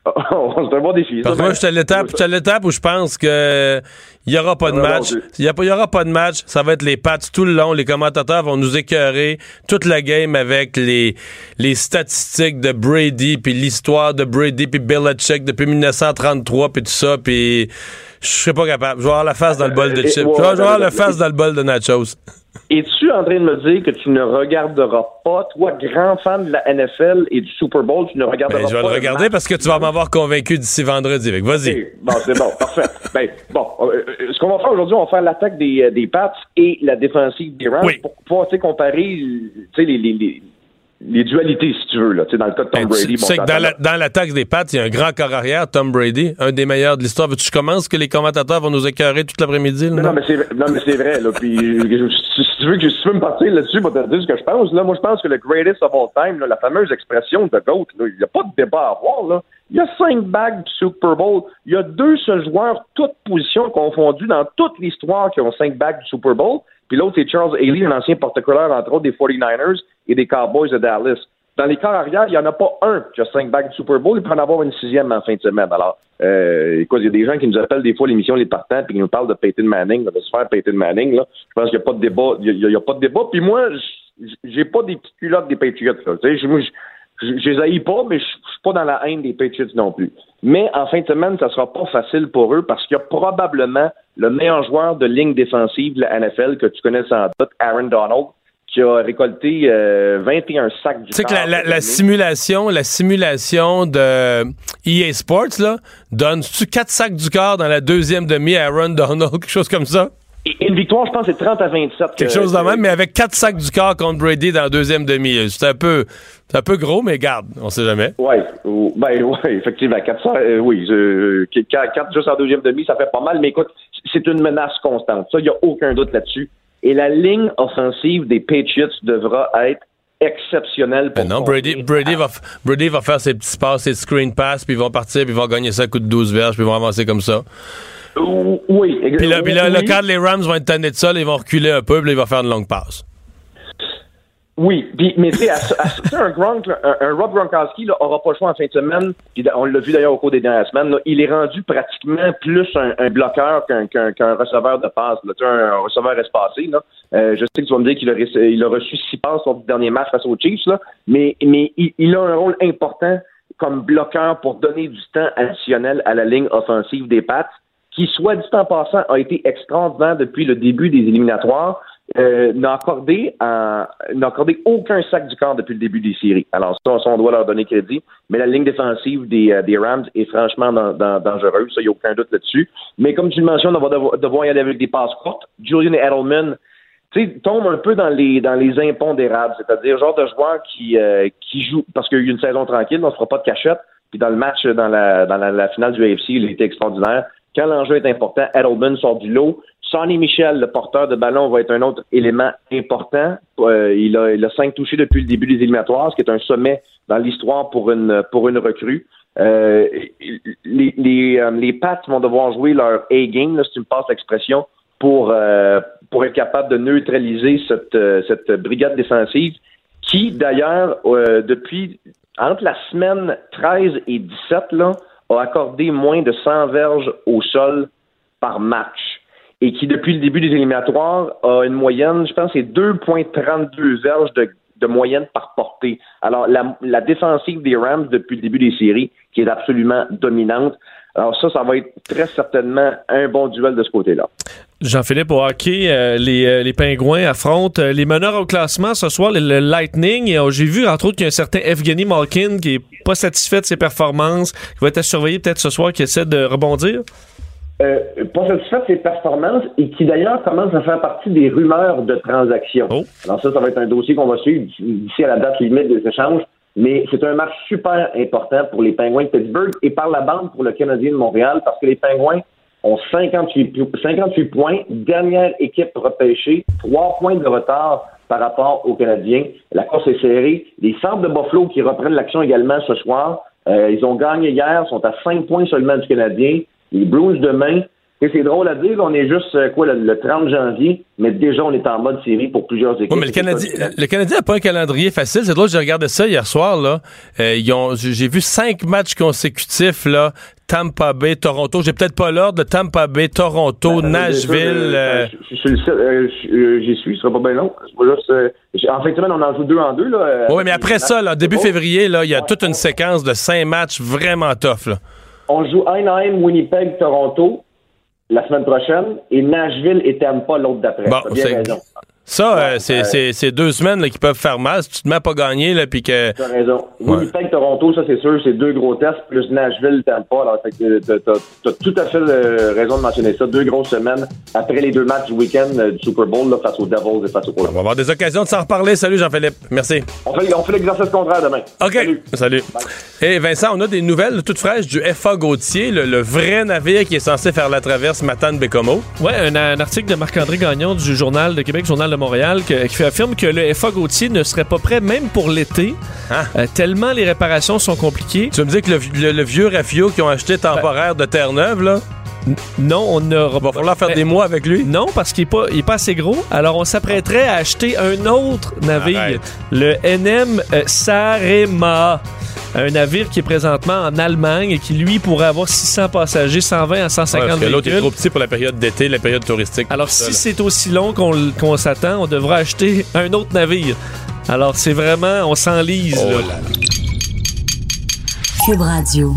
on se un bon défi. Parce que moi, je suis à l'étape, je suis à l'étape où je pense que il y aura pas de Ah, match. il y aura pas de match. Ça va être les Pats tout le long. Les commentateurs vont nous écœurer toute la game avec les, les statistiques de Brady puis l'histoire de Brady puis Belichick depuis 1933 puis tout ça puis je serais pas capable. Je vais avoir la face dans le bol de Euh, chips. Je vais avoir la face dans le bol de nachos. Es-tu en train de me dire que tu ne regarderas pas, toi, grand fan de la NFL et du Super Bowl, tu ne regarderas Ben, je vais pas le regarder parce que tu vas m'avoir convaincu d'ici vendredi. Vas-y. Bon, c'est bon, parfait. Ben, bon, euh, euh, ce qu'on va faire aujourd'hui, on va faire l'attaque des, des Pats et la défensive des Rams pour pouvoir, comparer, tu sais, les, les, les, les dualités, si tu veux, là, tu dans le cas de Tom Ben, Brady. tu bon, sais que dans la, dans la taxe des pattes, il y a un grand corps arrière, Tom Brady, un des meilleurs de l'histoire. Veux-tu que je commence que les commentateurs vont nous écœurer toute l'après-midi? Non, non? mais c'est vrai, là. Puis, si, si tu veux que si tu veux me partir là-dessus, je vais te dire ce que je pense. Là, moi, je pense que le greatest of all time, là, la fameuse expression de GOAT, il n'y a pas de débat à avoir, là. Il y a cinq bagues du Super Bowl. Il y a deux seuls joueurs, toutes positions confondues dans toute l'histoire qui ont cinq bagues du Super Bowl. Puis l'autre, c'est Charles Haley, un ancien porte-couleur, entre autres, des 49ers et des Cowboys de Dallas. Dans les corps arrière, il n'y en a pas un qui a cinq bagues du Super Bowl. Il peut en avoir une sixième en fin de semaine. Alors, euh, il y a des gens qui nous appellent des fois l'émission Les Partants puis qui nous parlent de Peyton Manning, de se faire Peyton Manning. Là. Je pense qu'il n'y a pas de débat. Il y a, pas de débat. Puis moi, j'ai pas des petites culottes des Patriots. Je, je les haïs pas, mais je, je suis pas dans la haine des Patriots non plus. Mais en fin de semaine, ça sera pas facile pour eux parce qu'il y a probablement le meilleur joueur de ligne défensive de la NFL que tu connais sans doute, Aaron Donald, qui a récolté euh, 21 sacs du Tu sais que la, simulation, la simulation de EA Sports, là, donne-tu quatre sacs du corps dans la deuxième demi à Aaron Donald, quelque chose comme ça? Et Une victoire, je pense, c'est 30 à 27. Quelque que- chose de que- même, mais avec quatre sacs du corps contre Brady dans la deuxième demi. C'est un peu, c'est un peu gros, mais garde, on sait jamais. Oui, ben ouais, effectivement. 400, euh, oui, euh, 4 juste en deuxième demi, ça fait pas mal, mais écoute, c'est une menace constante. Ça, il n'y a aucun doute là-dessus. Et la ligne offensive des Patriots devra être exceptionnel pour Ben non, Brady, Brady, va, Brady va faire ses petits passes, ses screen pass, puis ils vont partir, puis ils vont gagner ça à coup de 12 verges, puis ils vont avancer comme ça. Oui. Puis là, puis là, oui. le cadre, les Rams vont être tannés de ça, là, ils vont reculer un peu, puis là, il va faire une longue passe. Oui, puis, mais tu sais, un, Gronk, un, un Rob Gronkowski là, aura pas le choix en fin de semaine. Puis on l'a vu d'ailleurs au cours des dernières semaines. là, il est rendu pratiquement plus un, un bloqueur qu'un receveur de passe. Là, un, receveur espacé. Là. Euh, je sais que tu vas me dire qu'il a, a reçu six passes le dernier match face aux Chiefs, là, mais, mais il, il a un rôle important comme bloqueur pour donner du temps additionnel à la ligne offensive des Pats, qui, soit dit en passant, a été extraordinaire depuis le début des éliminatoires euh, n'a accordé accordé aucun sac du corps depuis le début des séries. Alors ça, on doit leur donner crédit. Mais la ligne défensive des, euh, des Rams est franchement dan- dan- dangereuse. Ça, il n'y a aucun doute là-dessus. Mais comme tu le mentionnes, on va devoir, y aller avec des passes courtes. Julian Edelman, tombe un peu dans les dans les impondérables, c'est-à-dire genre de joueur qui euh, qui joue parce qu'il y a eu une saison tranquille, on se fera pas de cachette. Puis dans le match, dans la dans la finale du AFC, il était extraordinaire. Quand l'enjeu est important, Edelman sort du lot. Sonny Michel, le porteur de ballon, va être un autre élément important. Euh, il, a, il a cinq touchés depuis le début des éliminatoires, ce qui est un sommet dans l'histoire pour une pour une recrue. Euh, les, les, euh, les Pats vont devoir jouer leur A-game, si tu me passes l'expression, pour, euh, pour être capable de neutraliser cette, euh, cette brigade défensive qui, d'ailleurs, depuis entre la semaine 13 et 17, là, a accordé moins de 100 verges au sol par match et qui, depuis le début des éliminatoires, a une moyenne, je pense, c'est 2,32 verges de, moyenne par portée. Alors, la défensive des Rams depuis le début des séries, qui est absolument dominante. Alors ça, ça va être très certainement un bon duel de ce côté-là. Jean-Philippe, au hockey, euh, les, euh, les Pingouins affrontent euh, les meneurs au classement ce soir, le, le Lightning. Et, J'ai vu, entre autres, qu'il y a un certain Evgeny Malkin qui est pas satisfait de ses performances, qui va être à surveiller peut-être ce soir, qui essaie de rebondir. Euh, pas satisfait de ses performances et qui d'ailleurs commence à faire partie des rumeurs de transactions. Alors ça, ça va être un dossier qu'on va suivre d'ici à la date limite des échanges. Mais c'est un match super important pour les Pingouins de Pittsburgh et par la bande pour le Canadien de Montréal parce que les Pingouins ont 58, pi- 58 points, dernière équipe repêchée, 3 points de retard par rapport aux Canadiens. La course est serrée. Les Sables de Buffalo qui reprennent l'action également ce soir, euh, ils ont gagné hier, sont à 5 points seulement du Canadien. Les Blues demain, et c'est drôle à dire, on est juste euh, quoi le, le 30 janvier, mais déjà on est en mode série pour plusieurs équipes. Mais le Canadien, le Canadien n'a pas un calendrier facile. C'est drôle, j'ai regardé ça hier soir. Là. Euh, ils ont, j'ai vu cinq matchs consécutifs. Là. Tampa Bay, Toronto. J'ai peut-être pas l'ordre. Tampa Bay, Toronto, Ben, Nashville. Je je suis le seul, je- euh, J'y suis, ce sera pas bien long. En fin de semaine, on en joue deux en deux. Là, euh, Oui, mais après ça, là, début février, là, il y a toute une séquence de cinq matchs vraiment tough. Là. On joue Anaheim, Winnipeg, Toronto la semaine prochaine et Nashville et Tampa l'autre d'après. Bon, bien raison. Ça, euh, c'est, c'est, deux semaines là, qui peuvent faire mal. Si tu te mets à pas gagner, là, puis que. T'as raison. Ouais. Winnipeg, Toronto, ça c'est sûr, c'est deux gros tests, plus Nashville, Tampa. Alors, fait que t'as, t'as tout à fait euh, raison de mentionner ça. Deux grosses semaines après les deux matchs du week-end euh, du Super Bowl là, face aux Devils et face aux On va avoir des occasions de s'en reparler. Salut, Jean-Philippe. Merci. On fait, on fait l'exercice contraire demain. OK. Salut. Et Vincent, on a des nouvelles toutes fraîches du FA Gauthier, le, le vrai navire qui est censé faire la traverse Matane-Bécomo. Ouais, un, un article de Marc-André Gagnon du Journal de Québec, Journal de Montréal, que- qui affirme que le FA Gauthier ne serait pas prêt même pour l'été, euh, tellement les réparations sont compliquées. Tu veux me dire que le, le- le vieux Rafio qu'ils ont acheté temporaire de Terre-Neuve, là? Non, on n'aura Va falloir faire des mois avec lui? Non, parce qu'il n'est pas, il est pas assez gros. Alors, on s'apprêterait à acheter un autre navire, Arrête. le NM euh, Sarema. Un navire qui est présentement en Allemagne et qui, lui, pourrait avoir 600 passagers, 120 à Ouais, 150 parce que l'autre est trop petit pour la période d'été, la période touristique. Alors, si c'est aussi long qu'on s'attend, on devra acheter un autre navire. Alors, c'est vraiment, on s'enlise. Oh là. là là. Cube Radio.